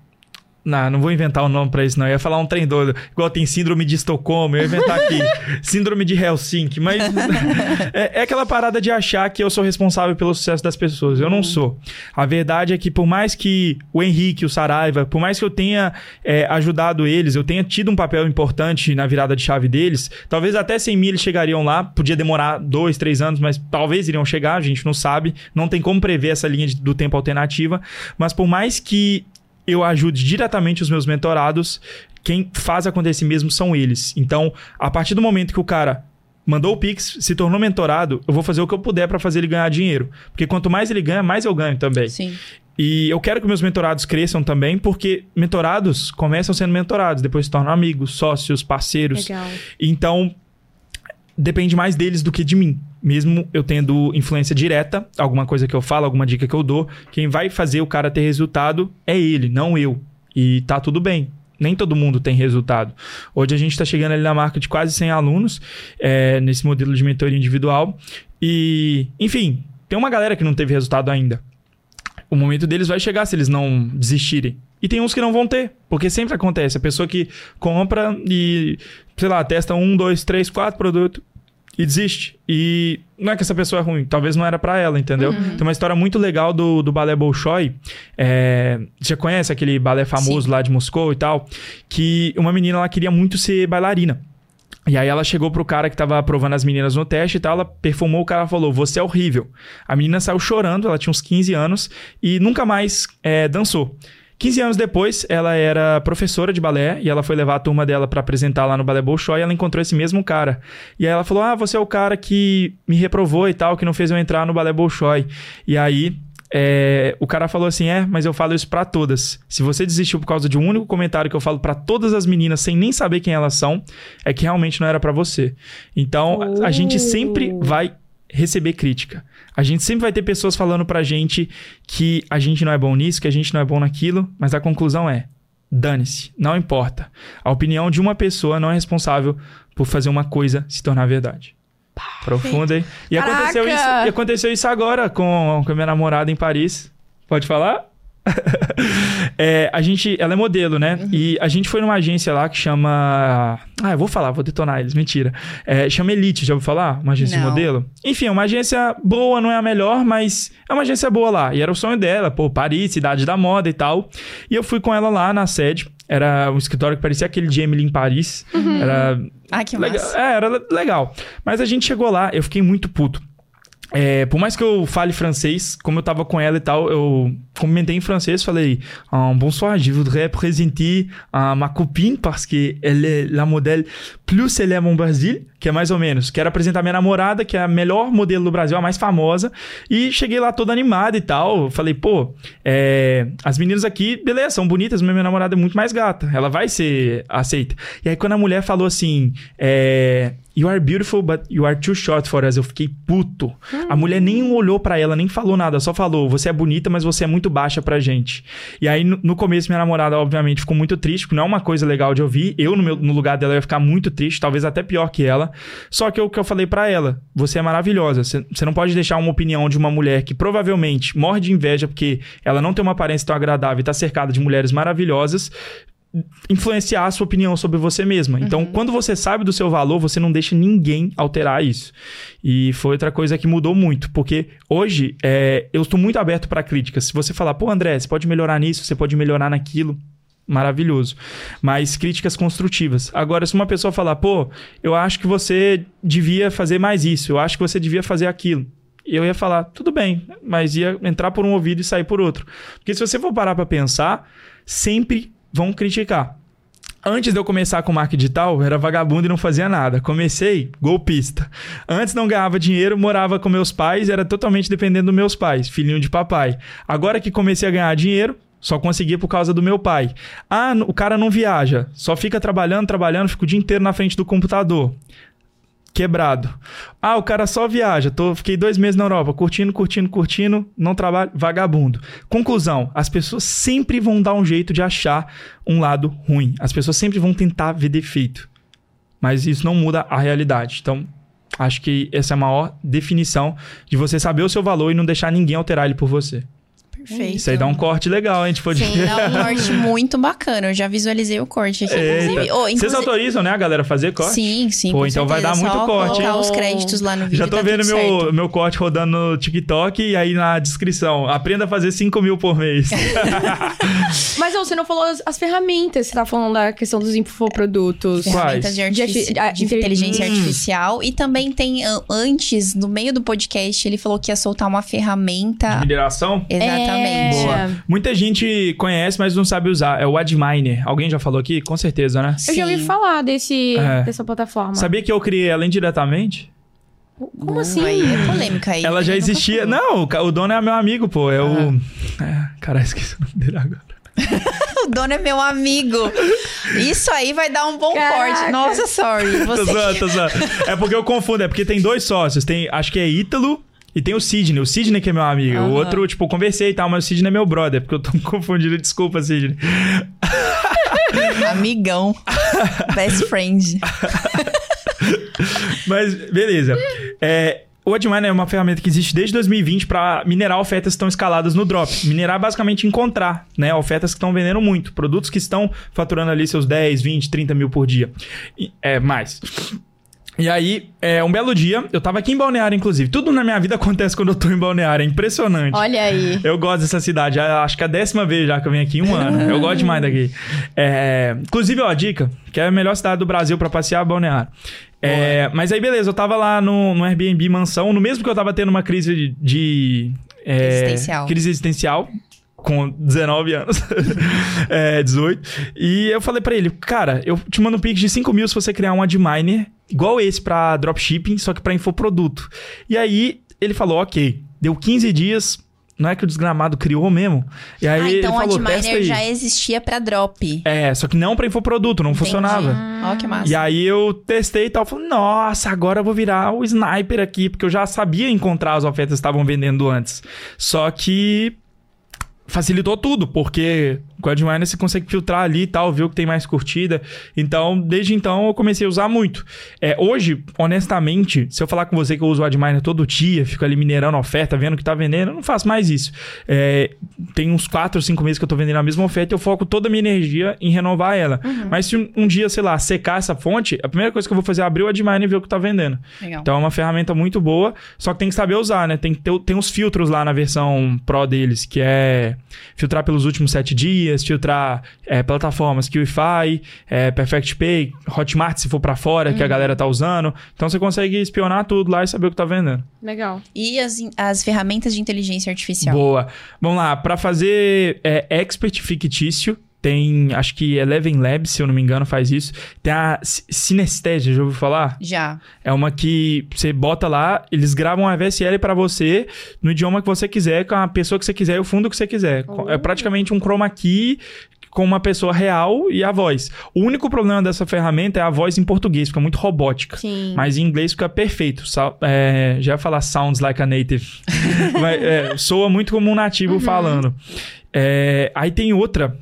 Não, não vou inventar o nome pra isso, não. Eu ia falar um trem doido. Igual tem síndrome de Estocolmo, eu ia inventar aqui. síndrome de Helsinki. Mas é, é aquela parada de achar que eu sou responsável pelo sucesso das pessoas. Eu não sou. A verdade é que, por mais que o Henrique, o Saraiva, por mais que eu tenha é, ajudado eles, eu tenha tido um papel importante na virada de chave deles, talvez até 100 mil eles chegariam lá. Podia demorar dois, três anos, mas talvez iriam chegar, a gente não sabe. Não tem como prever essa linha de- do tempo alternativa. Mas por mais que eu ajude diretamente os meus mentorados, quem faz acontecer mesmo são eles. Então, a partir do momento que o cara mandou o Pix, se tornou mentorado, eu vou fazer o que eu puder para fazer ele ganhar dinheiro. Porque quanto mais ele ganha, mais eu ganho também. Sim. E eu quero que meus mentorados cresçam também, porque mentorados começam sendo mentorados, depois se tornam amigos, sócios, parceiros. Legal. Então, depende mais deles do que de mim. Mesmo eu tendo influência direta, alguma coisa que eu falo, alguma dica que eu dou, quem vai fazer o cara ter resultado é ele, não eu. E tá tudo bem. Nem todo mundo tem resultado. Hoje a gente está chegando ali na marca de quase 100 alunos, é, nesse modelo de mentoria individual. E, enfim, tem uma galera que não teve resultado ainda. O momento deles vai chegar se eles não desistirem. E tem uns que não vão ter, porque sempre acontece. A pessoa que compra e, sei lá, testa um, dois, três, quatro produtos e desiste. E não é que essa pessoa é ruim, talvez não era pra ela, entendeu? Uhum. Tem uma história muito legal do, do balé Bolshoi. É, você conhece aquele balé famoso Sim. lá de Moscou e tal? Que uma menina ela queria muito ser bailarina. E aí ela chegou pro cara que tava aprovando as meninas no teste e tal, ela perfumou, o cara falou, você é horrível. A menina saiu chorando, ela tinha uns 15 anos e nunca mais é, dançou. 15 anos depois, ela era professora de balé e ela foi levar a turma dela pra apresentar lá no Balé Bolshoi e ela encontrou esse mesmo cara. E aí ela falou, ah, você é o cara que me reprovou e tal, que não fez eu entrar no Balé Bolshoi. E aí... é, o cara falou assim: É, mas eu falo isso pra todas. Se você desistiu por causa de um único comentário que eu falo pra todas as meninas sem nem saber quem elas são, é que realmente não era pra você. Então, a- a gente sempre vai receber crítica. A gente sempre vai ter pessoas falando pra gente que a gente não é bom nisso, que a gente não é bom naquilo, mas a conclusão é: dane-se, não importa. A opinião de uma pessoa não é responsável por fazer uma coisa se tornar verdade. Profunda, hein? E Caraca! aconteceu, isso, e aconteceu isso agora com, com a minha namorada em Paris. Pode falar? É, a gente, ela é modelo, né? E a gente foi numa agência lá que chama. Ah, eu vou falar, vou detonar eles, mentira. É, chama Elite, já ouviu falar? Uma agência de Não. modelo? Enfim, é uma agência boa, não é a melhor, mas é uma agência boa lá. E era o sonho dela, pô, Paris, cidade da moda e tal. E eu fui com ela lá na sede. Era um escritório que parecia aquele de Emily em Paris. Era Ah, que Legal. massa. É, era le- legal. Mas a gente chegou lá, eu fiquei muito puto. É, por mais que eu fale francês, como eu tava com ela e tal, eu comentei em francês, falei ah, Bonsoir, je voudrais présenter ah, ma copine parce que elle est la modèle plus célèbre au Brasil, que é mais ou menos. Quero apresentar minha namorada, que é a melhor modelo do Brasil, a mais famosa. E cheguei lá toda animada e tal. Falei, pô, é, as meninas aqui, beleza, são bonitas, mas minha namorada é muito mais gata. Ela vai ser aceita. E aí quando a mulher falou assim, é, You are beautiful, but you are too short for us. Eu fiquei puto. A mulher nem olhou pra ela, nem falou nada, só falou: Você é bonita, mas você é muito baixa pra gente. E aí, no, no começo, minha namorada, obviamente, ficou muito triste, porque não é uma coisa legal de ouvir. Eu, no, meu- no lugar dela, ia ficar muito triste, talvez até pior que ela. Só que o que eu falei pra ela: Você é maravilhosa. Você, você não pode deixar uma opinião de uma mulher que provavelmente morre de inveja porque ela não tem uma aparência tão agradável e tá cercada de mulheres maravilhosas influenciar a sua opinião sobre você mesma. Então, quando você sabe do seu valor, você não deixa ninguém alterar isso. E foi outra coisa que mudou muito, porque hoje é, eu estou muito aberto para críticas. Se você falar, pô, André, você pode melhorar nisso, você pode melhorar naquilo. Maravilhoso. Mas críticas construtivas. Agora, se uma pessoa falar, pô, eu acho que você devia fazer mais isso, eu acho que você devia fazer aquilo. Eu ia falar, tudo bem, mas ia entrar por um ouvido e sair por outro. Porque se você for parar para pensar, sempre vão criticar. Antes de eu começar com marketing digital, era vagabundo e não fazia nada. Comecei golpista. Antes não ganhava dinheiro, morava com meus pais, era totalmente dependendo dos meus pais, filhinho de papai. Agora que comecei a ganhar dinheiro, só conseguia por causa do meu pai. Ah, o cara não viaja, só fica trabalhando, trabalhando, fica o dia inteiro na frente do computador. Quebrado. Ah, o cara só viaja. Tô, fiquei dois meses na Europa, curtindo, curtindo, curtindo, não trabalho, vagabundo. Conclusão: as pessoas sempre vão dar um jeito de achar um lado ruim. As pessoas sempre vão tentar ver defeito. Mas isso não muda a realidade. Então, acho que essa é a maior definição de você saber o seu valor e não deixar ninguém alterar ele por você. Perfeito. Isso aí dá um corte legal, hein? Tipo, de... Sim, dá um corte muito bacana. Eu já visualizei o corte aqui. Inclusive, oh, Vocês inclusive- autorizam, né, a galera, fazer corte? Sim, sim. Pô, com então vai certeza. dar muito Só corte, colocar hein? os créditos lá no vídeo. Já tô tá vendo meu, certo. meu corte rodando no TikTok e aí na descrição. Aprenda a fazer 5 mil por mês. Mas ô, você não falou as, as ferramentas, você tá falando da questão dos infoprodutos. Ferramentas de, De artifici- arti- ah, de inte- inteligência Hum. artificial. E também tem, an- antes, no meio do podcast, ele falou que ia soltar uma ferramenta. Mineração? Exatamente. É. Boa. Muita gente conhece, mas não sabe usar. É o AdMiner. Alguém já falou aqui? Com certeza, né? Eu já ouvi falar desse, É. dessa plataforma. Sabia que eu criei ela indiretamente? Como assim? Aí é polêmica aí. ela já Ele nunca existia. Não, o dono é meu amigo, pô. É o. É, caralho, esqueci o nome dele agora. O dono é meu amigo. Isso aí vai dar um bom Caraca. corte. Nossa, sorry. Tô Você... zoando, tô zoando. É porque eu confundo, é porque tem dois sócios. Tem, acho que é Ítalo e tem o Sidney. O Sidney que é meu amigo. Aham. O outro, tipo, eu conversei e tal, mas o Sidney é meu brother, porque eu tô confundindo. Desculpa, Sidney. Amigão. Best friend. Mas, beleza. É, o AdMiner é uma ferramenta que existe desde 2020 para minerar ofertas que estão escaladas no drop. Minerar é basicamente encontrar, né? Ofertas que estão vendendo muito. Produtos que estão faturando ali seus 10, 20, 30 mil por dia. E- é, mais. E aí, é, um belo dia, eu tava aqui em Balneário, inclusive. Tudo na minha vida acontece quando eu tô em Balneário, é impressionante. Olha aí. Eu gosto dessa cidade, acho que é a décima vez já que eu venho aqui em um ano. Eu gosto demais daqui. É, inclusive, ó, dica, que é a melhor cidade do Brasil pra passear, Balneário. É, mas aí, beleza, eu tava lá no, no Airbnb mansão, no mesmo que eu tava tendo uma crise de... de é, Existencial. Crise existencial com 19 anos. é, 18. E eu falei pra ele, cara, eu te mando um pix de 5 mil se você criar um adminer igual esse pra dropshipping, só que pra infoproduto. E aí ele falou, ok. Deu 15 dias, não é que o desgramado criou mesmo. E aí ah, então ele falou, o Adminer já existia pra drop. É, só que não pra infoproduto, não funcionava. Ó, que massa. E aí eu testei e tal, falei, nossa, agora eu vou virar o sniper aqui, porque eu já sabia encontrar as ofertas que estavam vendendo antes. Só que facilitou tudo, porque com o AdMiner você consegue filtrar ali e tal, ver o que tem mais curtida. Então, desde então, eu comecei a usar muito. É, hoje, honestamente, se eu falar com você que eu uso o AdMiner todo dia, fico ali minerando oferta, vendo o que tá vendendo, eu não faço mais isso. É, tem uns 4 ou 5 meses que eu tô vendendo a mesma oferta e eu foco toda a minha energia em renovar ela. Mas se um, um dia, sei lá, secar essa fonte, a primeira coisa que eu vou fazer é abrir o AdMiner e ver o que tá vendendo. Legal. Então é uma ferramenta muito boa, só que tem que saber usar, né? Tem, ter, tem uns filtros lá na versão Pro deles, que é filtrar pelos últimos sete dias, filtrar é, plataformas QIFI, é, Perfect Pay, Hotmart se for pra fora, que a galera tá usando. Então você consegue espionar tudo lá e saber o que tá vendendo. Legal. E as, as ferramentas de inteligência artificial? Boa. Vamos lá, pra fazer é, expert fictício, tem, acho que Eleven Labs, se eu não me engano, faz isso. Tem a Synesthesia, já ouviu falar? Já. É uma que você bota lá, eles gravam a VSL pra você no idioma que você quiser, com a pessoa que você quiser e o fundo que você quiser. É praticamente um chroma key com uma pessoa real e a voz. O único problema dessa ferramenta é a voz em português, fica muito robótica. Sim. Mas em inglês fica perfeito. É, já ia falar sounds like a native. Mas, é, soa muito como um nativo falando. É, aí tem outra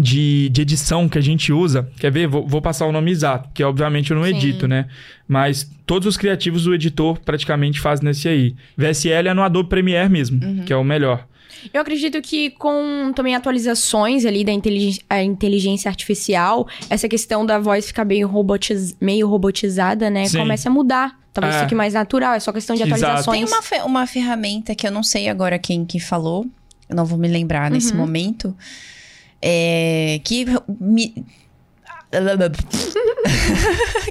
de, de edição que a gente usa. Quer ver? Vou, vou passar o nome exato, porque obviamente eu não Sim. edito, né? Mas todos os criativos o editor praticamente faz nesse aí. VSL é no Adobe Premiere mesmo, que é o melhor. Eu acredito que com também atualizações ali da inteligência, a inteligência artificial, essa questão da voz ficar meio, robotiz, meio robotizada, né? Sim. Comece a mudar. Talvez É. fique mais natural, é só questão de Exato. atualizações. Tem uma, uma ferramenta que eu não sei agora quem que falou, eu não vou me lembrar nesse Uhum. momento, é, que me...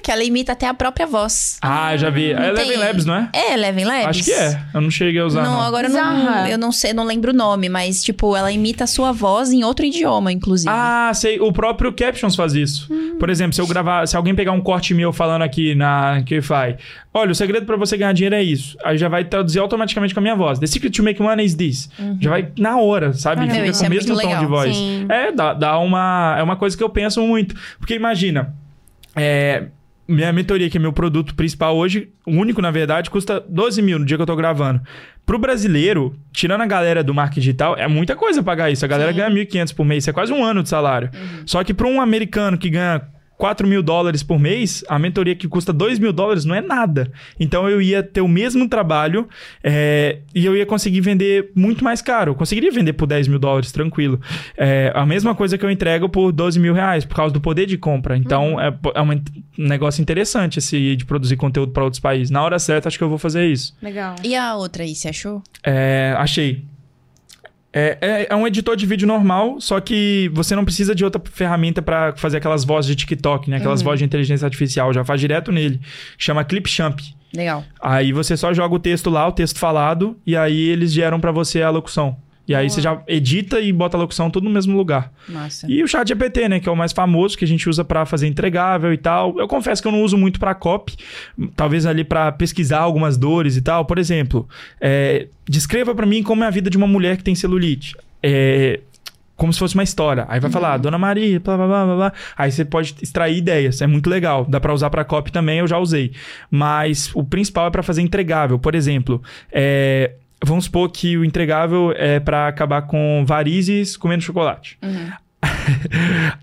que ela imita até a própria voz. Ah, já vi. É Não Eleven tem- Labs, não é? É, Eleven Labs? Acho que é. Eu não cheguei a usar, Não, não. agora eu não, eu não sei, não lembro o nome, mas tipo, ela imita a sua voz em outro idioma, inclusive. Ah, sei. O próprio Captions faz isso. Por exemplo, se eu gravar, se alguém pegar um corte meu falando aqui na QFI, olha, o segredo pra você ganhar dinheiro é isso. Aí já vai traduzir automaticamente com a minha voz. The secret to make money is this. Já vai na hora, sabe? Caramba, Fica isso com é o mesmo muito tom legal. de voz. Sim. É, dá, dá uma. É uma coisa que eu penso muito. Porque imagina. É, minha mentoria, que é meu produto principal hoje, o único, na verdade, custa 12 mil no dia que eu tô gravando. Pro brasileiro, tirando a galera do marketing digital, é muita coisa pagar isso. A galera ganha 1.500 por mês, isso é quase um ano de salário. Só que para um americano que ganha 4 mil dólares por mês, a mentoria que custa 2 mil dólares não é nada. Então eu ia ter o mesmo trabalho é, e eu ia conseguir vender muito mais caro. Eu conseguiria vender por 10 mil dólares, tranquilo. É, a mesma coisa que eu entrego por 12 mil reais, por causa do poder de compra. Então é, é um negócio interessante esse de produzir conteúdo para outros países. Na hora certa, acho que eu vou fazer isso. Legal. E a outra aí, você achou? É, achei. É, é, é um editor de vídeo normal, só que você não precisa de outra ferramenta pra fazer aquelas vozes de TikTok, né? Aquelas vozes de inteligência artificial. Já faz direto nele. Chama Clipchamp. Legal. Aí você só joga o texto lá, o texto falado, e aí eles geram pra você a locução. E aí Boa. você já edita e bota a locução tudo no mesmo lugar. Massa. E o chat GPT, né, que é o mais famoso, que a gente usa pra fazer entregável e tal. Eu confesso que eu não uso muito pra copy, talvez ali pra pesquisar algumas dores e tal. Por exemplo, é, descreva pra mim como é a vida de uma mulher que tem celulite. É, como se fosse uma história. Aí vai falar, Dona Maria, blá, blá, blá, blá. Aí você pode extrair ideias. É muito legal. Dá pra usar pra copy também, eu já usei. Mas o principal é pra fazer entregável. Por exemplo, é, vamos supor que o entregável é pra acabar com varizes comendo chocolate.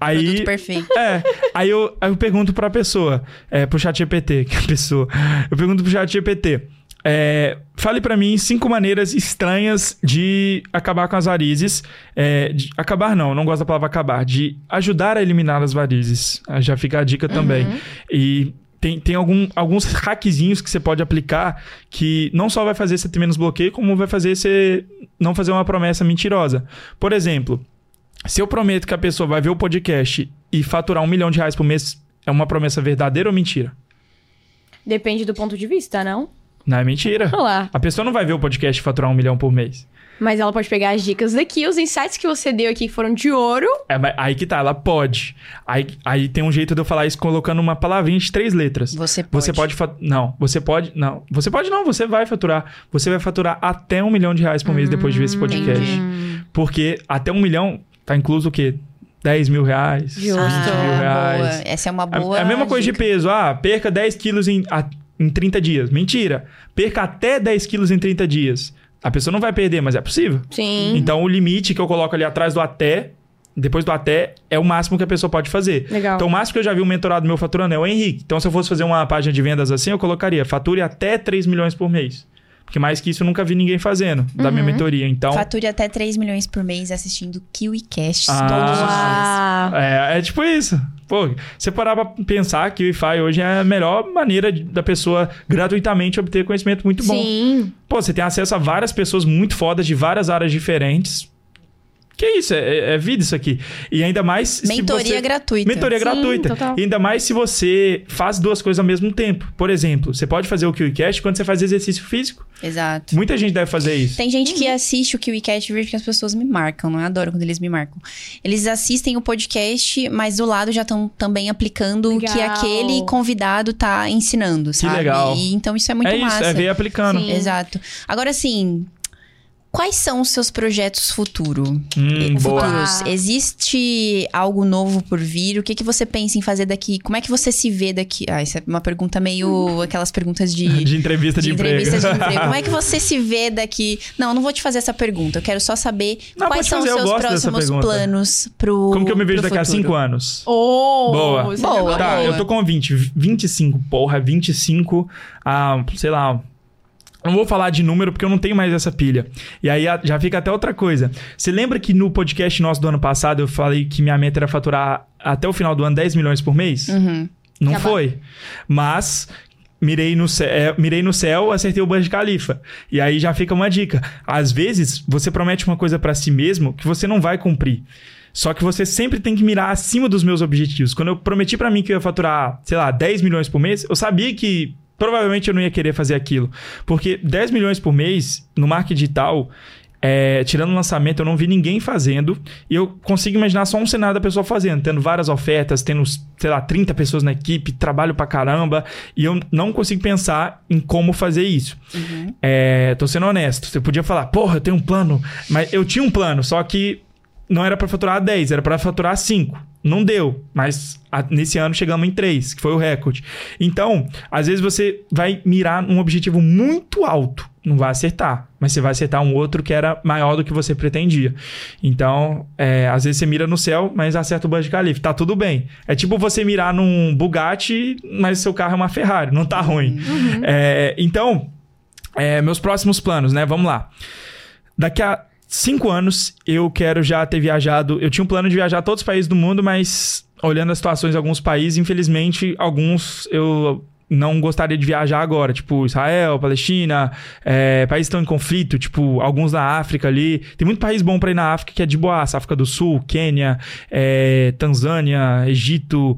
Aí, Produto perfeito. é, aí eu, aí eu pergunto pra pessoa, é, pro chat GPT, que é a pessoa, eu pergunto pro chat GPT, é, fale pra mim cinco maneiras estranhas de acabar com as varizes, é, de, acabar não, não gosto da palavra acabar, de ajudar a eliminar as varizes, Ah, já fica a dica também. E tem, tem algum, alguns hackzinhos que você pode aplicar que não só vai fazer você ter menos bloqueio, como vai fazer você não fazer uma promessa mentirosa. Por exemplo, se eu prometo que a pessoa vai ver o podcast e faturar um milhão de reais por mês, é uma promessa verdadeira ou mentira? Depende do ponto de vista, não? Não é mentira. Olá. A pessoa não vai ver o podcast e faturar um milhão por mês. Mas ela pode pegar as dicas daqui, os insights que você deu aqui que foram de ouro. É, mas aí que tá, ela pode. Aí, aí tem um jeito de eu falar isso colocando uma palavrinha de três letras. Você pode. Você pode. fa- Não, você pode. Não. Você pode não, você vai faturar. Você vai faturar até um milhão de reais por mês depois de ver esse podcast. entendi. Porque até um milhão tá incluso o quê? 10 mil reais, Justo. 20 mil Ah, reais. boa. Essa é uma É- boa. É a mesma coisa de dica. peso. Ah, perca 10 quilos em, a- em 30 dias. Mentira. Perca até 10 quilos em 30 dias. A pessoa não vai perder, mas é possível. Sim. Então, o limite que eu coloco ali atrás do até, depois do até, é o máximo que a pessoa pode fazer. Legal. Então, o máximo que eu já vi um mentorado meu faturando é o Henrique. Então, se eu fosse fazer uma página de vendas assim, eu colocaria fature até 3 milhões por mês. Porque mais que isso eu nunca vi ninguém fazendo da minha mentoria. Então, Fature até 3 milhões por mês assistindo KiwiCast Ah. todos os dias. É, é tipo isso. Pô, você parar pra pensar que o Wi-Fi hoje é a melhor maneira de- da pessoa gratuitamente obter conhecimento muito bom. Sim. Pô, você tem acesso a várias pessoas muito fodas de várias áreas diferentes. Que isso? É, é- é vida isso aqui. E ainda mais. se Mentoria você- gratuita. Mentoria Sim, gratuita. total. E ainda mais se você faz duas coisas ao mesmo tempo. Por exemplo, você pode fazer o QCast quando você faz exercício físico. Exato. Muita gente deve fazer isso. Tem gente que assiste o KiwiCast e vejo que as pessoas me marcam, não é? Adoro quando eles me marcam. Eles assistem o podcast, mas do lado já estão também aplicando o que Legal. aquele convidado tá ensinando, sabe? legal. E, então isso é muito é massa. isso, é ver aplicando. Sim. Exato. Agora, assim, quais são os seus projetos futuro? Hum, Eh, boa. futuros? Existe algo novo por vir? O que, que você pensa em fazer daqui? Como é que você se vê daqui? Ah, isso é uma pergunta meio... Aquelas perguntas de... De entrevista de, entrevistas emprego. de emprego. Como é que você se vê daqui? Não, eu não vou te fazer essa pergunta. Eu quero só saber Não, quais são os seus próximos planos pro Como que eu me vejo daqui a futuro. cinco anos? Oh, Boa. Boa. Tá, boa. eu tô com 20, 25, porra, 25 a, sei lá. Não vou falar de número porque eu não tenho mais essa pilha. E aí já fica até outra coisa. Você lembra que no podcast nosso do ano passado eu falei que minha meta era faturar até o final do ano 10 milhões por mês? Uhum. Não foi. Mas mirei no, céu, é, mirei no céu, acertei o Burj Khalifa. E aí já fica uma dica. Às vezes, você promete uma coisa pra si mesmo que você não vai cumprir. Só que você sempre tem que mirar acima dos meus objetivos. Quando eu prometi pra mim que eu ia faturar, sei lá, 10 milhões por mês, eu sabia que provavelmente eu não ia querer fazer aquilo. Porque 10 milhões por mês no marketing digital, é, tirando o lançamento, eu não vi ninguém fazendo. E eu consigo imaginar só um cenário da pessoa fazendo, tendo várias ofertas, tendo, sei lá, 30 pessoas na equipe, trabalho pra caramba. E eu não consigo pensar em como fazer isso. É, tô sendo honesto. Você podia falar, porra, eu tenho um plano. Mas eu tinha um plano, só que não era pra faturar 10, era pra faturar 5. Não deu, mas a- nesse ano chegamos em 3, que foi o recorde. Então, às vezes você vai mirar num objetivo muito alto, não vai acertar, mas você vai acertar um outro que era maior do que você pretendia. Então, é, às vezes você mira no céu, mas acerta o Burj Khalifa, tá tudo bem. É tipo você mirar num Bugatti, mas seu carro é uma Ferrari, não tá ruim. É, então, é, meus próximos planos, né? Vamos lá. Daqui a cinco anos, eu quero já ter viajado. Eu tinha um plano de viajar a todos os países do mundo, mas olhando as situações de alguns países, infelizmente, alguns eu não gostaria de viajar agora, tipo Israel, Palestina, é, países estão em conflito, tipo alguns na África ali. Tem muito país bom pra ir na África que é de boaça, África do Sul, Quênia, é, Tanzânia, Egito.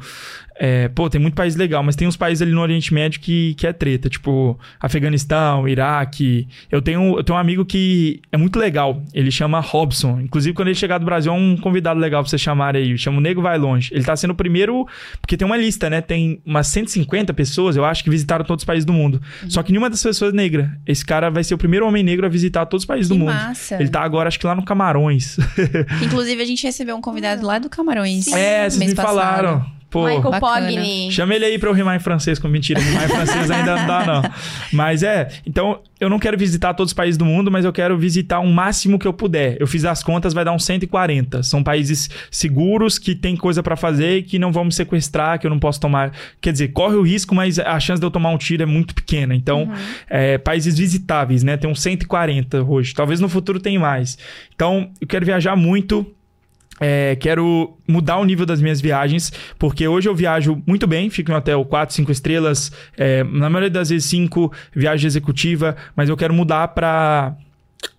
É, pô, tem muito país legal, mas tem uns países ali no Oriente Médio que, que é treta, tipo Afeganistão, Iraque. Eu tenho, eu tenho um amigo que é muito legal, ele chama Robson. Inclusive, quando ele chegar do Brasil, é um convidado legal pra você chamar aí. Chama o Nego Vai Longe. Ele tá sendo o primeiro, porque tem uma lista, né? Tem umas 150 pessoas, eu acho, que visitaram todos os países do mundo. Só que nenhuma das pessoas é negra. Esse cara vai ser o primeiro homem negro a visitar todos os países Que do mundo. massa. Ele tá agora, acho que lá no Camarões. Inclusive, a gente recebeu um convidado lá do Camarões. é, vocês me passado. falaram. Pô, Michael bacana. Pogni. Chama ele aí pra eu rimar em francês com mentira. Rimar em francês ainda não dá, não. Mas é, então eu não quero visitar todos os países do mundo, mas eu quero visitar o máximo que eu puder. Eu fiz as contas, vai dar uns 140. São países seguros que tem coisa pra fazer e que não vão me sequestrar, que eu não posso tomar. Quer dizer, corre o risco, mas a chance de eu tomar um tiro é muito pequena. Então, é, países visitáveis, né? Tem uns 140 hoje. Talvez no futuro tenha mais. Então, eu quero viajar muito. É, quero mudar o nível das minhas viagens, porque hoje eu viajo muito bem, fico em hotel 4, 5 estrelas, é, na maioria das vezes 5, viagem executiva, mas eu quero mudar para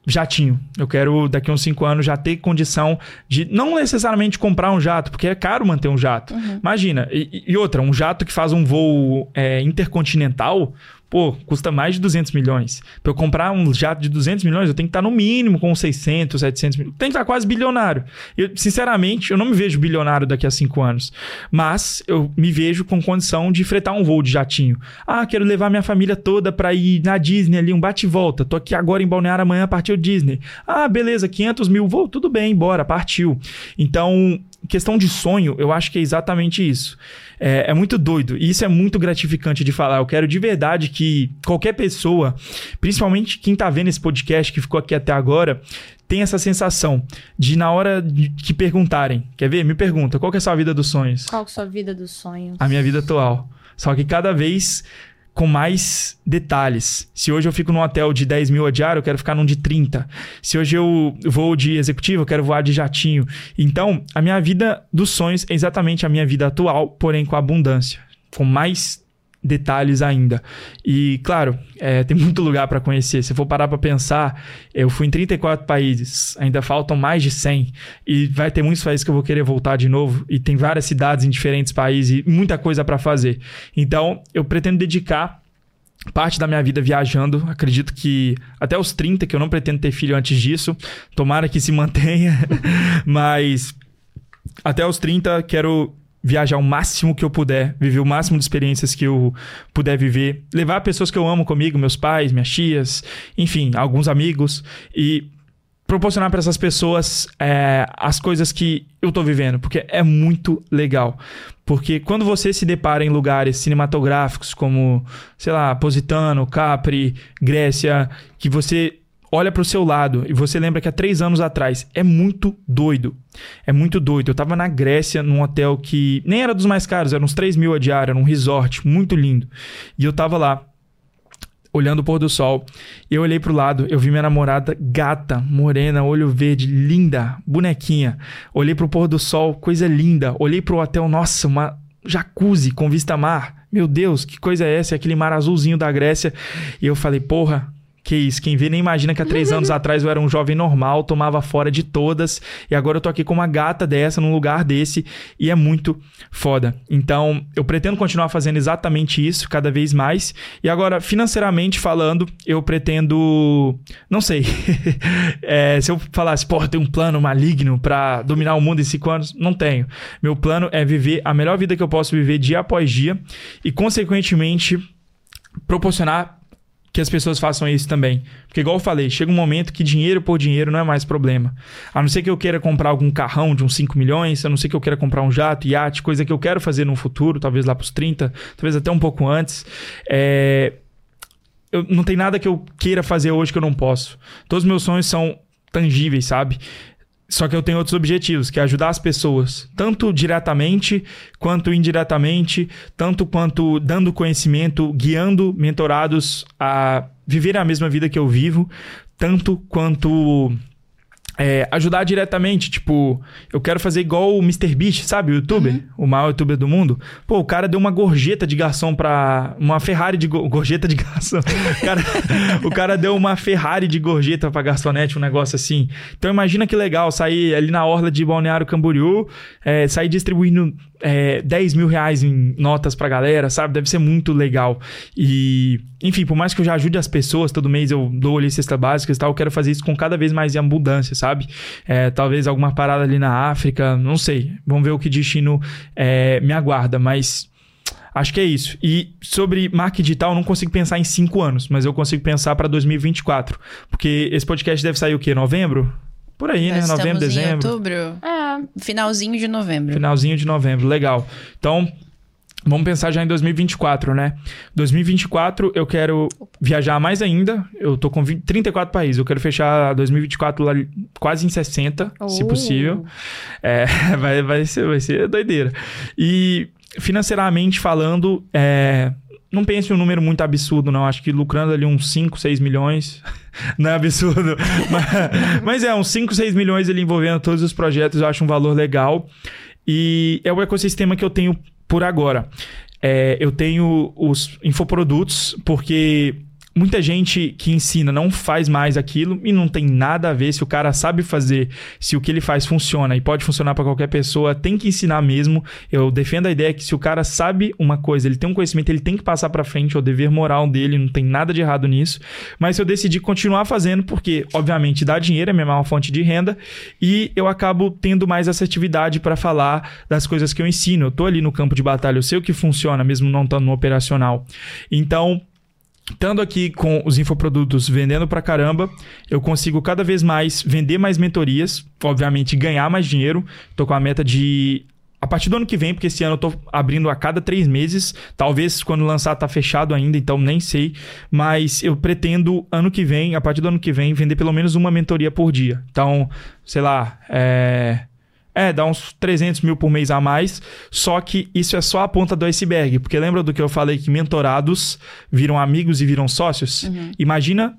jatinho. Eu quero, daqui a uns 5 anos, já ter condição de não necessariamente comprar um jato, porque é caro manter um jato. Imagina, e, e outra, um jato que faz um voo é, intercontinental, pô, custa mais de 200 milhões. Para eu comprar um jato de 200 milhões, eu tenho que estar no mínimo com 600, 700 milhões. Tem que estar quase bilionário. Eu, sinceramente, eu não me vejo bilionário daqui a 5 anos. Mas eu me vejo com condição de fretar um voo de jatinho. Ah, quero levar minha família toda para ir na Disney ali, um bate e volta. Tô aqui agora em Balneário, amanhã partiu Disney. Ah, beleza, 500 mil voo, tudo bem, bora, partiu. Então, questão de sonho, eu acho que é exatamente isso. É, é, muito doido. E isso é muito gratificante de falar. Eu quero de verdade que qualquer pessoa, principalmente quem tá vendo esse podcast, que ficou aqui até agora, tenha essa sensação de na hora de, que perguntarem, quer ver? Me pergunta, qual que é a sua vida dos sonhos? Qual que é a sua vida dos sonhos? A minha vida atual. Só que cada vez com mais detalhes. Se hoje eu fico num hotel de 10 mil a diário, eu quero ficar num de 30. Se hoje eu vou de executivo, eu quero voar de jatinho. Então, a minha vida dos sonhos é exatamente a minha vida atual, porém com abundância. Com mais detalhes ainda. E, claro, é, tem muito lugar para conhecer. Se eu for parar para pensar, eu fui em 34 países, ainda faltam mais de 100. E vai ter muitos países que eu vou querer voltar de novo. E tem várias cidades em diferentes países e muita coisa para fazer. Então, eu pretendo dedicar parte da minha vida viajando. Acredito que até os 30, que eu não pretendo ter filho antes disso. Tomara que se mantenha. Mas até os 30, quero viajar o máximo que eu puder, viver o máximo de experiências que eu puder viver, levar pessoas que eu amo comigo, meus pais, minhas tias, enfim, alguns amigos e proporcionar para essas pessoas é, as coisas que eu tô vivendo, porque é muito legal. Porque quando você se depara em lugares cinematográficos como, sei lá, Positano, Capri, Grécia, que você olha para o seu lado e você lembra que há três anos atrás é muito doido. É muito doido. Eu tava na Grécia, num hotel que nem era dos mais caros, era uns 3 mil a diária, num resort muito lindo. E eu tava lá, olhando o pôr do sol. Eu olhei pro lado, eu vi minha namorada gata, morena, olho verde, linda, bonequinha. Olhei pro pôr do sol, coisa linda. Olhei pro hotel, nossa, uma jacuzzi com vista mar. Meu Deus, que coisa é essa? Aquele mar azulzinho da Grécia. E eu falei, porra, que isso, quem vê nem imagina que há três anos atrás eu era um jovem normal, tomava fora de todas, e agora eu tô aqui com uma gata dessa, num lugar desse, e é muito foda. Então, eu pretendo continuar fazendo exatamente isso, cada vez mais. E agora, financeiramente falando, eu pretendo. Não sei. é, se eu falasse, porra, tem um plano maligno para dominar o mundo em cinco anos, não tenho. Meu plano é viver a melhor vida que eu posso viver dia após dia, e, consequentemente, proporcionar que as pessoas façam isso também. Porque, igual eu falei, chega um momento que dinheiro por dinheiro não é mais problema. A não ser que eu queira comprar algum carrão de uns 5 milhões, a não ser que eu queira comprar um jato, iate, coisa que eu quero fazer no futuro, talvez lá pros 30, talvez até um pouco antes. É... Eu, não tem nada que eu queira fazer hoje que eu não posso. Todos os meus sonhos são tangíveis, sabe? Só que eu tenho outros objetivos, que é ajudar as pessoas, tanto diretamente quanto indiretamente, tanto quanto dando conhecimento, guiando mentorados a viver a mesma vida que eu vivo, tanto quanto é, ajudar diretamente. Tipo, eu quero fazer igual o Mr. Beast, sabe? O youtuber, uhum. o maior youtuber do mundo. Pô, o cara deu uma gorjeta de garçom pra. Uma Ferrari de go... gorjeta de garçom. O cara, o cara deu uma Ferrari de gorjeta pra garçonete, um negócio assim. Então imagina que legal sair ali na orla de Balneário Camboriú, é, sair distribuindo é, 10 mil reais em notas pra galera, sabe? Deve ser muito legal. E, enfim, por mais que eu já ajude as pessoas, todo mês eu dou ali cesta básica e tal, eu quero fazer isso com cada vez mais abundância, sabe? É, talvez alguma parada ali na África, não sei. Vamos ver o que destino é, me aguarda, mas. Acho que é isso. E sobre marca digital, eu não consigo pensar em cinco anos, mas eu consigo pensar para 2024. Porque esse podcast deve sair o quê? Novembro? Por aí, Nós né? Novembro, dezembro. Em outubro. É. Finalzinho de novembro. Finalzinho de novembro, legal. Então, vamos pensar já em 2024, né? 2024 eu quero viajar mais ainda. Eu tô com 20, 34 países. Eu quero fechar 2024 lá quase em 60, se Oh. possível. É, vai, vai, ser, vai ser doideira. E financeiramente falando, é, não pense em um número muito absurdo, não. Acho que lucrando ali uns 5, 6 milhões. não é absurdo. mas, mas, é, uns 5, 6 milhões ele envolvendo todos os projetos, eu acho um valor legal. E é o ecossistema que eu tenho por agora. É, eu tenho os infoprodutos, porque muita gente que ensina não faz mais aquilo e não tem nada a ver se o cara sabe fazer, se o que ele faz funciona e pode funcionar para qualquer pessoa, tem que ensinar mesmo. Eu defendo a ideia que se o cara sabe uma coisa, ele tem um conhecimento, ele tem que passar para frente, é o dever moral dele, não tem nada de errado nisso. Mas eu decidi continuar fazendo porque, obviamente, dá dinheiro, é minha maior fonte de renda e eu acabo tendo mais assertividade para falar das coisas que eu ensino. Eu tô ali no campo de batalha, eu sei o que funciona mesmo não estando no operacional. Então, Estando aqui com os infoprodutos vendendo pra caramba, eu consigo cada vez mais vender mais mentorias, obviamente ganhar mais dinheiro. Tô com a meta de a partir do ano que vem, porque esse ano eu tô abrindo a cada três meses. Talvez quando lançar tá fechado ainda, então nem sei. Mas eu pretendo, ano que vem, a partir do ano que vem, vender pelo menos uma mentoria por dia. Então, sei lá, é. É, dá uns 300 mil por mês a mais. Só que isso é só a ponta do iceberg. Porque lembra do que eu falei que mentorados viram amigos e viram sócios? Uhum. Imagina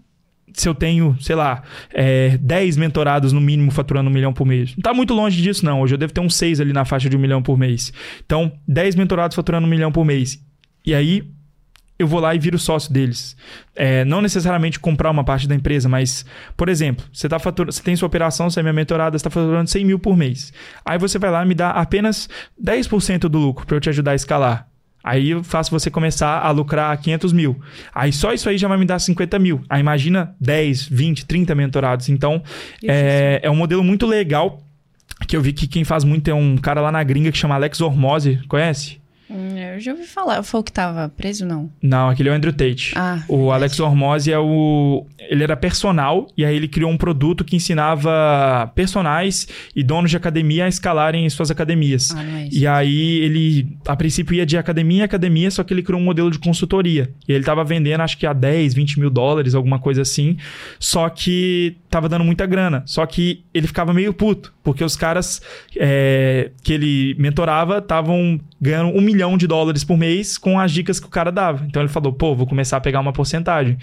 se eu tenho, sei lá, é, 10 mentorados no mínimo faturando um milhão por mês. Não tá muito longe disso, não. Hoje eu devo ter uns 6 ali na faixa de um milhão por mês. Então, 10 mentorados faturando um milhão por mês. E aí, eu vou lá e viro sócio deles. É, não necessariamente comprar uma parte da empresa, mas, por exemplo, você, tá fatura, você tem sua operação, você é minha mentorada, você está faturando 100 mil por mês. Aí você vai lá e me dá apenas 10% do lucro para eu te ajudar a escalar. Aí eu faço você começar a lucrar 500 mil. Aí só isso aí já vai me dar 50 mil. Aí imagina 10, 20, 30 mentorados. Então, é, é um modelo muito legal que eu vi que quem faz muito é um cara lá na gringa que chama Alex Hormozzi. Conhece? Hum, eu já ouvi falar. Foi o que tava preso, não? Não, aquele é o Andrew Tate. Ah, o verdade. Alex Hormozzi é o... Ele era personal e aí ele criou um produto que ensinava personagens e donos de academia a escalarem suas academias. Ah, não é isso. E aí ele, a princípio, ia de academia em academia, só que ele criou um modelo de consultoria. E ele tava vendendo, acho que a 10, 20 mil dólares, alguma coisa assim. Só que tava dando muita grana. Só que ele ficava meio puto, porque os caras é, que ele mentorava estavam ganhando um milhão de dólares por mês com as dicas que o cara dava. Então ele falou, pô, vou começar a pegar uma porcentagem.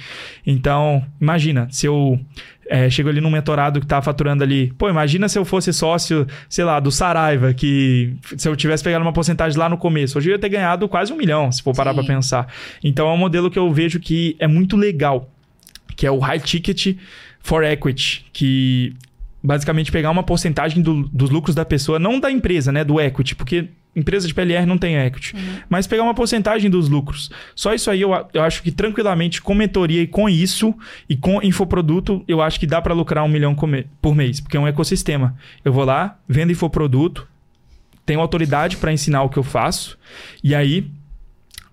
Então, imagina, se eu é, chego ali num mentorado que tá faturando ali. Pô, imagina se eu fosse sócio, sei lá, do Saraiva, que se eu tivesse pegado uma porcentagem lá no começo, hoje eu ia ter ganhado quase um milhão, se for parar para pensar. Então é um modelo que eu vejo que é muito legal, que é o high ticket for equity, que basicamente pegar uma porcentagem do, dos lucros da pessoa, não da empresa, né, do equity, porque empresa de PLR não tem equity, uhum. mas pegar uma porcentagem dos lucros. Só isso aí eu, eu acho que tranquilamente com mentoria e com isso e com infoproduto, eu acho que dá para lucrar um milhão por mês, porque é um ecossistema. Eu vou lá, vendo infoproduto, tenho autoridade para ensinar o que eu faço e aí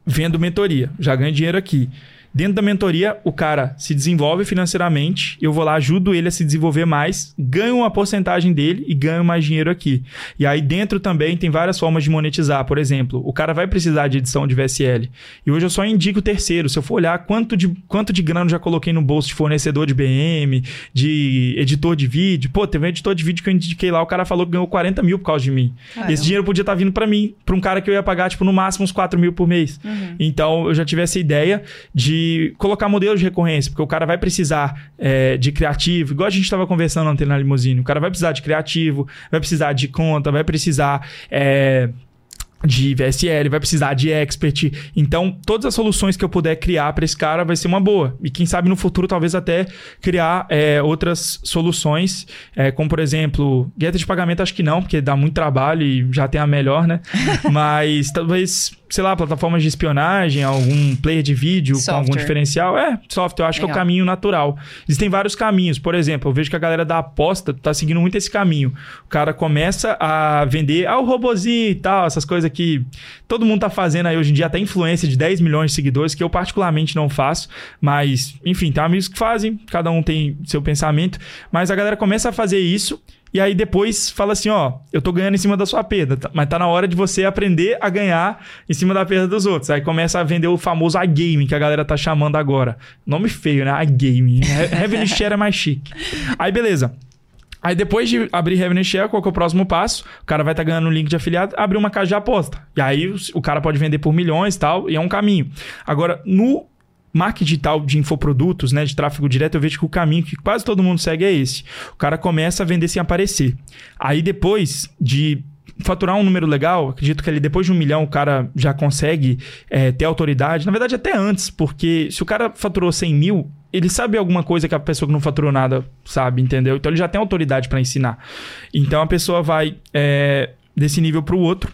vendo mentoria, já ganho dinheiro aqui. Dentro da mentoria, o cara se desenvolve financeiramente, eu vou lá, ajudo ele a se desenvolver mais, ganho uma porcentagem dele e ganho mais dinheiro aqui. E aí dentro também tem várias formas de monetizar. Por exemplo, o cara vai precisar de edição de VSL. E hoje eu só indico o terceiro. Se eu for olhar quanto de, quanto de grana eu já coloquei no bolso de fornecedor de BM, de editor de vídeo. Pô, teve um editor de vídeo que eu indiquei lá, o cara falou que ganhou 40 mil por causa de mim. Caramba. Esse dinheiro podia estar tá vindo para mim, para um cara que eu ia pagar, tipo, no máximo uns 4 mil por mês. Uhum. Então eu já tive essa ideia de colocar modelos de recorrência, porque o cara vai precisar é, de criativo, igual a gente estava conversando ontem na limusine, o cara vai precisar de criativo, vai precisar de conta, vai precisar. É, de VSL, vai precisar de expert. Então, todas as soluções que eu puder criar para esse cara vai ser uma boa. E quem sabe no futuro, talvez até criar é, outras soluções, é, como por exemplo, gueta de pagamento, acho que não, porque dá muito trabalho e já tem a melhor, né? Mas talvez sei lá, plataformas de espionagem, algum player de vídeo software. com algum diferencial. É, software, eu acho Legal. que é o caminho natural. Existem vários caminhos. Por exemplo, eu vejo que a galera da aposta tá seguindo muito esse caminho. O cara começa a vender ah, o robozinho e tal, essas coisas que todo mundo tá fazendo aí hoje em dia, até influência de 10 milhões de seguidores, que eu particularmente não faço, mas enfim, tem amigos que fazem, cada um tem seu pensamento, mas a galera começa a fazer isso e aí depois fala assim, ó, eu tô ganhando em cima da sua perda, tá? mas tá na hora de você aprender a ganhar em cima da perda dos outros. Aí começa a vender o famoso iGaming, que a galera tá chamando agora. Nome feio, né? iGaming. Revenue Share é mais chique. Aí beleza. Aí depois de abrir Revenue Share, qual que é o próximo passo? O cara vai estar ganhando um link de afiliado, abrir uma casa de aposta. E aí o, o cara pode vender por milhões e tal, e é um caminho. Agora, no marketing digital de infoprodutos, né, de tráfego direto, eu vejo que o caminho que quase todo mundo segue é esse. O cara começa a vender sem aparecer. Aí depois de faturar um número legal, acredito que ali depois de um milhão o cara já consegue é, ter autoridade. Na verdade, até antes, porque se o cara faturou 100 mil, ele sabe alguma coisa que a pessoa que não faturou nada sabe, entendeu? Então ele já tem autoridade para ensinar. Então a pessoa vai é, desse nível para o outro.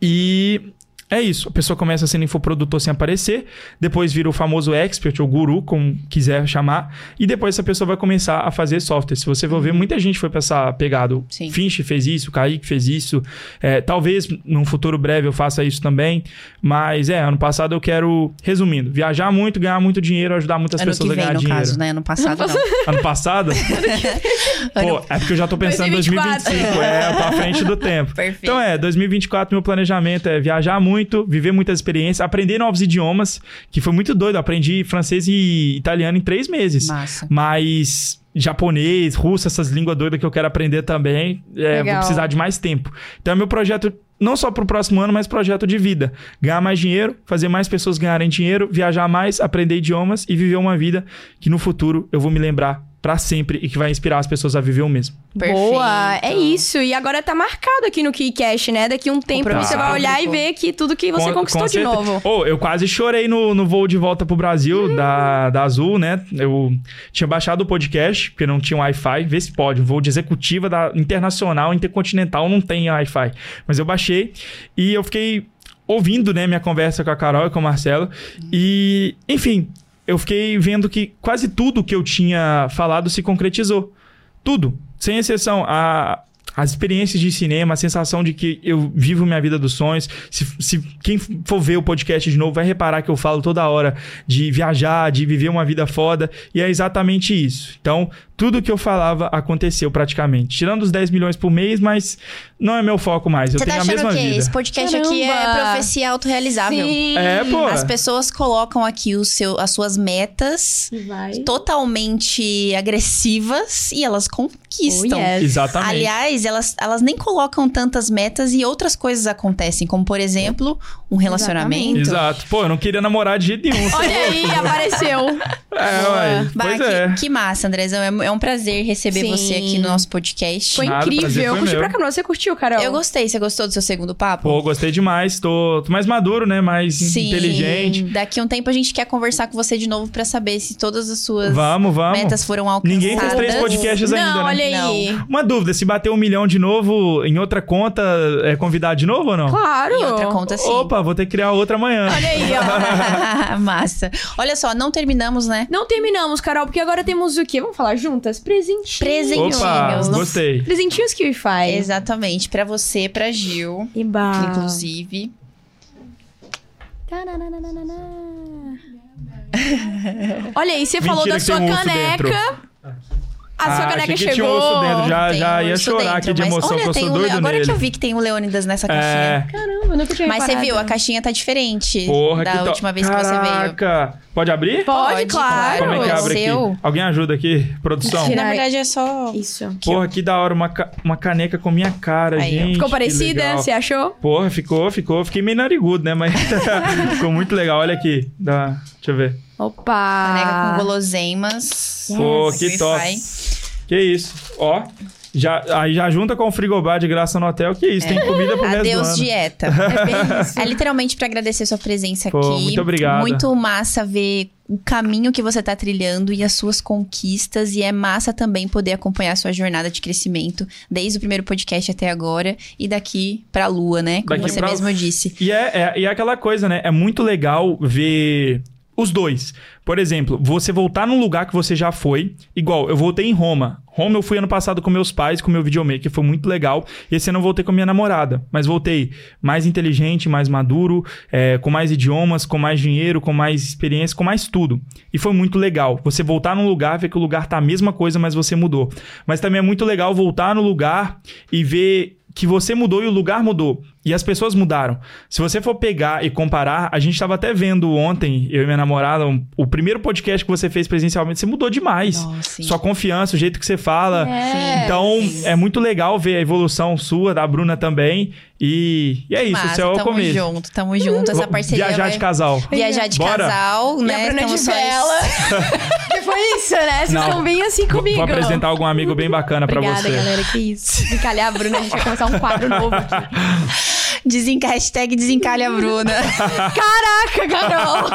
E é isso. A pessoa começa sendo infoprodutor sem aparecer, depois vira o famoso expert ou guru, como quiser chamar, e depois essa pessoa vai começar a fazer software. Se você for ver, muita gente foi para essa pegada. Sim. Finch fez isso, o Kaique fez isso. É, talvez num futuro breve eu faça isso também. Mas é, ano passado eu quero, resumindo, viajar muito, ganhar muito dinheiro, ajudar muitas Ano pessoas que a vem, ganhar no dinheiro. caso, né? Ano passado, não. Ano passado? Pô, é porque eu já tô pensando em 2024. 2025. É, eu tô à frente do tempo. Perfeito. Então é, 2024, meu planejamento é viajar muito, viver muitas experiências, aprender novos idiomas, que foi muito doido. Eu aprendi francês e italiano em três meses. Massa. Mas japonês, russo, essas línguas doidas que eu quero aprender também, é, vou precisar de mais tempo. Então é meu projeto, não só pro próximo ano, mas projeto de vida. Ganhar mais dinheiro, fazer mais pessoas ganharem dinheiro, viajar mais, aprender idiomas e viver uma vida que no futuro eu vou me lembrar pra sempre e que vai inspirar as pessoas a viver o mesmo. Boa, é Perfeito. isso. E agora tá marcado aqui no KeyCash, né? Daqui um tempo Compromisso você vai olhar e público. ver que tudo que você Com- conquistou com de novo. Oh, eu quase chorei no, no voo de volta pro Brasil da, da Azul, né? Eu tinha baixado o podcast, porque não tinha Wi-Fi. Vê se pode. Voo de executiva da internacional, intercontinental, não tem Wi-Fi. Mas eu baixei e eu fiquei ouvindo, né, minha conversa com a Carol e com o Marcelo. E, enfim, eu fiquei vendo que quase tudo que eu tinha falado se concretizou. Tudo. Sem exceção. A, as experiências de cinema, a sensação de que eu vivo minha vida dos sonhos. Se, se quem for ver o podcast de novo vai reparar que eu falo toda hora de viajar, de viver uma vida foda. E é exatamente isso. Então, tudo que eu falava aconteceu praticamente. Tirando os 10 milhões por mês, mas não é meu foco mais. Eu Você tá tenho a achando mesma o quê? vida. Esse podcast aqui é Caramba. profecia autorrealizável. Sim. É, pô. As pessoas colocam aqui o seu, as suas metas Vai. totalmente agressivas e elas conquistam. Oh, yes. Exatamente. Aliás, elas, elas nem colocam tantas metas e outras coisas acontecem, como por exemplo, um relacionamento. Exato. Pô, eu não queria namorar de jeito nenhum. Olha aí, apareceu. É, ué. Bah, Pois que, é. que massa, Andrezão. É, é um prazer receber Sim. você aqui no nosso podcast. Foi Nada, incrível. Eu foi curti meu. pra caramba. Você curtiu, Carol? Eu gostei. Você gostou do seu segundo papo? Pô, gostei demais. Tô, tô mais maduro, né? Mais Sim. inteligente. Daqui a um tempo a gente quer conversar com você de novo pra saber se todas as suas Vamos, vamos. metas foram alcançadas. Ninguém fez três podcasts Não, ainda, né? olha aí. Uma dúvida, se bater um milhão de novo em outra conta, é convidado de novo ou não? Claro. Em outra conta, sim. Opa, vou ter que criar outra amanhã. Olha aí, ó. Massa. Olha só, não terminamos, né? Não terminamos, Carol, porque agora temos o quê? Vamos falar juntas? Presentinhos. Presentinhos. Opa, gostei. Presentinhos que faz. Exatamente. Pra você, pra Gil, Iba. inclusive. Olha aí, você falou Mentira da que sua um caneca. A sua Ah, caneca achei que tinha chegou. um urso dentro. Já, Tem já um ia chorar dentro, aqui de emoção, olha, que eu sou um Le- doido Agora nele. que eu vi que tem o Leônidas nessa caixinha. É, Caramba, eu nunca tinha Mas você viu, a caixinha tá diferente porra, da que to- última vez que você veio. Caraca. Pode abrir? Pode, claro. Como é que é abre seu. aqui? Alguém ajuda aqui, produção? Na verdade é só. Isso. Porra, que da hora, uma, ca- uma caneca com minha cara, Aí, gente. Ficou que parecida? Você achou? Porra, ficou, ficou. Fiquei meio narigudo, né? Mas ficou muito legal. Olha aqui. Dá... Deixa eu ver. Opa! Caneca com guloseimas. Pô, que Wi-Fi. top. Que isso. Ó. Já, aí já junta com o frigobar de graça no hotel. Que isso, tem comida pro resto do Adeus ano. dieta. É bem isso. É literalmente pra agradecer sua presença Pô, aqui. muito obrigado. Muito massa ver o caminho que você tá trilhando e as suas conquistas. E é massa também poder acompanhar a sua jornada de crescimento desde o primeiro podcast até agora e daqui pra lua, né? Como Daqui você pra- mesmo disse. E é, é, e é aquela coisa, né? É muito legal ver os dois. Por exemplo, você voltar num lugar que você já foi. Igual, eu voltei em Roma. Roma eu fui ano passado com meus pais, com meu videomaker, foi muito legal. Esse ano eu voltei com minha namorada. Mas voltei mais inteligente, mais maduro, é, com mais idiomas, com mais dinheiro, com mais experiência, com mais tudo. E foi muito legal. Você voltar num lugar, ver que o lugar tá a mesma coisa, mas você mudou. Mas também é muito legal voltar no lugar e ver que você mudou e o lugar mudou. E as pessoas mudaram. Se você for pegar e comparar, a gente estava até vendo ontem, eu e minha namorada, um, o primeiro podcast que você fez presencialmente, você mudou demais. Nossa, Sua confiança, o jeito que você fala. É. Então, é muito legal ver a evolução sua, da Bruna também. E, e é isso, Massa, isso é o tamo começo. junto, tamo junto. Essa parceria Viajar vai... de casal. Viajar de Bora. casal, E né? a Bruna de Estamos só- vela. que foi isso, né? Vocês Não. estão bem assim comigo. Vou apresentar algum amigo bem bacana pra Obrigada, você. galera. Que isso. Se calhar a Bruna, a gente vai começar um quadro novo aqui. Desenca... Hashtag desencalha a Bruna. Caraca, Carol!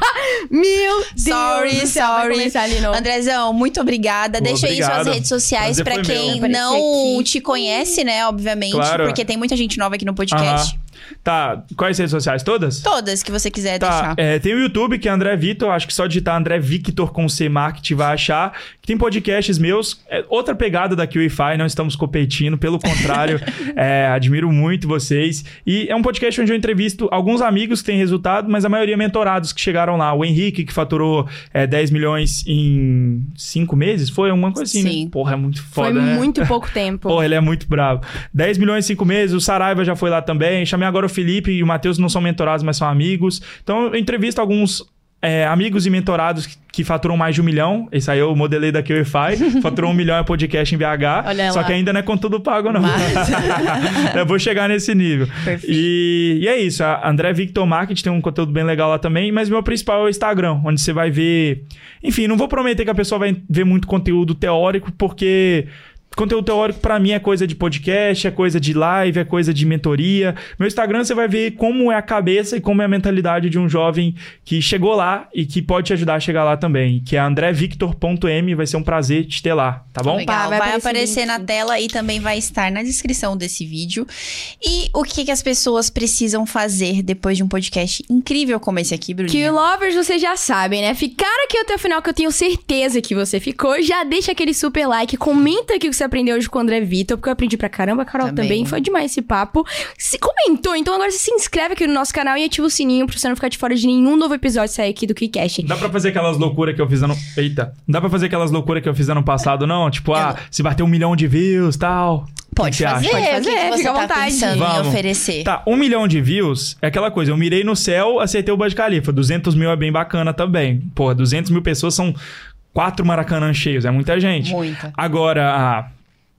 Meu Deus! Sorry, sorry. começar ali, não. Andrezão, muito obrigada. Pô, Deixa aí obrigado. suas redes sociais Prazer pra foi quem meu. não te conhece, né? Obviamente, Claro. porque tem muita gente nova aqui no podcast. Aham. Tá, quais redes sociais? Todas? Todas que você quiser Tá, deixar. é, tem o YouTube, que é André Vitor, acho que só digitar André Victor com C Marketing vai achar. Tem podcasts meus, é outra pegada da QIFI, não estamos competindo, pelo contrário, é, admiro muito vocês. E é um podcast onde eu entrevisto alguns amigos que têm resultado, mas a maioria mentorados que chegaram lá. O Henrique, que faturou é, 10 milhões em 5 meses, foi uma coisa assim, Sim. né? Porra, é muito foda, Foi né? muito pouco tempo. Pô, ele é muito bravo. 10 milhões em 5 meses, o Saraiva já foi lá também. Chamei agora o Felipe e o Matheus, não são mentorados, mas são amigos. Então eu entrevisto alguns é, amigos e mentorados que, que faturam mais de um milhão. Esse aí eu modelei da QFI. faturou um milhão é podcast em BH. Olha só lá. que ainda não é com tudo pago, não. Mas- eu vou chegar nesse nível. Perfeito. E, e é isso. A André Victor Market tem um conteúdo bem legal lá também. Mas meu principal é o Instagram, onde você vai ver. Enfim, não vou prometer que a pessoa vai ver muito conteúdo teórico, porque. Conteúdo teórico pra mim é coisa de podcast, é coisa de live, é coisa de mentoria. Meu Instagram você vai ver como é a cabeça e como é a mentalidade de um jovem que chegou lá e que pode te ajudar a chegar lá também, que é andrevictor.m, vai ser um prazer te ter lá, tá bom? Legal, Pá, vai vai, aparecer na tela e também vai estar na descrição desse vídeo. E o que, que as pessoas precisam fazer depois de um podcast incrível como esse aqui, Que Bruninha? lovers vocês já sabem, né? Ficaram aqui até o final, que eu tenho certeza que você ficou. Já deixa aquele super like, comenta aqui o que você aprendeu hoje com o André Vitor, porque eu aprendi pra caramba, a Carol Também. também. Foi demais esse papo. Se comentou, então agora você se inscreve aqui no nosso canal e ativa o sininho pra você não ficar de fora de nenhum novo episódio sair aqui do KiCast. Dá pra fazer aquelas loucuras que eu fiz ano. Eita. Não dá pra fazer aquelas loucuras que eu fiz ano passado, não? Tipo, ah, se bater um milhão de views tal. Pode fazer, você? Pode o que, que fazer, você fica à tá vontade. Vamos. oferecer? Tá, um milhão de views é aquela coisa. Eu mirei no céu, acertei o Bud Khalifa. 200 mil é bem bacana também. Porra, 200 mil pessoas são quatro Maracanã cheios. É muita gente. Muita. Agora,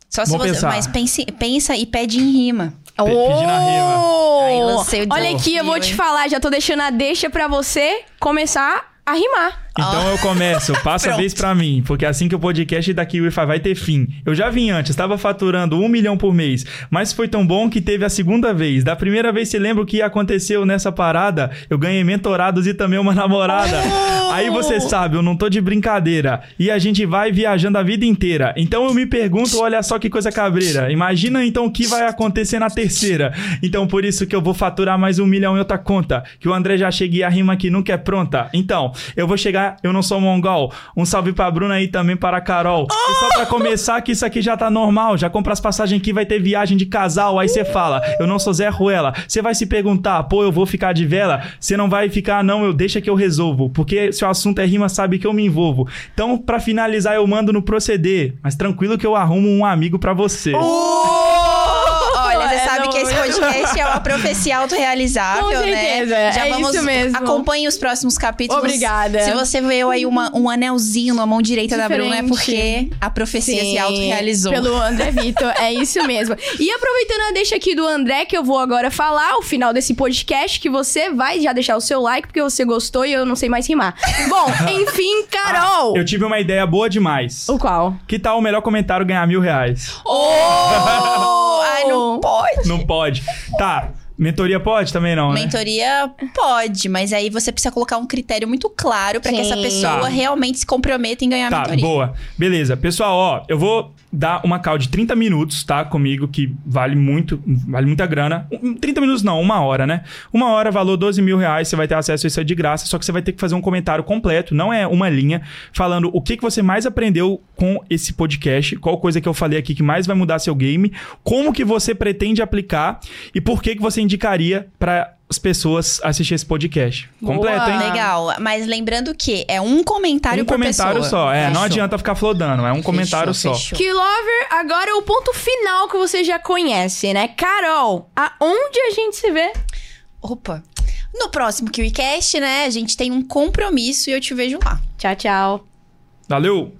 Só se você. pensar. Mas pense, pensa e pede em rima. Pe- pedir na rima. Aí lancei o Olha aqui, eu vou te falar, já tô deixando a deixa pra você começar a rimar. Então eu começo, passa a vez pra mim, porque assim que o podcast daqui o Wi-Fi vai ter fim. Eu já vim antes, estava faturando um milhão por mês, mas foi tão bom que teve a segunda vez. Da primeira vez, você lembra o que aconteceu nessa parada? Eu ganhei mentorados e também uma namorada. Aí você sabe, eu não tô de brincadeira. E a gente vai viajando a vida inteira. Então eu me pergunto, olha só que coisa cabreira. Imagina então o que vai acontecer na terceira. Então por isso que eu vou faturar mais um milhão em outra conta. Que o André já chega e a rima que nunca é pronta. Então, eu vou chegar, eu não sou mongol. Um salve pra Bruna aí também para a Carol. E só pra começar, que isso aqui já tá normal. Já compra as passagens aqui, vai ter viagem de casal. Aí você fala, eu não sou Zé Ruela. Você vai se perguntar, pô, eu vou ficar de vela? Você não vai ficar, não, eu deixa que eu resolvo. Porque se o assunto é rima, sabe que eu me envolvo. Então, pra finalizar, eu mando no proceder. Mas tranquilo que eu arrumo um amigo pra você. Olha, podcast é uma profecia autorrealizável, Com né? certeza, é isso mesmo. Acompanhe os próximos capítulos. Obrigada. Se você viu aí uma- um anelzinho na mão direita da Bruna, é Diferente. porque a profecia se autorrealizou. Pelo André Vitor, é isso mesmo. E aproveitando a deixa aqui do André, que eu vou agora falar, o final desse podcast, que você vai já deixar o seu like, porque você gostou e eu não sei mais rimar. Bom, enfim, Carol! Eu tive uma ideia boa demais. O qual? Que tal o melhor comentário ganhar mil reais? Oh! Ai, não pode. Não pode. Tá. Mentoria pode também não, né? Mentoria pode, mas aí você precisa colocar um critério muito claro pra que essa pessoa Tá. realmente se comprometa em ganhar a Tá, mentoria. boa. Beleza. Pessoal, ó, eu vou dar uma call de 30 minutos, tá? Comigo, que vale muito, vale muita grana. Um, 30 minutos não, uma hora, né? Uma hora, valor 12 mil reais, você vai ter acesso a isso de graça, só que você vai ter que fazer um comentário completo, não é uma linha, falando o que, que você mais aprendeu com esse podcast, qual coisa que eu falei aqui que mais vai mudar seu game, como que você pretende aplicar e por que que você indicaria pra as pessoas assistir esse podcast. Boa. Completo, hein? Legal. Mas lembrando que é um comentário Um por comentário pessoa. só. É, não Fechou. adianta ficar flodando, é um comentário Fechou, só. fechou. Que Lover, agora é o ponto final que você já conhece, né? Carol, aonde a gente se vê? Opa. No próximo KiwiCast, né, a gente tem um compromisso e eu te vejo lá. Tchau, tchau. Valeu!